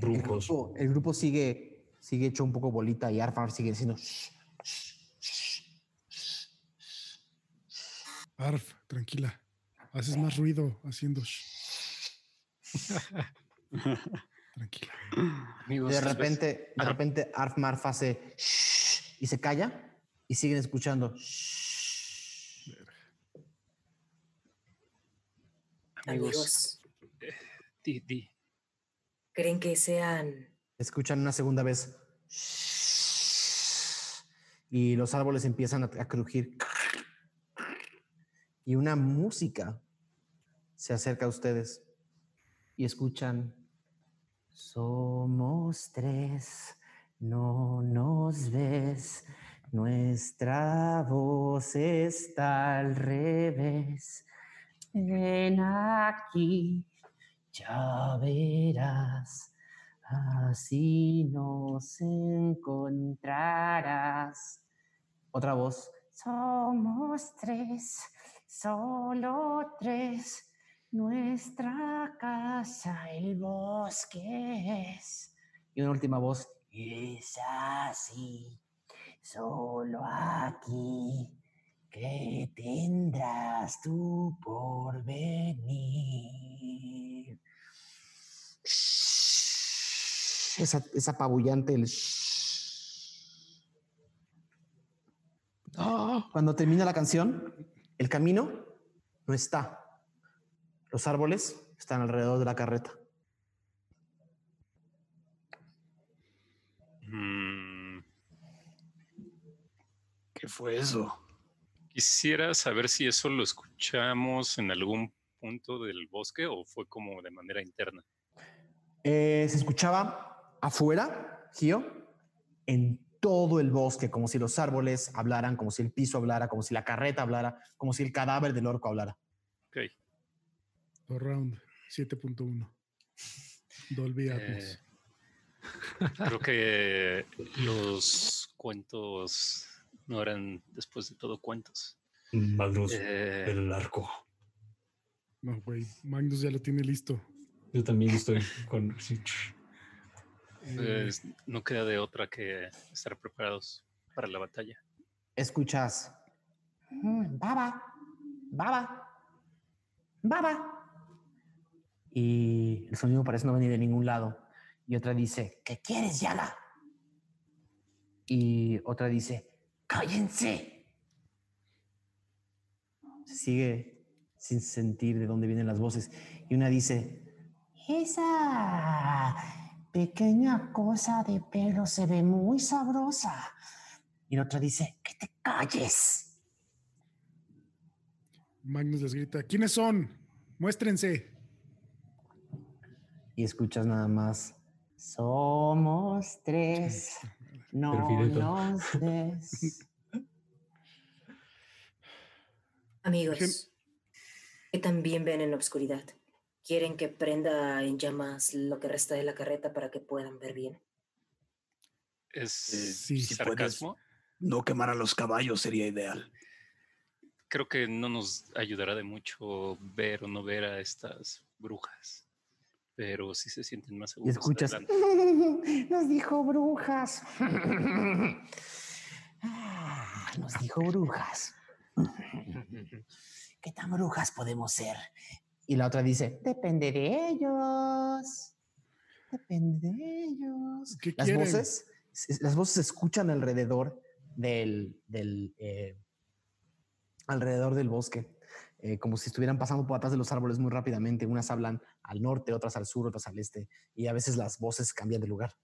El grupo, el grupo sigue, sigue hecho un poco bolita y Arfar sigue diciendo "Shh, shh, shh". Arf, tranquila. Haces más ruido haciendo. tranquila. amigos, De repente, de repente Arf Marf hace "Shh", y se calla y siguen escuchando. "Shh". amigos, di- di. ¿creen que sean Escuchan una segunda vez. Y los árboles empiezan a, a crujir. Y una música se acerca a ustedes. Y escuchan. Somos tres, no nos ves. Nuestra voz está al revés. Ven aquí, ya verás. Así nos encontrarás. Otra voz. Somos tres, solo tres. Nuestra casa, el bosque es. Y una última voz. Es así, solo aquí, que tendrás tu porvenir. Esa, es apabullante el Cuando termina la canción, el camino no está. Los árboles están alrededor de la carreta. Mm, ¿Qué fue eso? quisiera saber si eso lo escuchamos en algún punto del bosque o fue como de manera interna. Eh, se escuchaba afuera, Gio, en todo el bosque, como si los árboles hablaran, como si el piso hablara, como si la carreta hablara, como si el cadáver del orco hablara. Ok. Round 7.1. Dolby Atmos. Eh, Creo que los cuentos no eran después de todo cuentos. Magnus, Eh, el arco. No, güey. Magnus ya lo tiene listo. Yo también estoy con. Eh, pues, no queda de otra que estar preparados para la batalla. Escuchas. "Mm, Baba, baba, baba. Y el sonido parece no venir de ningún lado. Y otra dice, ¿qué quieres, Yala? Y otra dice, cállense. Se sigue sin sentir de dónde vienen las voces. Y una dice, esa pequeña cosa de pelo se ve muy sabrosa. Y la otra dice, que te calles. Magnus les grita, ¿quiénes son? Muéstrense. Y escuchas nada más, somos tres, no nos des. Amigos, que también ven en la oscuridad. ¿Quieren que prenda en llamas lo que resta de la carreta para que puedan ver bien? Es sí, si sarcasmo. No quemar a los caballos sería ideal. Creo que no nos ayudará de mucho ver o no ver a estas brujas. Pero si se sienten más Y seguros. escuchas, adelante. nos dijo brujas. Ah, nos dijo brujas. ¿Qué tan brujas podemos ser? Y la otra dice, depende de ellos. Depende de ellos. ¿Qué Las quieren? voces, las voces se escuchan alrededor del, del eh, alrededor del bosque, eh, como si estuvieran pasando por atrás de los árboles muy rápidamente. Unas hablan al norte, otras al sur, otras al este, y a veces las voces cambian de lugar.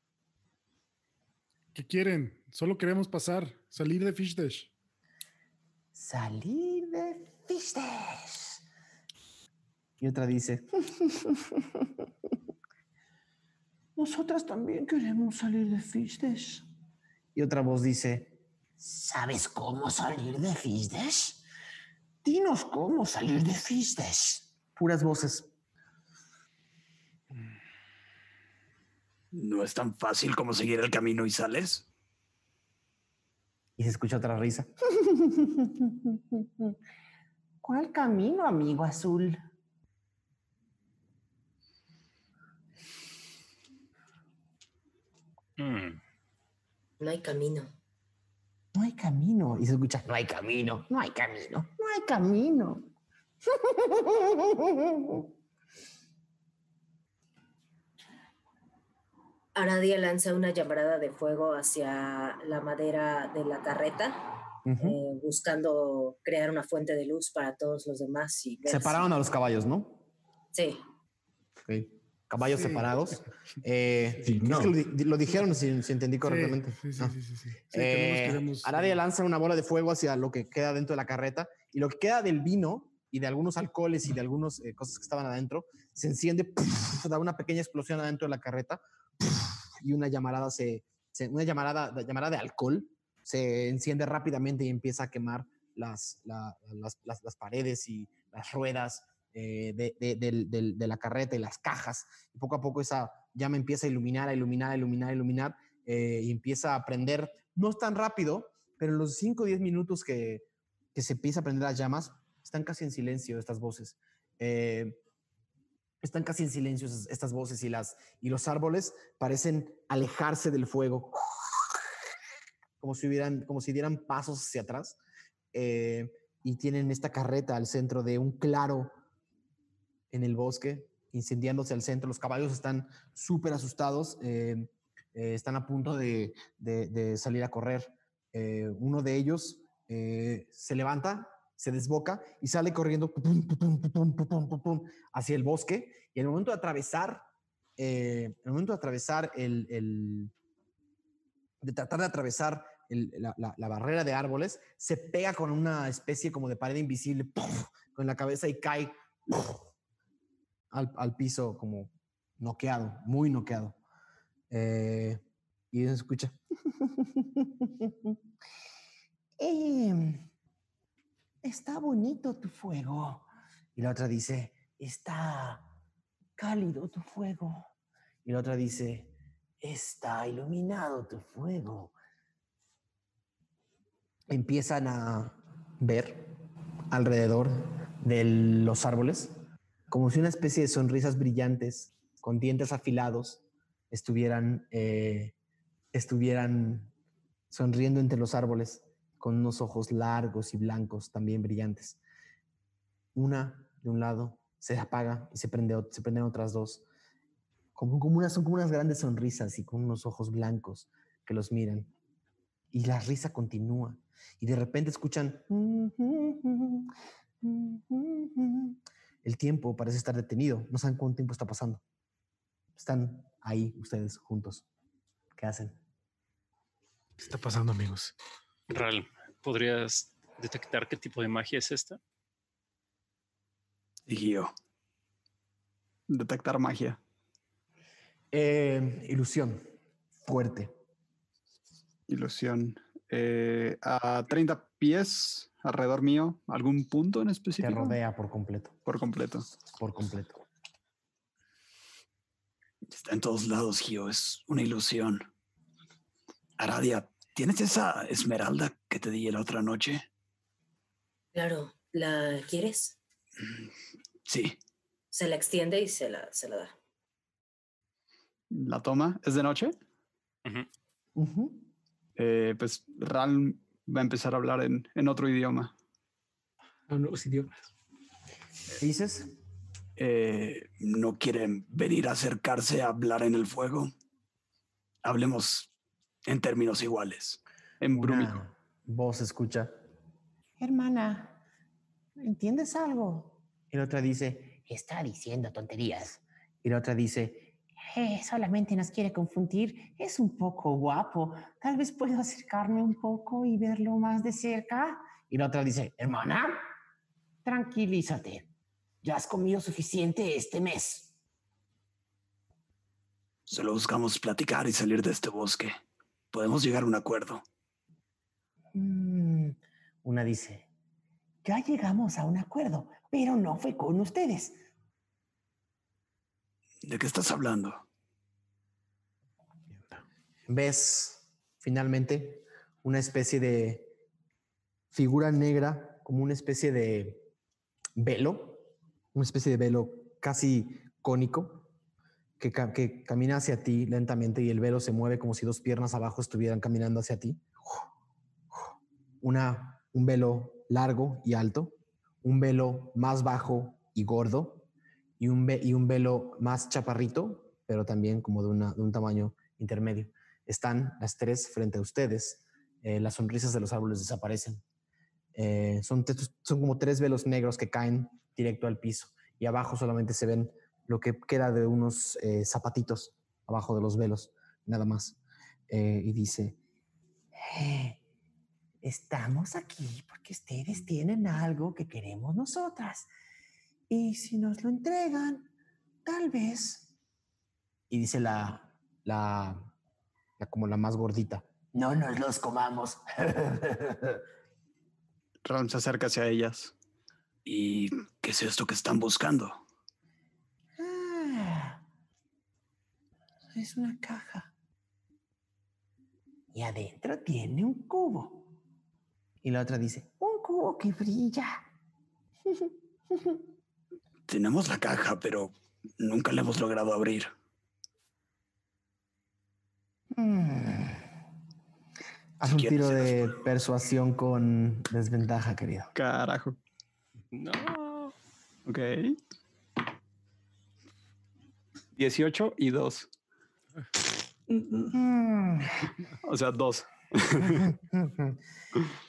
¿Qué quieren? Solo queremos pasar, salir de Fish Dash. Salir de Fishdash. Y otra dice, nosotras también queremos salir de Fishdash. Y otra voz dice, ¿sabes cómo salir de Fishdash? Dinos cómo salir de Fishdash. Puras voces. No es tan fácil como seguir el camino y sales. Y se escucha otra risa. ¿Cuál camino, amigo azul? Mm, No hay camino. No hay camino. Y se escucha, no hay camino, no hay camino, no hay camino. Aradia lanza una llamarada de fuego hacia la madera de la carreta, eh, buscando crear una fuente de luz para todos los demás. Y Separaron a los caballos, ¿no? Sí, Ok. Caballos Sí. separados. Eh, Sí, es no. que lo, di- lo dijeron si, si entendí correctamente. Sí, sí, Ah. sí, sí, Eh, queremos- Aradia lanza una bola de fuego hacia lo que queda dentro de la carreta y lo que queda del vino y de algunos alcoholes y de algunas eh, cosas que estaban adentro se enciende, da una pequeña explosión adentro de la carreta y una llamarada se, se- una llamarada, la llamarada de alcohol se enciende rápidamente y empieza a quemar las, la- las, las- las paredes y las ruedas eh, de, la carreta y las cajas. Y poco a poco esa llama empieza a iluminar, a iluminar, a iluminar, a iluminar eh, y empieza a prender, no es tan rápido, pero en los 5 o 10 minutos que, que se empieza a prender las llamas, están casi en silencio estas voces. Eh, están casi en silencio estas voces y, las, y los árboles parecen alejarse del fuego, como si, hubieran, como si dieran pasos hacia atrás. y tienen esta carreta al centro de un claro en el bosque, incendiándose al centro. Los caballos están súper asustados, eh, eh, están a punto de, de, de salir a correr. Eh, uno de ellos eh, se levanta, se desboca y sale corriendo hacia el bosque. Y en el momento de atravesar, eh, en el momento de atravesar el, el de tratar de atravesar el, la, la, la, barrera de árboles, se pega con una especie como de pared invisible ¡puff! con la cabeza y cae ¡puff! Al, al piso como noqueado, muy noqueado. Eh, y se escucha. "Em, está bonito tu fuego. Y la otra dice, está cálido tu fuego. Y la otra dice, Está iluminado tu fuego. Empiezan a ver alrededor de los árboles como si una especie de sonrisas brillantes con dientes afilados estuvieran, eh, estuvieran sonriendo entre los árboles con unos ojos largos y blancos también brillantes. Una de un lado se apaga y se, prende, se prenden otras dos. Como, como unas, son como unas grandes sonrisas y con unos ojos blancos que los miran. Y la risa continúa. Y de repente escuchan... El tiempo parece estar detenido. No saben cuánto tiempo está pasando. Están ahí ustedes juntos. ¿Qué hacen? ¿Qué está pasando, amigos? Ral, ¿podrías detectar qué tipo de magia es esta? Y yo. Detectar magia. Eh, ilusión. Fuerte. Ilusión. Eh, a 30 pies alrededor mío, ¿algún punto en Te específico? rodea por completo. Por completo. Por completo. Está en todos lados, Gio. Es una ilusión. Aradia, ¿tienes esa esmeralda que te di la otra noche? Claro, ¿la quieres? Sí. Se la extiende y se la, se la da. ¿La toma? ¿Es de noche? Eh, pues Ral va a empezar a hablar en, en otro idioma. Ah, nuevos idiomas. ¿Dices? Eh, ¿No quieren venir a acercarse a hablar en el fuego? Hablemos en términos iguales. En brúmico. Voz escucha. Hermana, ¿entiendes algo? Y la otra dice, está diciendo tonterías. Y la otra dice, "Eh, solamente nos quiere confundir. Es un poco guapo. Tal vez puedo acercarme un poco y verlo más de cerca. Y la otra dice, hermana, tranquilízate. Ya has comido suficiente este mes. Solo buscamos platicar y salir de este bosque. Podemos llegar a un acuerdo. Mm, Una dice, ya llegamos a un acuerdo, pero no fue con ustedes. ¿De qué estás hablando? Ves finalmente una especie de figura negra, como una especie de velo, una especie de velo casi cónico, que, ca- que camina hacia ti lentamente y el velo se mueve como si dos piernas abajo estuvieran caminando hacia ti. Una, un velo largo y alto, un velo más bajo y gordo, y un, velo más chaparrito, pero también como de, un tamaño intermedio. Están las tres frente a ustedes. eh, las sonrisas de los árboles desaparecen. Eh, son, como tres velos negros que caen directo al piso y abajo solamente se ven lo que queda de unos eh, zapatitos abajo de los velos, nada más. Y dice, "Eh, estamos aquí porque ustedes tienen algo que queremos nosotras. Y si nos lo entregan, tal vez. Y dice la, la, la como la más gordita, no nos los comamos. Ral se acerca hacia ellas. ¿Y qué es esto que están buscando? Ah, es una caja. Y adentro tiene un cubo. Y la otra dice, un cubo que brilla. Tenemos la caja, pero nunca la hemos logrado abrir. Mm. Haz un ¿Quieres tiro de persuasión con desventaja, querido. Carajo. No. Ok. 18 y 2. Mm. O sea, 2.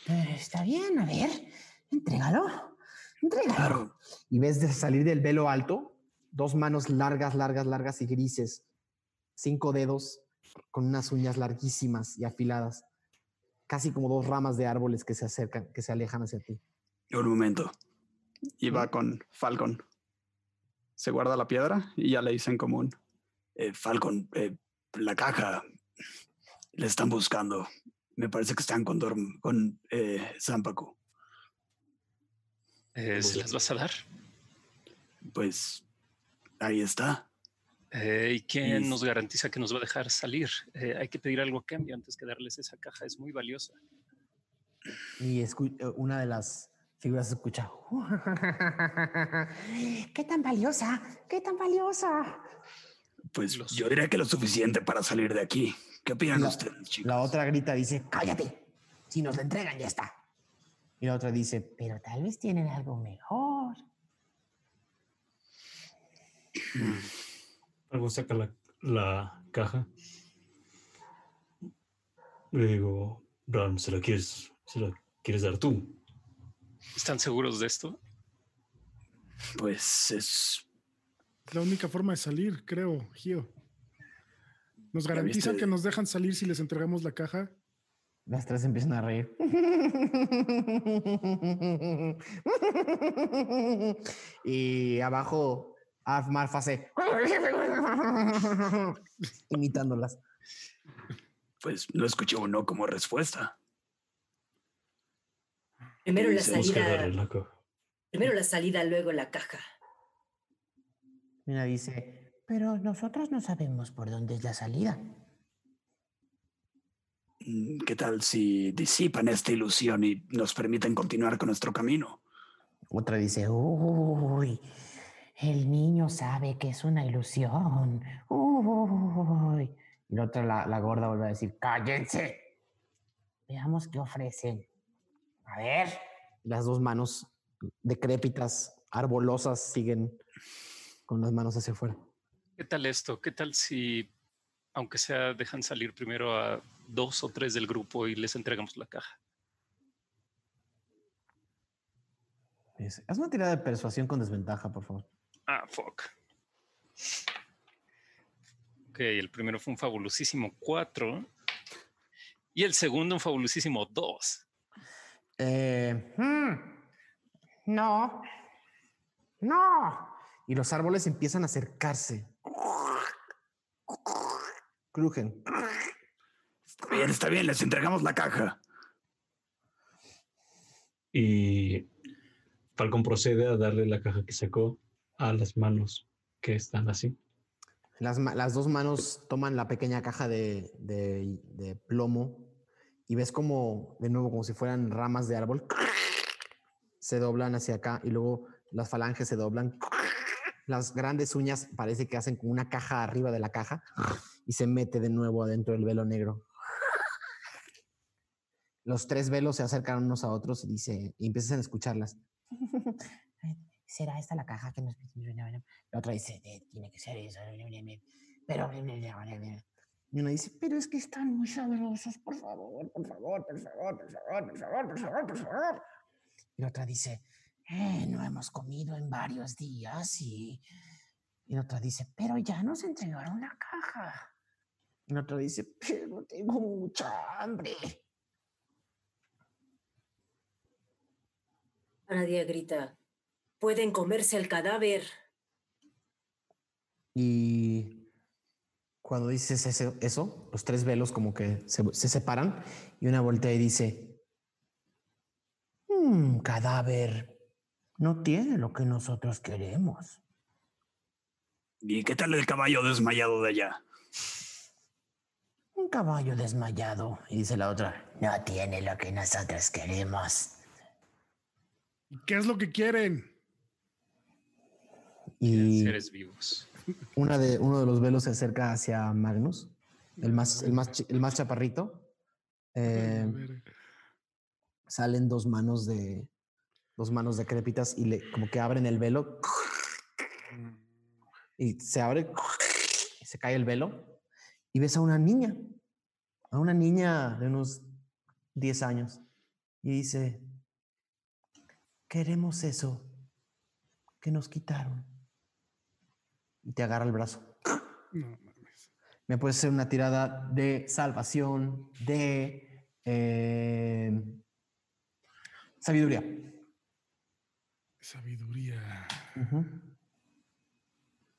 Eh, Está bien, a ver, entrégalo. Claro. Y ves de salir del velo alto, dos manos largas, largas, largas y grises, cinco dedos con unas uñas larguísimas y afiladas, casi como dos ramas de árboles que se acercan, que se alejan hacia ti. Un momento. Y va con Falcon. Se guarda la piedra y ya le dice en común. Eh, Falcon, eh, la caja. Le están buscando. Me parece que están con, Dorm- con eh, Zampacu. Eh, ¿Se las vas a dar? Pues ahí está. Eh, ¿Y quién nos garantiza que nos va a dejar salir? Eh, hay que pedir algo a cambio antes que darles esa caja. Es muy valiosa. Y escu- una de las figuras se escucha. ¿Qué tan valiosa? ¿Qué tan valiosa? Pues Los- yo diría que lo suficiente para salir de aquí. ¿Qué opinan La- ustedes, chicos? La otra grita, dice, cállate. Si nos la entregan, ya está. Y la otra dice, pero tal vez tienen algo mejor. Algo saca la, la caja. Le digo, Bram, ¿se la quieres, se la quieres dar tú? ¿Están seguros de esto? Pues es la única forma de salir, creo, Gio. ¿Nos garantizan que nos dejan salir si les entregamos la caja? Las tres empiezan a reír. y abajo, Arf Marf hace imitándolas. Pues no escuché un no como respuesta. Primero la salida, primero la salida, luego la caja. Una dice, pero nosotros no sabemos por dónde es la salida. Mm, ¿Qué tal si disipan esta ilusión y nos permiten continuar con nuestro camino? Otra dice, uy, el niño sabe que es una ilusión. Uy. Y la otra, la, la gorda, vuelve a decir, cállense. Veamos qué ofrecen. A ver. Las dos manos decrépitas, arbolosas, siguen con las manos hacia afuera. ¿Qué tal esto? ¿Qué tal si, aunque sea, dejan salir primero a dos o tres del grupo y les entregamos la caja? Haz una tirada de persuasión con desventaja, por favor. Ah, fuck. Ok, el primero fue un fabulosísimo 4 y el segundo un fabulosísimo 2. Eh, hmm, no. No. Y los árboles empiezan a acercarse. Crujen. Está bien, está bien, les entregamos la caja. Y Falcon procede a darle la caja que sacó a las manos que están así. Las, las dos manos toman la pequeña caja de, de- de plomo y ves como, de nuevo, como si fueran ramas de árbol, se doblan hacia acá y luego las falanges se doblan. Las grandes uñas parece que hacen como una caja arriba de la caja y se mete de nuevo adentro del velo negro. Los tres velos se acercan unos a otros y dice, y empiezan a escucharlas. ¿Será esta la caja que nos... La otra dice, "Eh, tiene que ser eso. Pero... Y uno dice, pero es que están muy sabrosos, por favor, por favor, por favor, por favor, por favor, por favor, por favor. Y la otra dice, "Eh, no hemos comido en varios días y... Y la otra dice, pero ya nos entregaron la caja. Y la otra dice, pero tengo mucha hambre. Nadia grita, pueden comerse el cadáver. Y cuando dices ese- eso, los tres velos como que se, se separan y una voltea y dice, "Mm, cadáver no tiene lo que nosotros queremos. ¿Y qué tal el caballo desmayado de allá? Un caballo desmayado. Y dice la otra, no tiene lo que nosotros queremos. ¿Qué es lo que quieren? Y Seres vivos. una de, uno de los velos se acerca hacia Magnus, el más, el más, el más chaparrito. Eh, salen dos manos de dos manos decrépitas y le como que abren el velo y se abre y se cae el velo y ves a una niña, a una niña de unos 10 años y dice, queremos eso que nos quitaron. Y te agarra el brazo. no mames. Me puede ser una tirada de salvación, de eh, sabiduría. Sabiduría. Ujú.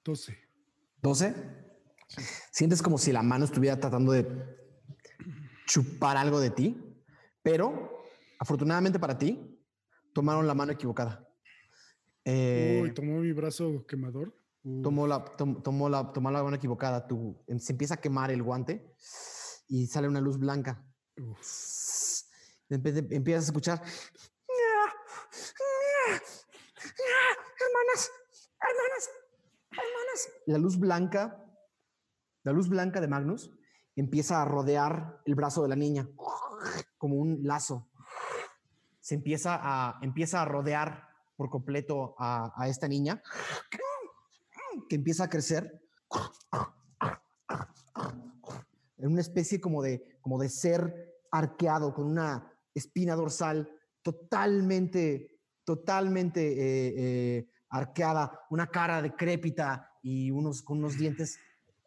12. 12. Sientes como si la mano estuviera tratando de chupar algo de ti, pero afortunadamente para ti, tomaron la mano equivocada. Eh, Uy, tomó mi brazo quemador. Tomó la, tom- tomó la, tomó la mano equivocada. Tu, em- se empieza a quemar el guante y sale una luz blanca. uf. Empiezas a escuchar. Hermanas, hermanas, hermanas. La luz blanca, la luz blanca de Magnus empieza a rodear el brazo de la niña como un lazo. Se empieza a, empieza a rodear por completo a, esta niña que empieza a crecer en una especie como de, como de ser arqueado con una espina dorsal totalmente, totalmente eh, eh, arqueada, una cara decrépita y unos, con unos dientes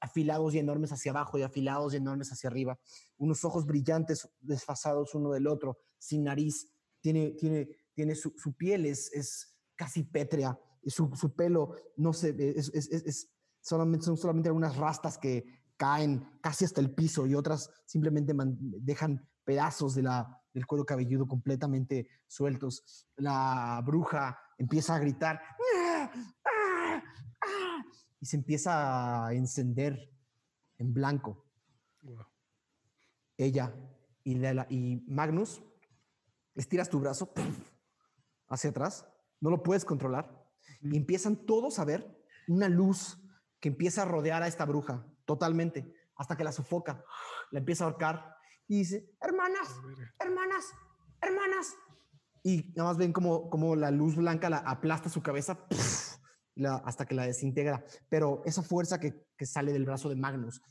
afilados y enormes hacia abajo y afilados y enormes hacia arriba, unos ojos brillantes desfasados uno del otro, sin nariz, tiene, tiene, tiene su, piel es, es casi pétrea, su, su pelo no se es, es, es- solamente, son solamente algunas rastas que caen casi hasta el piso y otras simplemente dejan pedazos de la, del cuero cabelludo completamente sueltos. La bruja empieza a gritar "¡Ah! ¡Ah! ¡Ah!", y se empieza a encender en blanco Wow. ella y, la- y Magnus, estiras tu brazo hacia atrás, no lo puedes controlar, y empiezan todos a ver una luz que empieza a rodear a esta bruja totalmente, hasta que la sofoca, la empieza a ahorcar y dice, hermanas, hermanas, hermanas. Y nada más ven como, como la luz blanca la aplasta su cabeza la- hasta que la desintegra. Pero esa fuerza que, que sale del brazo de Magnus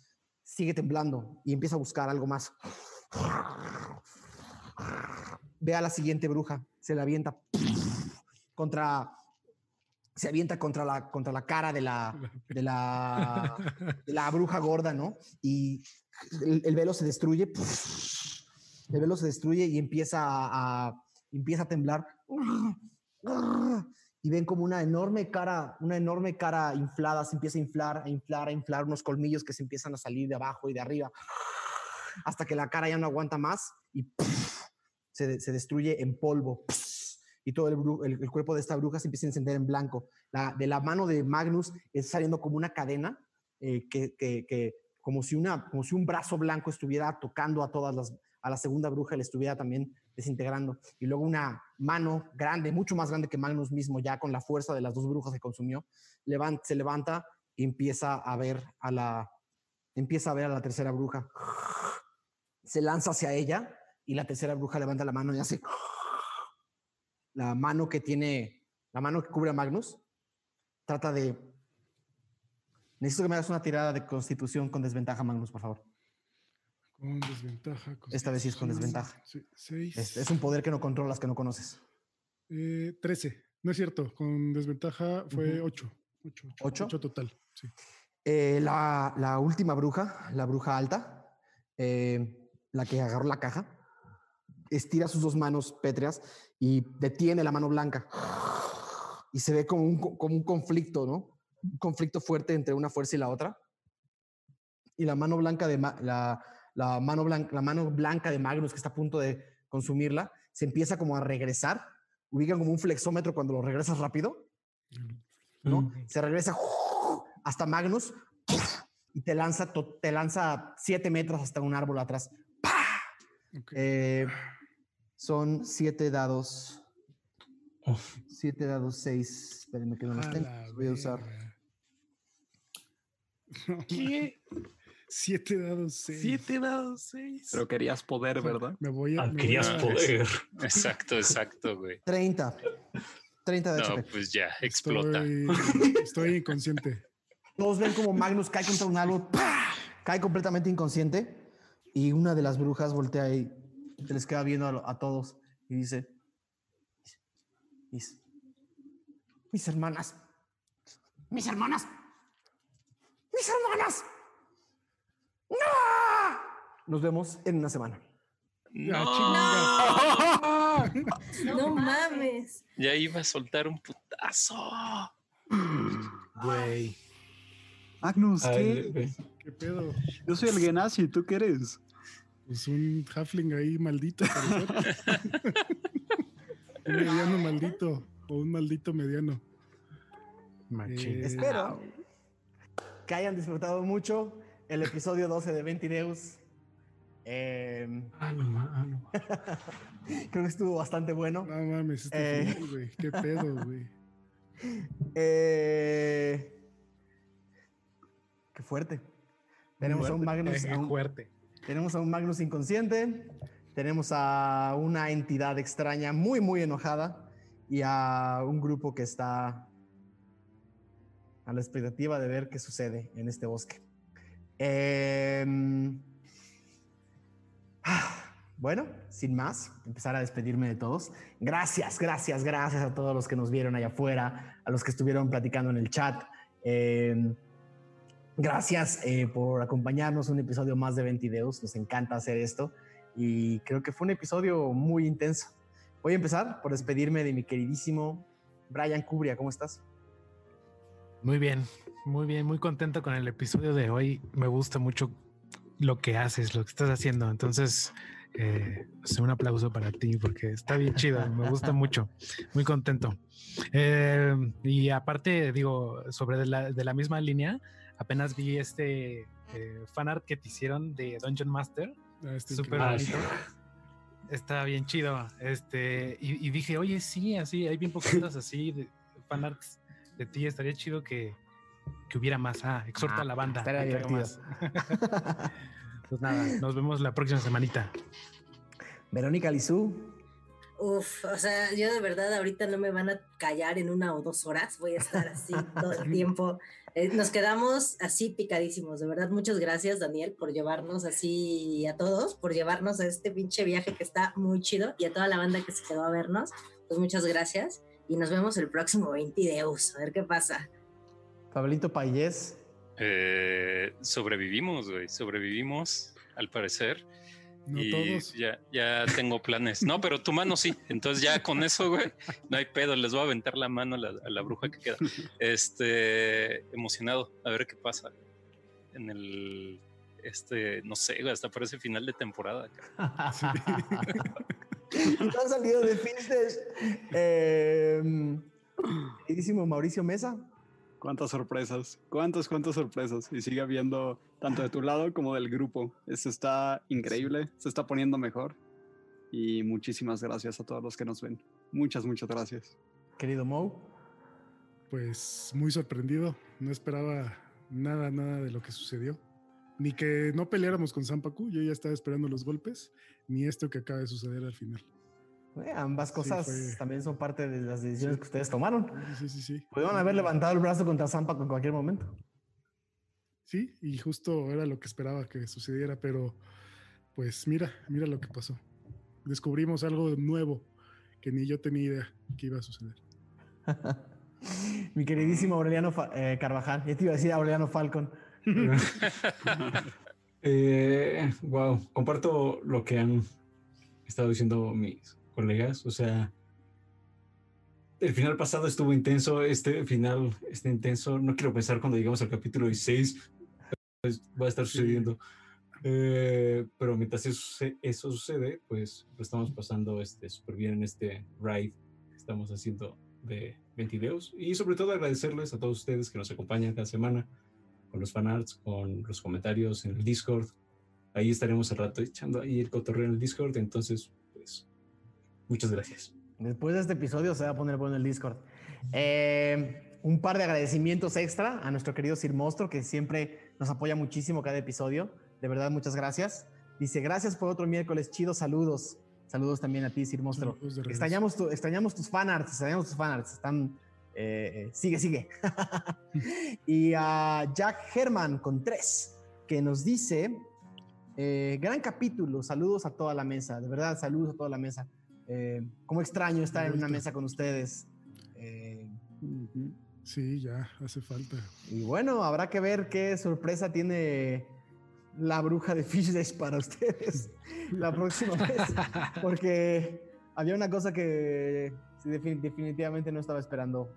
sigue temblando y empieza a buscar algo más. Ve a la siguiente bruja, se la avienta contra, se avienta contra la, contra la cara de la, de la, de la bruja gorda, ¿no? Y el, el velo se destruye, el velo se destruye y empieza a, a- empieza a temblar. Y ven como una enorme cara, una enorme cara inflada, se empieza a inflar, a inflar, a inflar, unos colmillos que se empiezan a salir de abajo y de arriba, hasta que la cara ya no aguanta más y se, de- se destruye en polvo. Y todo el, cuerpo de esta bruja se empieza a encender en blanco. La, de la mano de Magnus es saliendo como una cadena eh, que, que- como si una como si un brazo blanco estuviera tocando a todas las a la segunda bruja le estuviera también desintegrando. Y luego una mano grande mucho más grande que Magnus mismo ya con la fuerza de las dos brujas que consumió levan- se levanta y empieza a ver a la empieza a ver a la tercera bruja. Se lanza hacia ella y la tercera bruja levanta la mano y hace la mano que tiene la mano que cubre a Magnus trata de necesito que me hagas una tirada de constitución con desventaja Magnus por favor Con desventaja. Esta vez sí es con desventaja. sí, seis. es, es un poder que no controlas que no conoces Eh, 13. No es cierto. Con desventaja fue Ujú. 8. 8, ¿Ocho? total. Sí. Eh, la, la última bruja, la bruja alta, eh, la que agarró la caja, estira sus dos manos pétreas y detiene la mano blanca. Y se ve como un, co- como un conflicto, ¿no? Un conflicto fuerte entre una fuerza y la otra. Y la mano blanca de Ma- la, la mano blanca, la mano blanca de Magnus que está a punto de consumirla, se empieza como a regresar. Ubican como un flexómetro cuando lo regresas rápido. ¿no? Mm. Se regresa hasta Magnus y te lanza, te lanza siete metros hasta un árbol atrás. Eh, son siete dados. Oh. Siete dados, seis. Espérenme que no los tengo. Voy a usar. ¿Qué? Siete dados, seis. Siete dados, seis. Pero querías poder, ¿verdad? Me voy a. Ah, me voy querías a- poder. Exacto, exacto, güey. 30. 30 de No, HP. pues ya, explota. Estoy, estoy inconsciente. Todos ven como Magnus cae contra un árbol, ¡pah! cae completamente inconsciente y una de las brujas voltea y se les queda viendo a todos y dice, mis, mis hermanas, mis hermanas, mis hermanas. ¡No! Nos vemos en una semana. Ah, No, chinga. No mames. ya iba a soltar un putazo. Güey. Magnus, Ay, ¿qué? güey. ¿Qué pedo? Yo soy el Genasi, ¿tú qué eres? Pues un halfling ahí maldito. un mediano maldito. O un maldito mediano. Machín. Eh, Espero que hayan disfrutado mucho el episodio 12 de Ventideus. Eh, Ah, no, ah, no. creo que estuvo bastante bueno. No mames, Eh. güey. Qué pedo, güey. Eh, qué fuerte. Tenemos a un Magnus, a un- fuerte. tenemos a un Magnus inconsciente, tenemos a una entidad extraña muy muy enojada y a un grupo que está a la expectativa de ver qué sucede en este bosque. Em, ah, bueno, sin más, empezar a despedirme de todos. Gracias, gracias, gracias a todos los que nos vieron allá afuera, a los que estuvieron platicando en el chat. Em, gracias eh, por acompañarnos un episodio más de Ventideus. Nos encanta hacer esto y creo que fue un episodio muy intenso. Voy a empezar por despedirme de mi queridísimo Brian Cubria. ¿Cómo estás? Muy bien, muy bien, muy contento con el episodio de hoy. Me gusta mucho lo que haces, lo que estás haciendo. Entonces, eh, pues, un aplauso para ti porque está bien chido, me gusta mucho, muy contento. Eh, y aparte, digo, sobre de la, de la misma línea, apenas vi este eh, fanart que te hicieron de Dungeon Master, Ah, está súper increíble. bonito. Está bien chido. Este, y, y dije, oye, sí, así, hay bien poquitos así de fanarts de ti. Estaría chido que, que hubiera más. Ah, exhorta Ah, a la banda. estaría que más. pues nada, nos vemos la próxima semanita. Verónica Lizú. Uf, o sea, yo de verdad ahorita no me van a callar en una o dos horas, voy a estar así todo el tiempo. Eh, nos quedamos así picadísimos, de verdad. Muchas gracias, Daniel, por llevarnos así a todos, por llevarnos a este pinche viaje que está muy chido y a toda la banda que se quedó a vernos. Pues muchas gracias y nos vemos el próximo 20 de Eus, a ver qué pasa. Pablito Payés. Eh, sobrevivimos, güey. Sobrevivimos, al parecer. No y todos. ya, ya tengo planes. No, pero tu mano sí. Entonces ya con eso, güey, no hay pedo. Les voy a aventar la mano a la, a la bruja que queda. Este, emocionado a ver qué pasa en el, este, no sé, güey, hasta parece final de temporada. ¿No han salido de? Eh, queridísimo Mauricio Mesa. Cuántas sorpresas, cuántas, cuántas sorpresas. Y sigue habiendo tanto de tu lado como del grupo. Esto está increíble, se está poniendo mejor. Y muchísimas gracias a todos los que nos ven. Muchas, muchas gracias. Querido Mo. Pues muy sorprendido. No esperaba nada, nada de lo que sucedió. Ni que no peleáramos con Zampacu. Yo ya estaba esperando los golpes. Ni esto que acaba de suceder al final. Eh, ambas cosas fue- también son parte de las decisiones que ustedes tomaron. Sí, sí, sí. Pudieron haber levantado el brazo contra Zampa en cualquier momento. Sí, y justo era lo que esperaba que sucediera, pero pues mira, mira lo que pasó. Descubrimos algo nuevo que ni yo tenía idea que iba a suceder. Mi queridísimo Aureliano Fa- eh, Carvajal. Ya te iba a decir Aureliano Falcon. Eh, wow, comparto lo que han estado diciendo mis colegas. O sea, el final pasado estuvo intenso, este final está intenso. No quiero pensar cuando llegamos al capítulo 16, pues, va a estar sucediendo. Eh, pero mientras eso, eso sucede, pues lo estamos pasando este, súper bien en este ride que estamos haciendo de Ventideos. Y sobre todo agradecerles a todos ustedes que nos acompañan cada semana con los fanarts, con los comentarios en el Discord. Ahí estaremos al rato echando ahí el cotorreo en el Discord. Entonces, pues, muchas gracias. Después de este episodio se va a poner bueno el Discord. Eh, un par de agradecimientos extra a nuestro querido Sir Monstro, que siempre nos apoya muchísimo cada episodio. De verdad, muchas gracias. Dice, gracias por otro miércoles chido, saludos. Saludos también a ti, Sir regreso. Extrañamos, tu- extrañamos tus fanarts, extrañamos tus fanarts. Están, eh, eh, sigue, sigue. y a Jack Herman con tres, que nos dice, eh, gran capítulo, saludos a toda la mesa, de verdad, saludos a toda la mesa. Eh, cómo extraño estar en una mesa con ustedes. Eh. Sí, ya hace falta. y bueno, habrá que ver qué sorpresa tiene la bruja de Fish Dash para ustedes la próxima vez. Porque había una cosa que definitivamente no estaba esperando.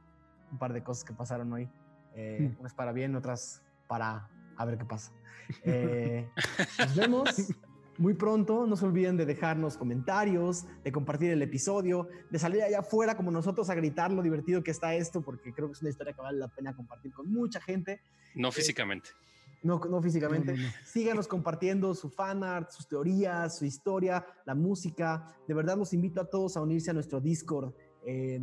Un par de cosas que pasaron hoy. Eh, Hmm. Unas para bien, otras para a ver qué pasa. Eh, nos vemos muy pronto. No se olviden de dejarnos comentarios, de compartir el episodio, de salir allá afuera como nosotros a gritar lo divertido que está esto, porque creo que es una historia que vale la pena compartir con mucha gente. No físicamente. No, no físicamente. No, no, no. Síganos compartiendo su fanart, sus teorías, su historia, la música. De verdad los invito a todos a unirse a nuestro Discord. Eh,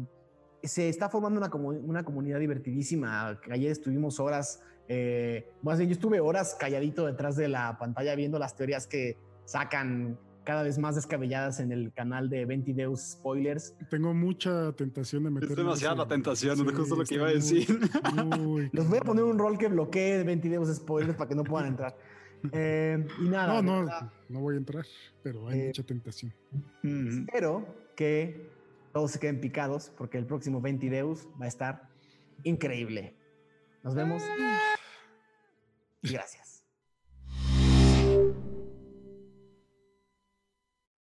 se está formando una, comu- una comunidad divertidísima. Ayer estuvimos horas, eh, más bien yo estuve horas calladito detrás de la pantalla viendo las teorías que sacan cada vez más descabelladas en el canal de Ventideus Spoilers. Tengo mucha tentación de meterme. Es demasiada en tentación, sí, es justo lo que iba a muy- decir. muy Les voy a poner un rol que bloquee Ventideus Spoilers para que no puedan entrar. Eh, y nada, No, no, verdad, no voy a entrar, pero hay Eh, mucha tentación. Mm. Espero que todos se queden picados porque el próximo Ventideus va a estar increíble. Nos vemos. Y gracias.